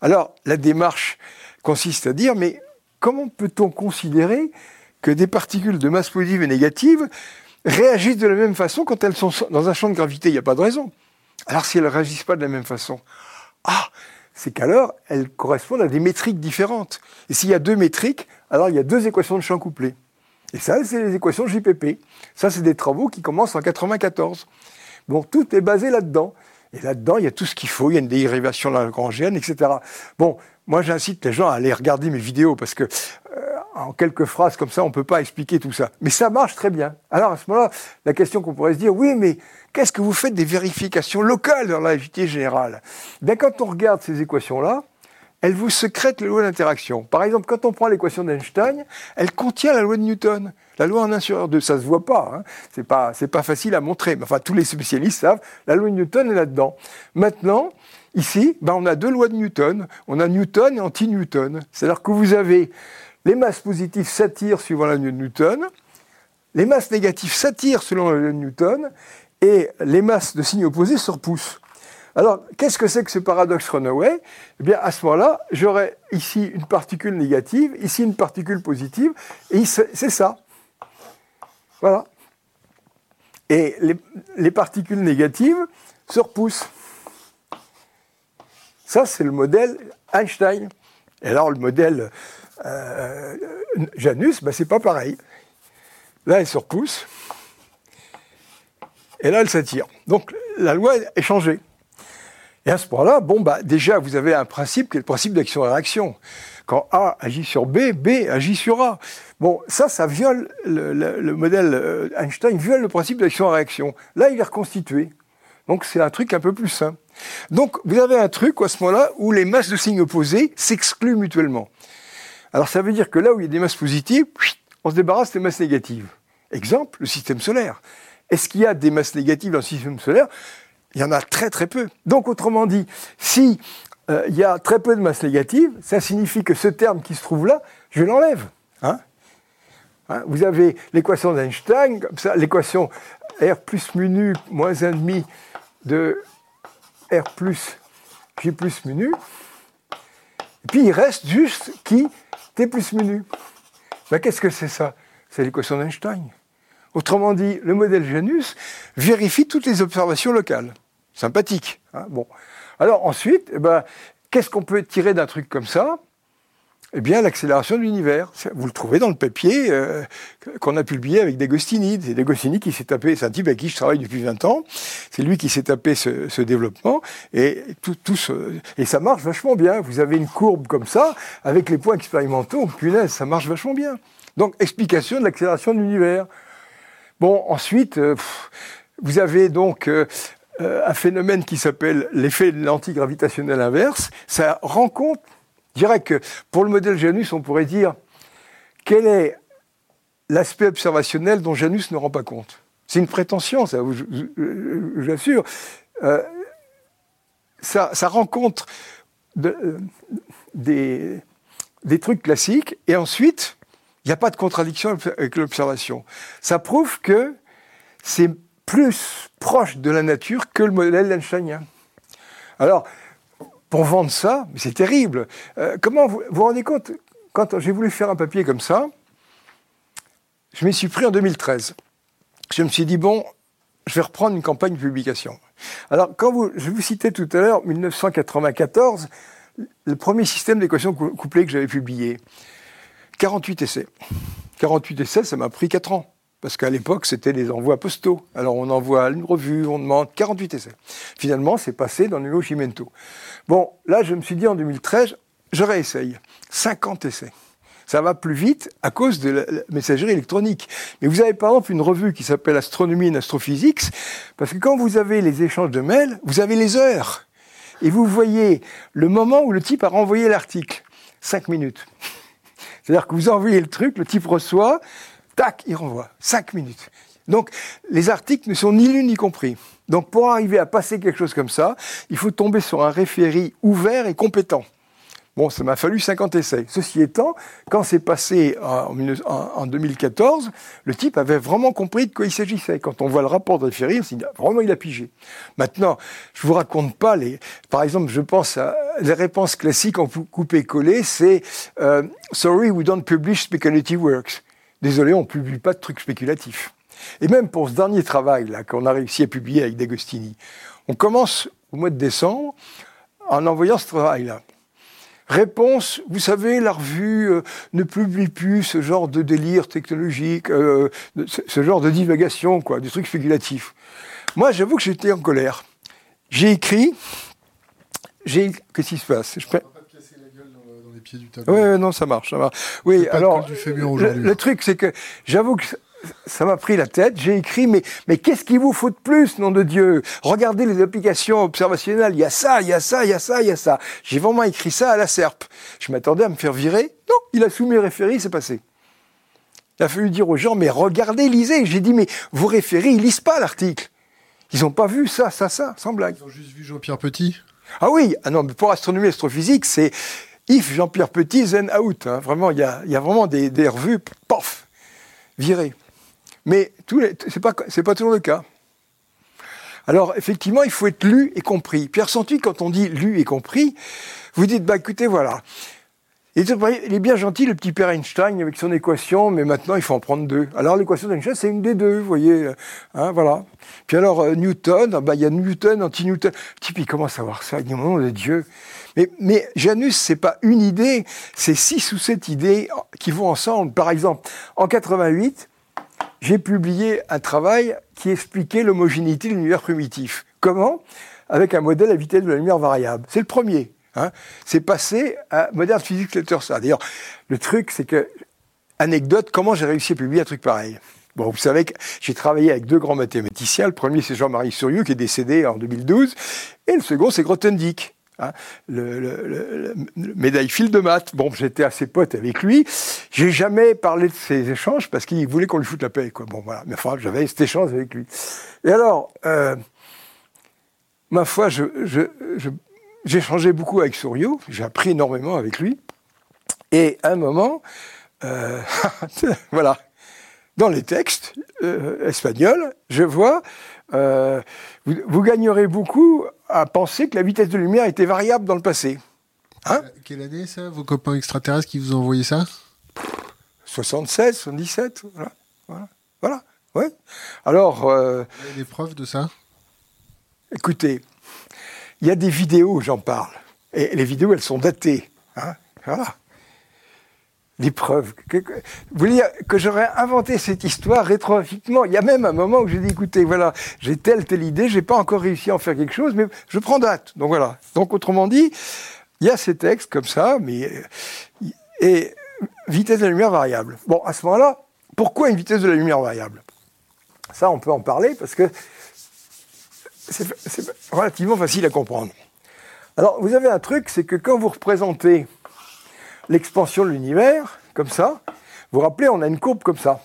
Alors, la démarche consiste à dire, mais comment peut-on considérer que des particules de masse positive et négative réagissent de la même façon quand elles sont dans un champ de gravité. Il n'y a pas de raison. Alors si elles ne réagissent pas de la même façon, ah, c'est qu'alors elles correspondent à des métriques différentes. Et s'il y a deux métriques, alors il y a deux équations de champ couplées. Et ça, c'est les équations JPP. Ça, c'est des travaux qui commencent en 94. Bon, tout est basé là-dedans. Et là-dedans, il y a tout ce qu'il faut. Il y a une dérivation lagrangienne, etc. Bon, moi, j'incite les gens à aller regarder mes vidéos parce que en quelques phrases comme ça, on ne peut pas expliquer tout ça. Mais ça marche très bien. Alors à ce moment-là, la question qu'on pourrait se dire, oui, mais qu'est-ce que vous faites des vérifications locales dans la vie générale? Bien, quand on regarde ces équations-là, elles vous secrètent les lois d'interaction. Par exemple, quand on prend l'équation d'Einstein, elle contient la loi de Newton. La loi en 1 sur 2, ça se voit pas. Hein. C'est pas, pas facile à montrer. Mais enfin, tous les spécialistes savent, la loi de Newton est là-dedans. Maintenant, ici, ben, on a deux lois de Newton. On a Newton et anti-Newton. C'est-à-dire que vous avez les masses positives s'attirent suivant la loi de Newton, les masses négatives s'attirent selon la loi de Newton, et les masses de signes opposés se repoussent. Alors, qu'est-ce que c'est que ce paradoxe Runaway? Eh bien, à ce moment-là, j'aurais ici une particule négative, ici une particule positive, et c'est ça. Voilà. Et les, les, particules négatives se repoussent. Ça, c'est le modèle Einstein. Et alors, le modèle euh, Janus, ben, c'est pas pareil. Là, elle se repousse. Et là, elle s'attire. Donc, la loi est changée. Et à ce point-là, bon, bah, déjà, vous avez un principe qui est le principe d'action-réaction. Quand A agit sur B, B agit sur A. Bon, ça, ça viole le, modèle euh, Einstein, viole le principe d'action-réaction. Là, il est reconstitué. Donc, c'est un truc un peu plus simple. Donc, vous avez un truc à ce moment-là où les masses de signes opposés s'excluent mutuellement. Alors ça veut dire que là où il y a des masses positives, on se débarrasse des masses négatives. Exemple, le système solaire. Est-ce qu'il y a des masses négatives dans le système solaire? Il y en a très très peu. Donc autrement dit, si euh, il y a très peu de masses négatives, ça signifie que ce terme qui se trouve là, je l'enlève. Hein hein Vous avez l'équation d'Einstein, comme ça, l'équation R plus mu moins 1,5 de R plus J plus mu. Et puis il reste juste qui T plus mu. Ben, Qu'est-ce que c'est ça? C'est l'équation d'Einstein. Autrement dit, le modèle Janus vérifie toutes les observations locales. Sympathique. Hein bon. Alors ensuite, eh ben, qu'est-ce qu'on peut tirer d'un truc comme ça? Eh bien, l'accélération de l'univers. Vous le trouvez dans le papier euh, qu'on a publié avec D'Agostini. C'est D'Agostini qui s'est tapé, c'est un type avec qui je travaille depuis 20 ans. C'est lui qui s'est tapé ce, ce, développement. Et, tout, tout ce, et ça marche vachement bien. Vous avez une courbe comme ça, avec les points expérimentaux. Punaise, ça marche vachement bien. Donc, explication de l'accélération de l'univers. Bon, ensuite, euh, vous avez donc euh, un phénomène qui s'appelle l'effet de l'antigravitationnel inverse. Ça rend compte je dirais que pour le modèle Janus, on pourrait dire quel est l'aspect observationnel dont Janus ne rend pas compte? C'est une prétention, ça, j'assure. Euh, ça, rencontre euh, des, des trucs classiques, et ensuite, il n'y a pas de contradiction avec l'observation. Ça prouve que c'est plus proche de la nature que le modèle einsteinien. Alors, pour vendre ça, c'est terrible. Euh, comment vous vous rendez compte Quand j'ai voulu faire un papier comme ça, je m'y suis pris en 2013. Je me suis dit, bon, je vais reprendre une campagne de publication. Alors, quand vous, je vous citais tout à l'heure 1994, le premier système d'équations couplées que j'avais publié. 48 essais. 48 essais, ça m'a pris 4 ans. Parce qu'à l'époque, c'était des envois postaux. Alors on envoie une revue, on demande 48 essais. Finalement, c'est passé dans le Chimento. Bon, là, je me suis dit en 2013, je réessaye. 50 essais. Ça va plus vite à cause de la messagerie électronique. Mais vous avez par exemple une revue qui s'appelle Astronomie and Astrophysics, parce que quand vous avez les échanges de mails, vous avez les heures. Et vous voyez le moment où le type a renvoyé l'article. 5 minutes. C'est-à-dire que vous envoyez le truc, le type reçoit, tac, il renvoie. Cinq minutes. Donc, les articles ne sont ni lus ni compris. Donc, pour arriver à passer quelque chose comme ça, il faut tomber sur un référé ouvert et compétent. Bon, ça m'a fallu 50 essais. Ceci étant, quand c'est passé en, 2014, le type avait vraiment compris de quoi il s'agissait. Quand on voit le rapport de référé, on se dit, vraiment, il a pigé. Maintenant, je vous raconte pas les... Par exemple, je pense à les réponses classiques en coupé-collé, c'est euh, Sorry, we don't publish speculative works ». Désolé, on ne publie pas de trucs spéculatifs. Et même pour ce dernier travail là qu'on a réussi à publier avec D'Agostini, on commence au mois de décembre en envoyant ce travail-là. Réponse, vous savez, la revue euh, ne publie plus ce genre de délire technologique, euh, ce genre de divagation, quoi, des trucs spéculatifs. Moi, j'avoue que j'étais en colère. J'ai écrit, j'ai, qu'est-ce qui se passe? Je pieds du Oui, non, ça marche, ça marche. Oui, alors, le, truc, c'est que j'avoue que ça m'a pris la tête. J'ai écrit, mais, mais qu'est-ce qu'il vous faut de plus, nom de Dieu? Regardez les applications observationnelles. Il y a ça, il y a ça, il y a ça, il y a ça. J'ai vraiment écrit ça à la serpe. Je m'attendais à me faire virer. Non, il a soumis référé, c'est passé. Il a fallu dire aux gens, mais regardez, lisez. J'ai dit, mais vos référés, ils lisent pas l'article. Ils n'ont pas vu ça, ça, ça, sans blague. Ils ont juste vu Jean-Pierre Petit Ah oui, ah non, mais pour astronomie et astrophysique, c'est if Jean-Pierre Petit, zen out. Hein. Vraiment, il y a, y a, vraiment des, des revues, pof, virées. Mais ce n'est pas, pas toujours le cas. Alors, effectivement, il faut être lu et compris. Pierre Santuy, quand on dit lu et compris, vous dites, bah écoutez, voilà, il est bien gentil, le petit père Einstein, avec son équation, mais maintenant, il faut en prendre deux. Alors, l'équation d'Einstein, c'est une des deux, vous voyez. Hein, voilà. Puis alors, euh, Newton, bah, il y a Newton, anti-Newton. Type, il commence à voir ça. Il dit, mon nom de Dieu. Mais, mais Janus, c'est pas une idée, c'est six ou sept idées qui vont ensemble. Par exemple, en 88, j'ai publié un travail qui expliquait l'homogénéité de l'univers primitif. Comment? Avec un modèle à vitesse de la lumière variable. C'est le premier. Hein. c'est passé à Modern Physics Letter ça. D'ailleurs, le truc, c'est que, anecdote, comment j'ai réussi à publier un truc pareil? Bon, vous savez que j'ai travaillé avec deux grands mathématiciens. Le premier, c'est Jean-Marie Souriou, qui est décédé en 2012. Et le second, c'est Grothendieck. Hein, le, le, médaille fil de maths. Bon, j'étais assez pote avec lui. J'ai jamais parlé de ces échanges parce qu'il voulait qu'on lui foute la paix. Quoi. Bon, voilà. Mais enfin, j'avais cet échange avec lui. Et alors, euh, ma foi, changé beaucoup avec Souriau. J'ai appris énormément avec lui. Et à un moment, euh, voilà, dans les textes euh, espagnols, je vois, vous, gagnerez beaucoup à penser que la vitesse de lumière était variable dans le passé. Hein Quelle année ça Vos copains extraterrestres qui vous ont envoyé ça? 76, 77, voilà. Voilà, voilà ouais. Alors... Euh, vous avez des preuves de ça? Écoutez, il y a des vidéos, j'en parle. Et les vidéos, elles sont datées. Hein voilà des preuves. vous voulez que j'aurais inventé cette histoire rétroactivement Il y a même un moment où j'ai dit, écoutez, voilà, j'ai telle, telle idée, j'ai pas encore réussi à en faire quelque chose, mais je prends date. Donc voilà. Donc autrement dit, il y a ces textes comme ça, mais euh, et vitesse de la lumière variable. Bon, à ce moment-là, pourquoi une vitesse de la lumière variable? Ça, on peut en parler parce que c'est relativement facile à comprendre. Alors, vous avez un truc, c'est que quand vous représentez l'expansion de l'univers, comme ça. Vous vous rappelez, on a une courbe comme ça.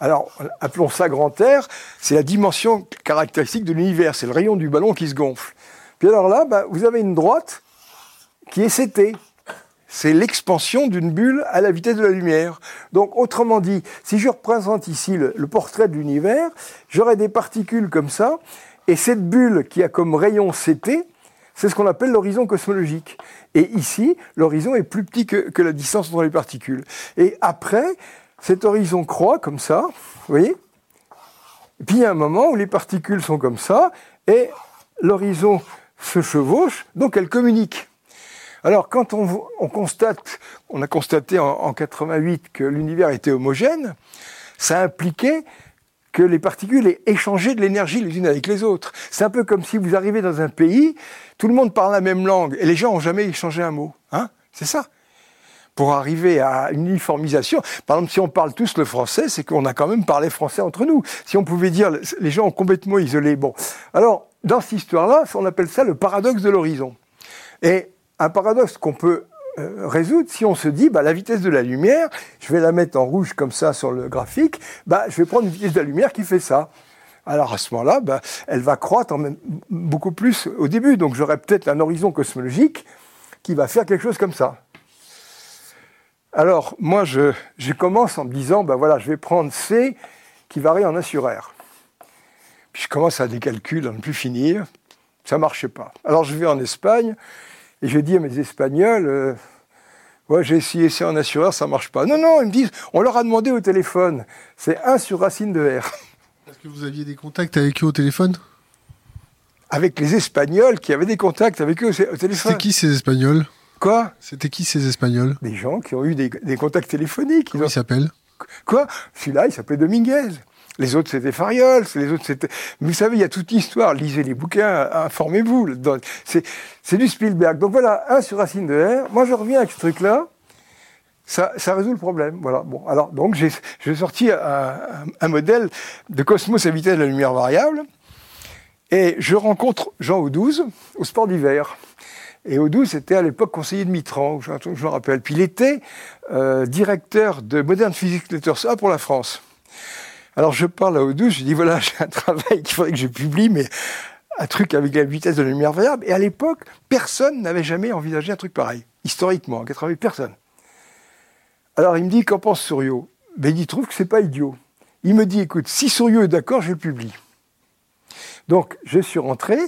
Alors, appelons ça grand R, c'est la dimension caractéristique de l'univers, c'est le rayon du ballon qui se gonfle. Puis alors là, bah, vous avez une droite qui est CT. C'est l'expansion d'une bulle à la vitesse de la lumière. Donc, autrement dit, si je représente ici le, portrait de l'univers, j'aurai des particules comme ça, et cette bulle qui a comme rayon CT, c'est ce qu'on appelle l'horizon cosmologique. Et ici, l'horizon est plus petit que, la distance entre les particules. Et après, cet horizon croît comme ça, vous voyez? Puis il y a un moment où les particules sont comme ça, et l'horizon se chevauche, donc elles communiquent. Alors quand on, constate, on a constaté en 88 que l'univers était homogène, ça impliquait que les particules aient échangé de l'énergie les unes avec les autres. C'est un peu comme si vous arrivez dans un pays, tout le monde parle la même langue et les gens n'ont jamais échangé un mot. Hein C'est ça. Pour arriver à une uniformisation, par exemple, si on parle tous le français, c'est qu'on a quand même parlé français entre nous. Si on pouvait dire les gens ont complètement isolé. Bon, alors dans cette histoire-là, on appelle ça le paradoxe de l'horizon. Et un paradoxe qu'on peut euh, résoudre si on se dit bah, la vitesse de la lumière, je vais la mettre en rouge comme ça sur le graphique, bah, je vais prendre une vitesse de la lumière qui fait ça. Alors à ce moment-là, bah, elle va croître en même, beaucoup plus au début. Donc j'aurai peut-être un horizon cosmologique qui va faire quelque chose comme ça. Alors moi, je, je commence en me disant, bah voilà, je vais prendre C qui varie en 1 sur R. Puis je commence à des calculs à ne plus finir. Ça ne marchait pas. Alors je vais en Espagne, et je dis à mes Espagnols, euh, ouais, j'ai essayé ça en assureur, ça marche pas. Non, non, ils me disent, on leur a demandé au téléphone. C'est 1 sur racine de R. Est-ce que vous aviez des contacts avec eux au téléphone? Avec les Espagnols qui avaient des contacts avec eux au téléphone. C'était qui ces Espagnols? Quoi? C'était qui ces Espagnols? Des gens qui ont eu des, contacts téléphoniques. Comment ils s'appellent? Quoi? Celui-là, il s'appelait Dominguez. Les autres, c'était Fariol. Les autres, c'était. Vous savez, il y a toute une histoire. Lisez les bouquins, informez-vous. C'est du Spielberg. Donc voilà, un sur racine de R. Moi, je reviens avec ce truc-là. Ça, ça, résout le problème. Voilà. Bon, alors, donc, j'ai sorti un, un, modèle de cosmos à vitesse de la lumière variable. Et je rencontre Jean Audouze au sport d'hiver. Et Audouze était à l'époque conseiller de Mitran, je, je me rappelle. Puis il était euh, directeur de Modern Physics Letters A pour la France. Alors je parle à Odoo, je dis voilà, j'ai un travail qu'il faudrait que je publie, mais un truc avec la vitesse de la lumière variable. Et à l'époque, personne n'avait jamais envisagé un truc pareil. Historiquement, en 88, personne. Alors il me dit, qu'en pense Souriau ben, Il trouve que c'est pas idiot. Il me dit, écoute, si Souriau est d'accord, je publie. Donc je suis rentré,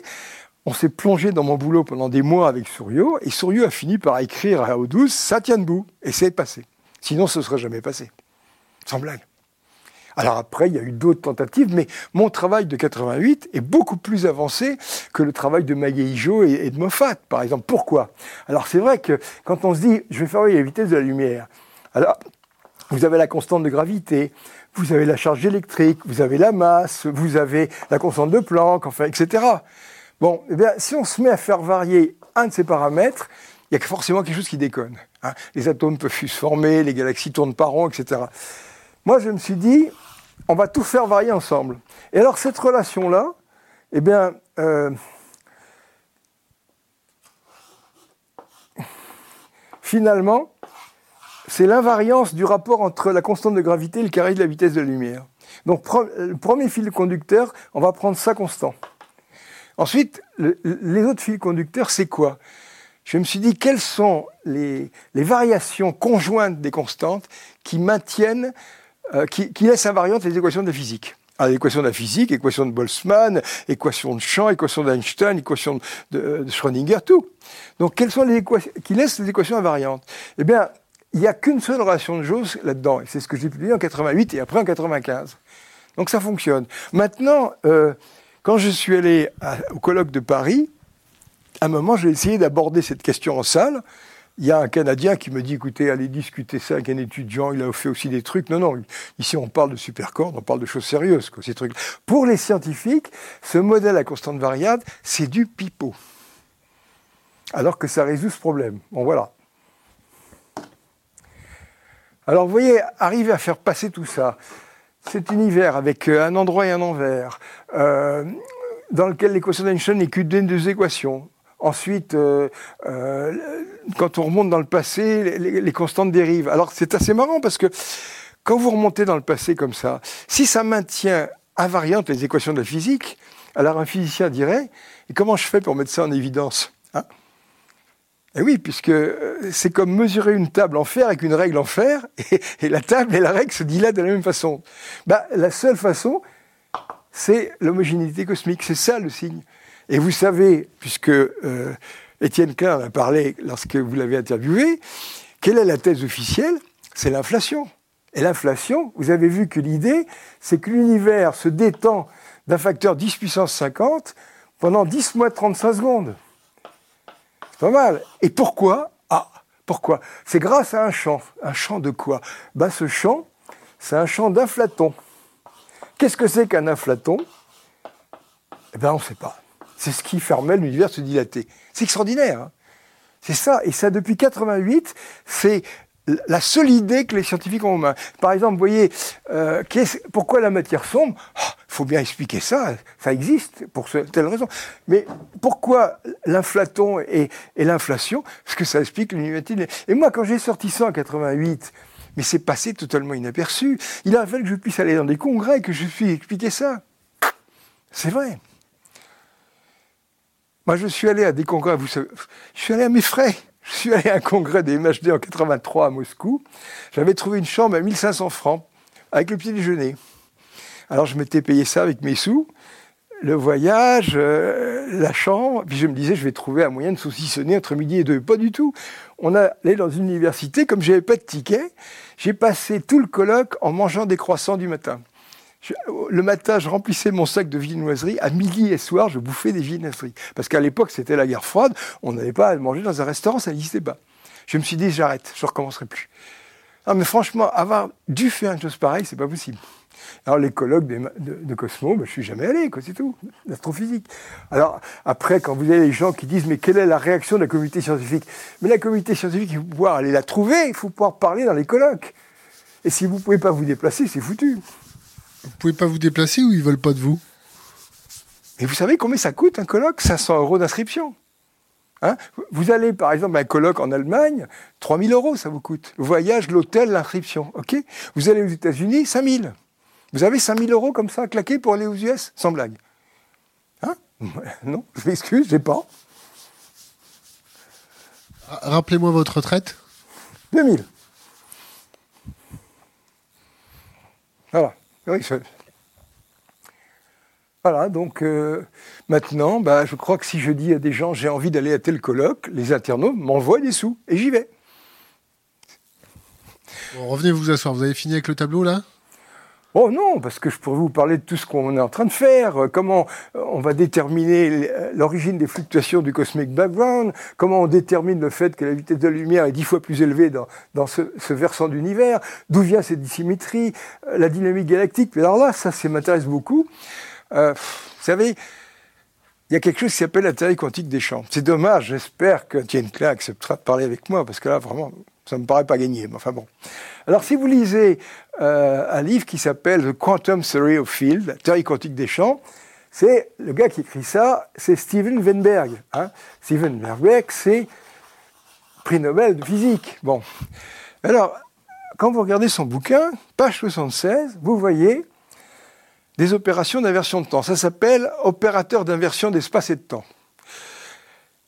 on s'est plongé dans mon boulot pendant des mois avec Souriau, et Souriau a fini par écrire à Odoo, ça tient debout, et c'est passé. Sinon, ce ne serait jamais passé. Sans blague. Alors après, il y a eu d'autres tentatives, mais mon travail de 88 est beaucoup plus avancé que le travail de Magueijo et, de Moffat, par exemple. Pourquoi? Alors c'est vrai que quand on se dit, je vais faire la vitesse de la lumière, alors vous avez la constante de gravité, vous avez la charge électrique, vous avez la masse, vous avez la constante de Planck, enfin, etc. Bon, eh bien, si on se met à faire varier un de ces paramètres, il y a forcément quelque chose qui déconne. Hein. Les atomes peuvent se former, les galaxies tournent par rond, etc. Moi, je me suis dit, on va tout faire varier ensemble. Et alors cette relation-là, eh bien, euh, finalement, c'est l'invariance du rapport entre la constante de gravité et le carré de la vitesse de la lumière. Donc le premier fil conducteur, on va prendre ça constant. Ensuite, les autres fils conducteurs, c'est quoi? Je me suis dit, quelles sont les variations conjointes des constantes qui maintiennent euh, qui, laissent invariantes les équations de la physique alors, l'équation de la physique, équation de Boltzmann, équation de Champ, équation d'Einstein, équation de, Schrödinger, tout. Donc, quelles sont les équations qui laissent les équations invariantes? Eh bien, il n'y a qu'une seule relation de choses là-dedans. Et c'est ce que j'ai publié en 88 et après en 95. Donc, ça fonctionne. Maintenant, euh, quand je suis allé au colloque de Paris, à un moment, j'ai essayé d'aborder cette question en salle. Il y a un Canadien qui me dit, écoutez, allez discuter ça avec un étudiant, il a fait aussi des trucs. Non, non, ici on parle de supercordes, on parle de choses sérieuses. Pour les scientifiques, ce modèle à constante variable, c'est du pipeau. Alors que ça résout ce problème. Bon, voilà. Alors, vous voyez, arriver à faire passer tout ça, cet univers avec euh, un endroit et un envers, euh, dans lequel l'équation d'Einstein n'est qu'une des deux équations. Ensuite, euh, quand on remonte dans le passé, les, constantes dérivent. Alors c'est assez marrant parce que quand vous remontez dans le passé comme ça, si ça maintient invariante les équations de la physique, alors un physicien dirait, et comment je fais pour mettre ça en évidence hein? Et eh oui, puisque euh, c'est comme mesurer une table en fer avec une règle en fer, et, la table et la règle se dilatent de la même façon. Bah, la seule façon, c'est l'homogénéité cosmique, c'est ça le signe. Et vous savez, puisque euh, Étienne Klein en a parlé lorsque vous l'avez interviewé, quelle est la thèse officielle? C'est l'inflation. Et l'inflation, vous avez vu que l'idée, c'est que l'univers se détend d'un facteur 10 puissance 50 pendant 10 mois 35 secondes pas mal. Et pourquoi? Ah, pourquoi? C'est grâce à un chant. Un chant de quoi? Ben, Ce chant, c'est un chant d'inflaton. Qu'est-ce que c'est qu'un inflaton? Eh bien, on ne sait pas. C'est ce qui permet l'univers se dilater. C'est extraordinaire. Hein. c'est ça. Et ça, depuis 88, c'est la seule idée que les scientifiques ont en main. Par exemple, vous voyez, euh, pourquoi la matière sombre? Il ah, faut bien expliquer ça, ça existe pour telle raison. Mais pourquoi l'inflaton et, l'inflation? Parce que ça explique l'univers. Et moi, quand j'ai sorti ça en 88, mais c'est passé totalement inaperçu. Il a fallu que je puisse aller dans des congrès, que je puisse expliquer ça. C'est vrai. Moi, je suis allé à des congrès, vous savez, je suis allé à mes frais. Je suis allé à un congrès des MHD en 83 à Moscou. J'avais trouvé une chambre à 1500 francs avec le petit déjeuner. Alors je m'étais payé ça avec mes sous, le voyage, euh, la chambre, puis je me disais je vais trouver un moyen de saucissonner entre midi et deux. Pas du tout. On allait dans une université, comme j'avais pas de ticket, j'ai passé tout le colloque en mangeant des croissants du matin le matin, je remplissais mon sac de viennoiserie. À midi et soir, je bouffais des viennoiseries. Parce qu'à l'époque, c'était la guerre froide. On n'allait pas manger dans un restaurant, ça n'existait pas. Je me suis dit, j'arrête, je ne recommencerai plus. Non, mais franchement, avoir dû faire une chose pareille, c'est pas possible. Alors, les colloques de, Cosmo, ben, je suis jamais allé, c'est tout. L'astrophysique. Alors, après, quand vous avez les gens qui disent, mais quelle est la réaction de la communauté scientifique? Mais la communauté scientifique, il faut pouvoir aller la trouver, il faut pouvoir parler dans les colloques. Et si vous ne pouvez pas vous déplacer, c'est foutu. Vous pouvez pas vous déplacer ou ils veulent pas de vous? Et vous savez combien ça coûte un colloque 500 euros d'inscription. Hein? Vous allez par exemple à un colloque en Allemagne, 3000 euros ça vous coûte. Le voyage, l'hôtel, l'inscription. ok? Vous allez aux États-Unis, 5000. Vous avez 5000 euros comme ça à claquer pour aller aux US Sans blague. Hein? Non, je m'excuse, j'ai pas. Rappelez-moi votre retraite 2000. Voilà. Voilà, donc euh, maintenant, bah, je crois que si je dis à des gens j'ai envie d'aller à tel colloque, les internautes m'envoient des sous et j'y vais. revenez vous asseoir. Vous avez fini avec le tableau là? Oh non, parce que je pourrais vous parler de tout ce qu'on est en train de faire, euh, comment euh, on va déterminer euh, l'origine des fluctuations du cosmic background, comment on détermine le fait que la vitesse de la lumière est dix fois plus élevée dans, ce, versant d'univers, d'où vient cette dissymétrie, la dynamique galactique. Mais alors là, ça, ça m'intéresse beaucoup. vous savez, il y a quelque chose qui s'appelle la théorie quantique des champs. C'est dommage, j'espère que Tienne Klein acceptera de parler avec moi, parce que là, vraiment, ça ne me paraît pas gagné. Mais enfin bon. Alors, si vous lisez euh, un livre qui s'appelle The Quantum Theory of Field, la théorie quantique des champs, c'est le gars qui écrit ça, c'est Steven Weinberg. Hein. Steven Weinberg, c'est prix Nobel de physique. Bon. Alors, quand vous regardez son bouquin, page 76, vous voyez des opérations d'inversion de temps. Ça s'appelle opérateur d'inversion d'espace et de temps.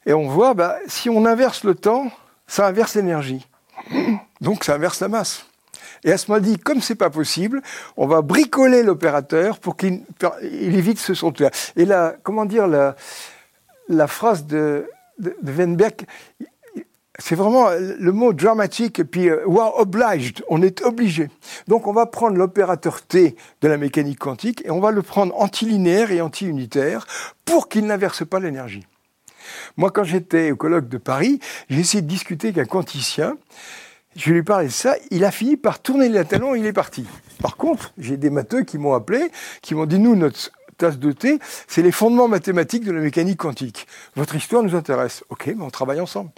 Et on voit, bah, si on inverse le temps, ça inverse l'énergie. Donc ça inverse la masse. Et à ce moment-là, comme c'est pas possible, on va bricoler l'opérateur pour qu'il évite ce son-là. Et là, comment dire, la, la phrase de, de, Weinberg, c'est vraiment le mot dramatique et puis euh, obliged, on est obligé. Donc on va prendre l'opérateur T de la mécanique quantique et on va le prendre antilinéaire et anti-unitaire pour qu'il n'inverse pas l'énergie. Moi, quand j'étais au colloque de Paris, j'ai essayé de discuter avec un quanticien. Je lui parlais de ça. Il a fini par tourner le talon et il est parti. Par contre, j'ai des matheux qui m'ont appelé, qui m'ont dit, nous, notre tasse de thé, c'est les fondements mathématiques de la mécanique quantique. Votre histoire nous intéresse. OK, mais on travaille ensemble.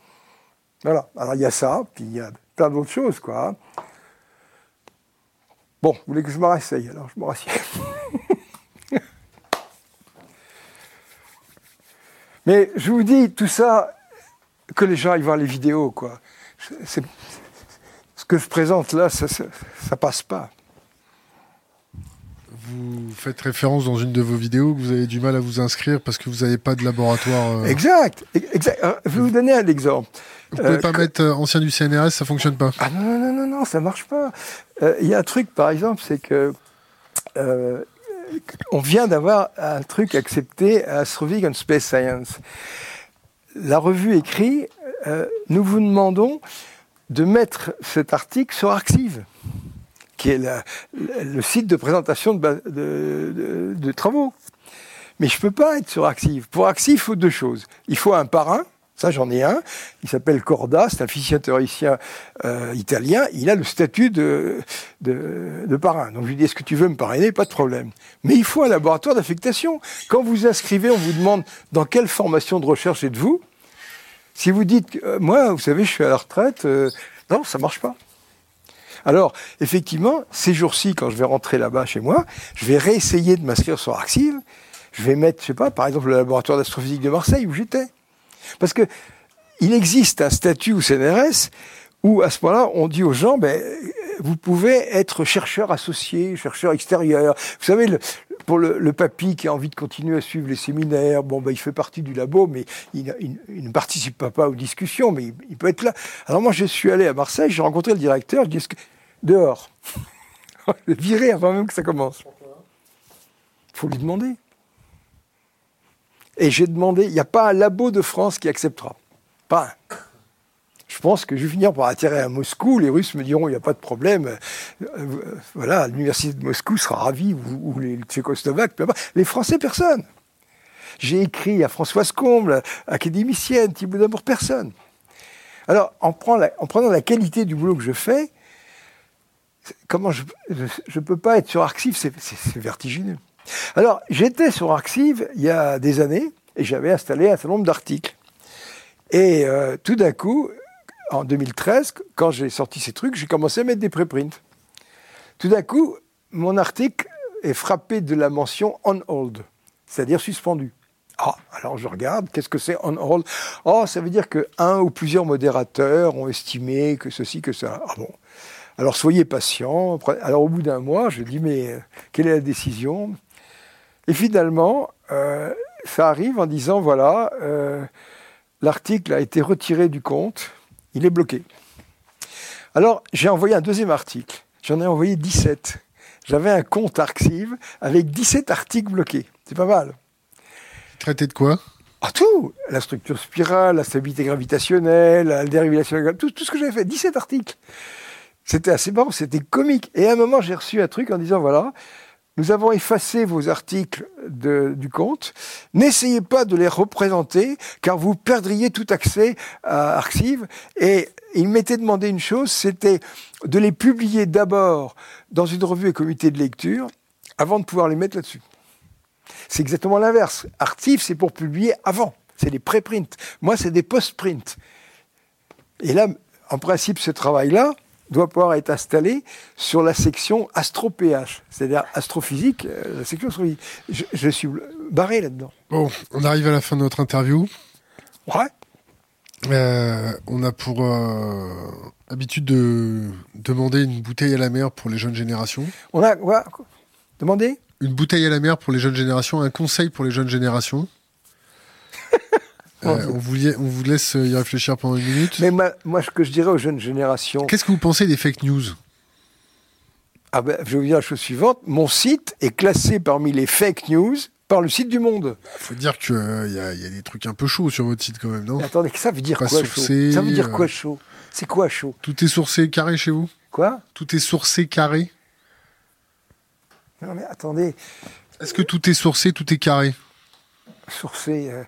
Voilà. Alors, il y a ça, puis il y a plein d'autres choses, quoi. Bon, vous voulez que je me rasseye, alors je me rassieds. Mais je vous dis tout ça, que les gens aillent voir les vidéos, quoi. ce que je présente là, ça, ça, passe pas. Vous faites référence dans une de vos vidéos que vous avez du mal à vous inscrire parce que vous n'avez pas de laboratoire. Euh, exact, exact. je vais vous donner un exemple. Vous pouvez euh, pas mettre euh, ancien du CNRS, ça fonctionne pas. Ah non, non, non, non, ça marche pas. Il y a un truc, par exemple, c'est que on vient d'avoir un truc accepté à Astrophysics and Space Science. La revue écrit euh, Nous vous demandons de mettre cet article sur Arxiv, qui est le site de présentation de, travaux. Mais je ne peux pas être sur Arxiv. Pour Arxiv, il faut deux choses. Il faut un parrain, ça, j'en ai un. Il s'appelle Corda, c'est un physicien théoricien euh, italien. Il a le statut de, de, parrain. Donc je lui dis, est-ce que tu veux me parrainer? Pas de problème. Mais il faut un laboratoire d'affectation. Quand vous inscrivez, on vous demande dans quelle formation de recherche êtes-vous Si vous dites, euh, moi, vous savez, je suis à la retraite, euh, non, ça marche pas. Alors, effectivement, ces jours-ci, quand je vais rentrer là-bas chez moi, je vais réessayer de m'inscrire sur Arxiv. Je vais mettre, je sais pas, par exemple, le laboratoire d'astrophysique de Marseille où j'étais. Parce que il existe un statut au CNRS où, à ce moment-là, on dit aux gens, ben, vous pouvez être chercheur associé, chercheur extérieur. Vous savez, pour le, papy qui a envie de continuer à suivre les séminaires, bon, ben, il fait partie du labo, mais il, ne participe pas, aux discussions, mais il, peut être là. Alors moi, je suis allé à Marseille, j'ai rencontré le directeur, je dis, que... dehors, viré avant même que ça commence. Il faut lui demander. Et j'ai demandé, il n'y a pas un labo de France qui acceptera. Pas un. Je pense que je vais finir par atterrir à Moscou. Les Russes me diront, il n'y a pas de problème. Euh, voilà, l'université de Moscou sera ravie, ou, les Tchécoslovaques, les Français, personne. J'ai écrit à Françoise Comble, académicienne, Thibault d'Amour, personne. Alors, en, prenant la qualité du boulot que je fais, comment je ne peux pas être sur Arxiv, c'est vertigineux. Alors, j'étais sur Arxiv il y a des années et j'avais installé un certain nombre d'articles. Et euh, tout d'un coup, en 2013, quand j'ai sorti ces trucs, j'ai commencé à mettre des préprints. Tout d'un coup, mon article est frappé de la mention on hold, c'est-à-dire suspendu. Ah, alors je regarde, qu'est-ce que c'est on hold? Oh, ça veut dire que un ou plusieurs modérateurs ont estimé que ceci, que ça. Ah bon. Alors soyez patient. Alors au bout d'un mois, je dis mais euh, quelle est la décision? Et finalement, euh, ça arrive en disant, voilà, euh, l'article a été retiré du compte, il est bloqué. Alors, j'ai envoyé un deuxième article. J'en ai envoyé 17. J'avais un compte Arxiv avec 17 articles bloqués. C'est pas mal. Traité de quoi? Ah, tout La structure spirale, la stabilité gravitationnelle, la dérivation, tout, tout ce que j'avais fait. 17 articles. C'était assez marrant, c'était comique. Et à un moment, j'ai reçu un truc en disant, voilà, nous avons effacé vos articles du compte. N'essayez pas de les représenter, car vous perdriez tout accès à Arxiv. Et il m'était demandé une chose, c'était de les publier d'abord dans une revue et comité de lecture, avant de pouvoir les mettre là-dessus. C'est exactement l'inverse. Arxiv, c'est pour publier avant. C'est des préprints. Moi, c'est des post-prints. Et là, en principe, ce travail-là, doit pouvoir être installé sur la section astro-PH, c'est-à-dire astrophysique, euh, la section astrophysique. Je, suis barré là-dedans. Bon, on arrive à la fin de notre interview. Ouais. Euh, on a pour euh, habitude de demander une bouteille à la mer pour les jeunes générations. On a quoi? Demandé Une bouteille à la mer pour les jeunes générations, un conseil pour les jeunes générations. Euh, on, vous, li- on vous laisse y réfléchir pendant une minute. Mais ma- moi, ce que je dirais aux jeunes générations, Qu'est-ce que vous pensez des fake news? Ah ben, je vais vous dire la chose suivante. Mon site est classé parmi les fake news par le site du Monde. Faut dire qu'il y, a- y a des trucs un peu chauds sur votre site quand même, non? Mais attendez, ça veut dire Pas quoi sourcé, chaud Ça veut dire euh, quoi chaud? C'est quoi chaud? Tout est sourcé carré chez vous? Quoi? Tout est sourcé carré? Non mais attendez, Est-ce que tout est sourcé, tout est carré? Sourcé, euh,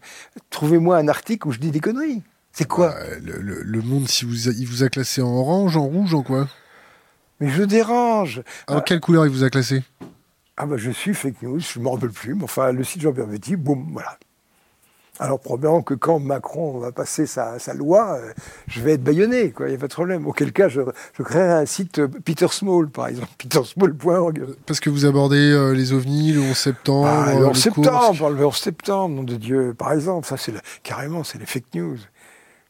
trouvez-moi un article où je dis des conneries. C'est quoi Euh, le, le- le monde, si vous a- il vous a classé en orange, en rouge, en quoi? Mais je dérange. En quelle couleur il vous a classé? Ah ben je suis fake news, je ne me rappelle plus, mais enfin le site Jean-Pierre Petit, boum, voilà. Alors probablement que quand Macron va passer sa, sa loi, euh, je vais être baïonné, quoi, il n'y a pas de problème. Auquel cas, je, je créerai un site euh, Peter Small, par exemple, petersmall.org. Parce que vous abordez euh, les ovnis le 11 septembre. Ah, euh, le 11 les septembre, le 11 septembre, nom de Dieu, par exemple, ça c'est carrément, c'est les fake news.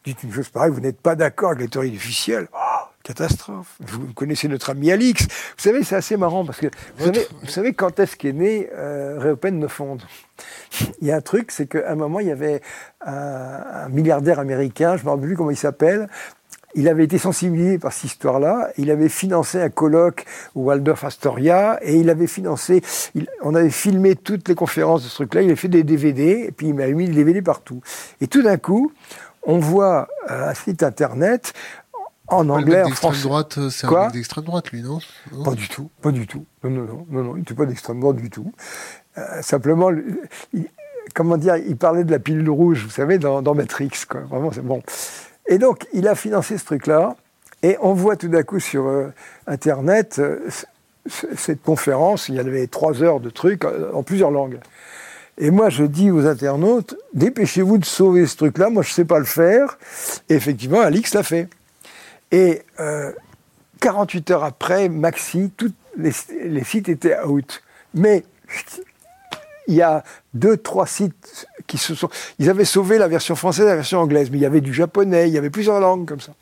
Dites une chose pareille, vous n'êtes pas d'accord avec les théories officielles. Oh, catastrophe. Vous connaissez notre ami Alix. Vous savez, c'est assez marrant parce que vous Votre- savez, vous savez quand est-ce qu'est né euh, Réopen de Fonde? Il y a un truc, c'est qu'à un moment, il y avait un, un milliardaire américain, je ne me rappelle plus comment il s'appelle, il avait été sensibilisé par cette histoire-là. Il avait financé un colloque au Waldorf Astoria et il avait financé. il- on avait filmé toutes les conférences de ce truc-là. Il avait fait des DVD et puis il m'avait mis des DVD partout. Et tout d'un coup, on voit euh, un site internet en anglais, en français. droite, euh, c'est un mec d'extrême droite, lui, non? Non? Pas du tout, pas du tout. Non, non, non, non, non il n'était pas d'extrême droite du tout. Euh, simplement, il- comment dire, il parlait de la pilule rouge, vous savez, dans, dans Matrix, quoi. Vraiment, c'est bon. Et donc, il a financé ce truc-là, et on voit tout d'un coup sur euh, Internet euh, cette conférence, il y avait trois heures de trucs en plusieurs langues. Et moi, je dis aux internautes, dépêchez-vous de sauver ce truc-là, moi, je ne sais pas le faire. Et effectivement, Alix l'a fait. Et euh, 48 heures après, Maxi, tous les, les sites étaient out. Mais il y a deux, trois sites qui se sont. Ils avaient sauvé la version française et la version anglaise, mais il y avait du japonais, il y avait plusieurs langues comme ça.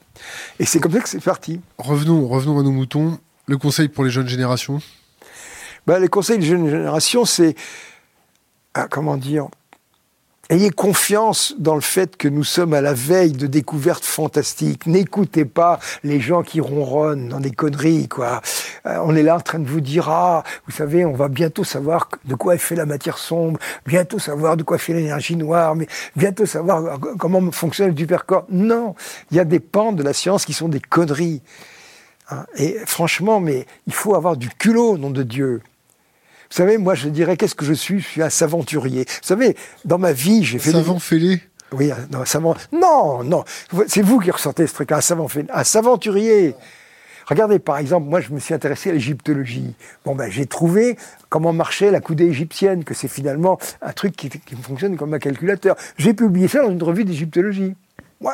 Et c'est comme ça que c'est parti. Revenons, revenons à nos moutons. Le conseil pour les jeunes générations? Ben, les conseils de jeune génération, c'est. ah, comment dire Ayez confiance dans le fait que nous sommes à la veille de découvertes fantastiques. N'écoutez pas les gens qui ronronnent dans des conneries, quoi. Euh, on est là en train de vous dire, ah, vous savez, on va bientôt savoir de quoi est fait la matière sombre, bientôt savoir de quoi fait l'énergie noire, mais bientôt savoir comment fonctionne le supercorps. Non, il y a des pans de la science qui sont des conneries. Hein. Et franchement, mais il faut avoir du culot, nom de Dieu. Vous savez, moi, je dirais, qu'est-ce que je suis? Je suis un saventurier. Vous savez, dans ma vie, j'ai fait... Savant fêlé? Oui, un- non, un savant... Non, non, c'est vous qui ressentez ce truc, un savant fait... Un saventurier Regardez, par exemple, moi, je me suis intéressé à l'égyptologie. Bon, ben, j'ai trouvé comment marchait la coudée égyptienne, que c'est finalement un truc qui, qui fonctionne comme un calculateur. J'ai publié ça dans une revue d'égyptologie. Ouais.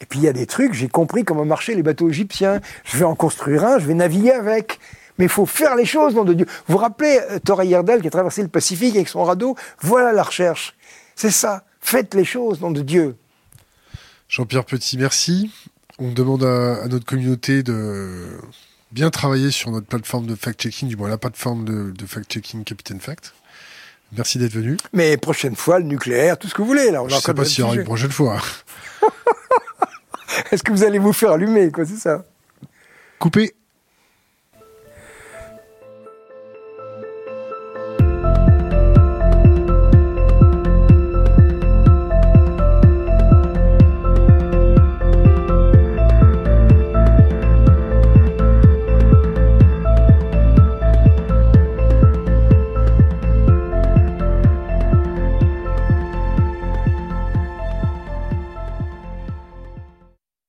Et puis il y a des trucs, j'ai compris comment marchaient les bateaux égyptiens. Je vais en construire un, je vais naviguer avec. Mais il faut faire les choses, nom de Dieu. Vous vous rappelez euh, Thor Heyerdahl qui a traversé le Pacifique avec son radeau Voilà la recherche. C'est ça. Faites les choses, nom de Dieu. Jean-Pierre Petit, merci. On demande à, à notre communauté de bien travailler sur notre plateforme de fact-checking, du moins la plateforme de, de fact-checking Capitaine Fact. Merci d'être venu. Mais prochaine fois, le nucléaire, tout ce que vous voulez. Là, on Je ne sais pas s'il y aura une prochaine fois. Est-ce que vous allez vous faire allumer, quoi, c'est ça? Coupé.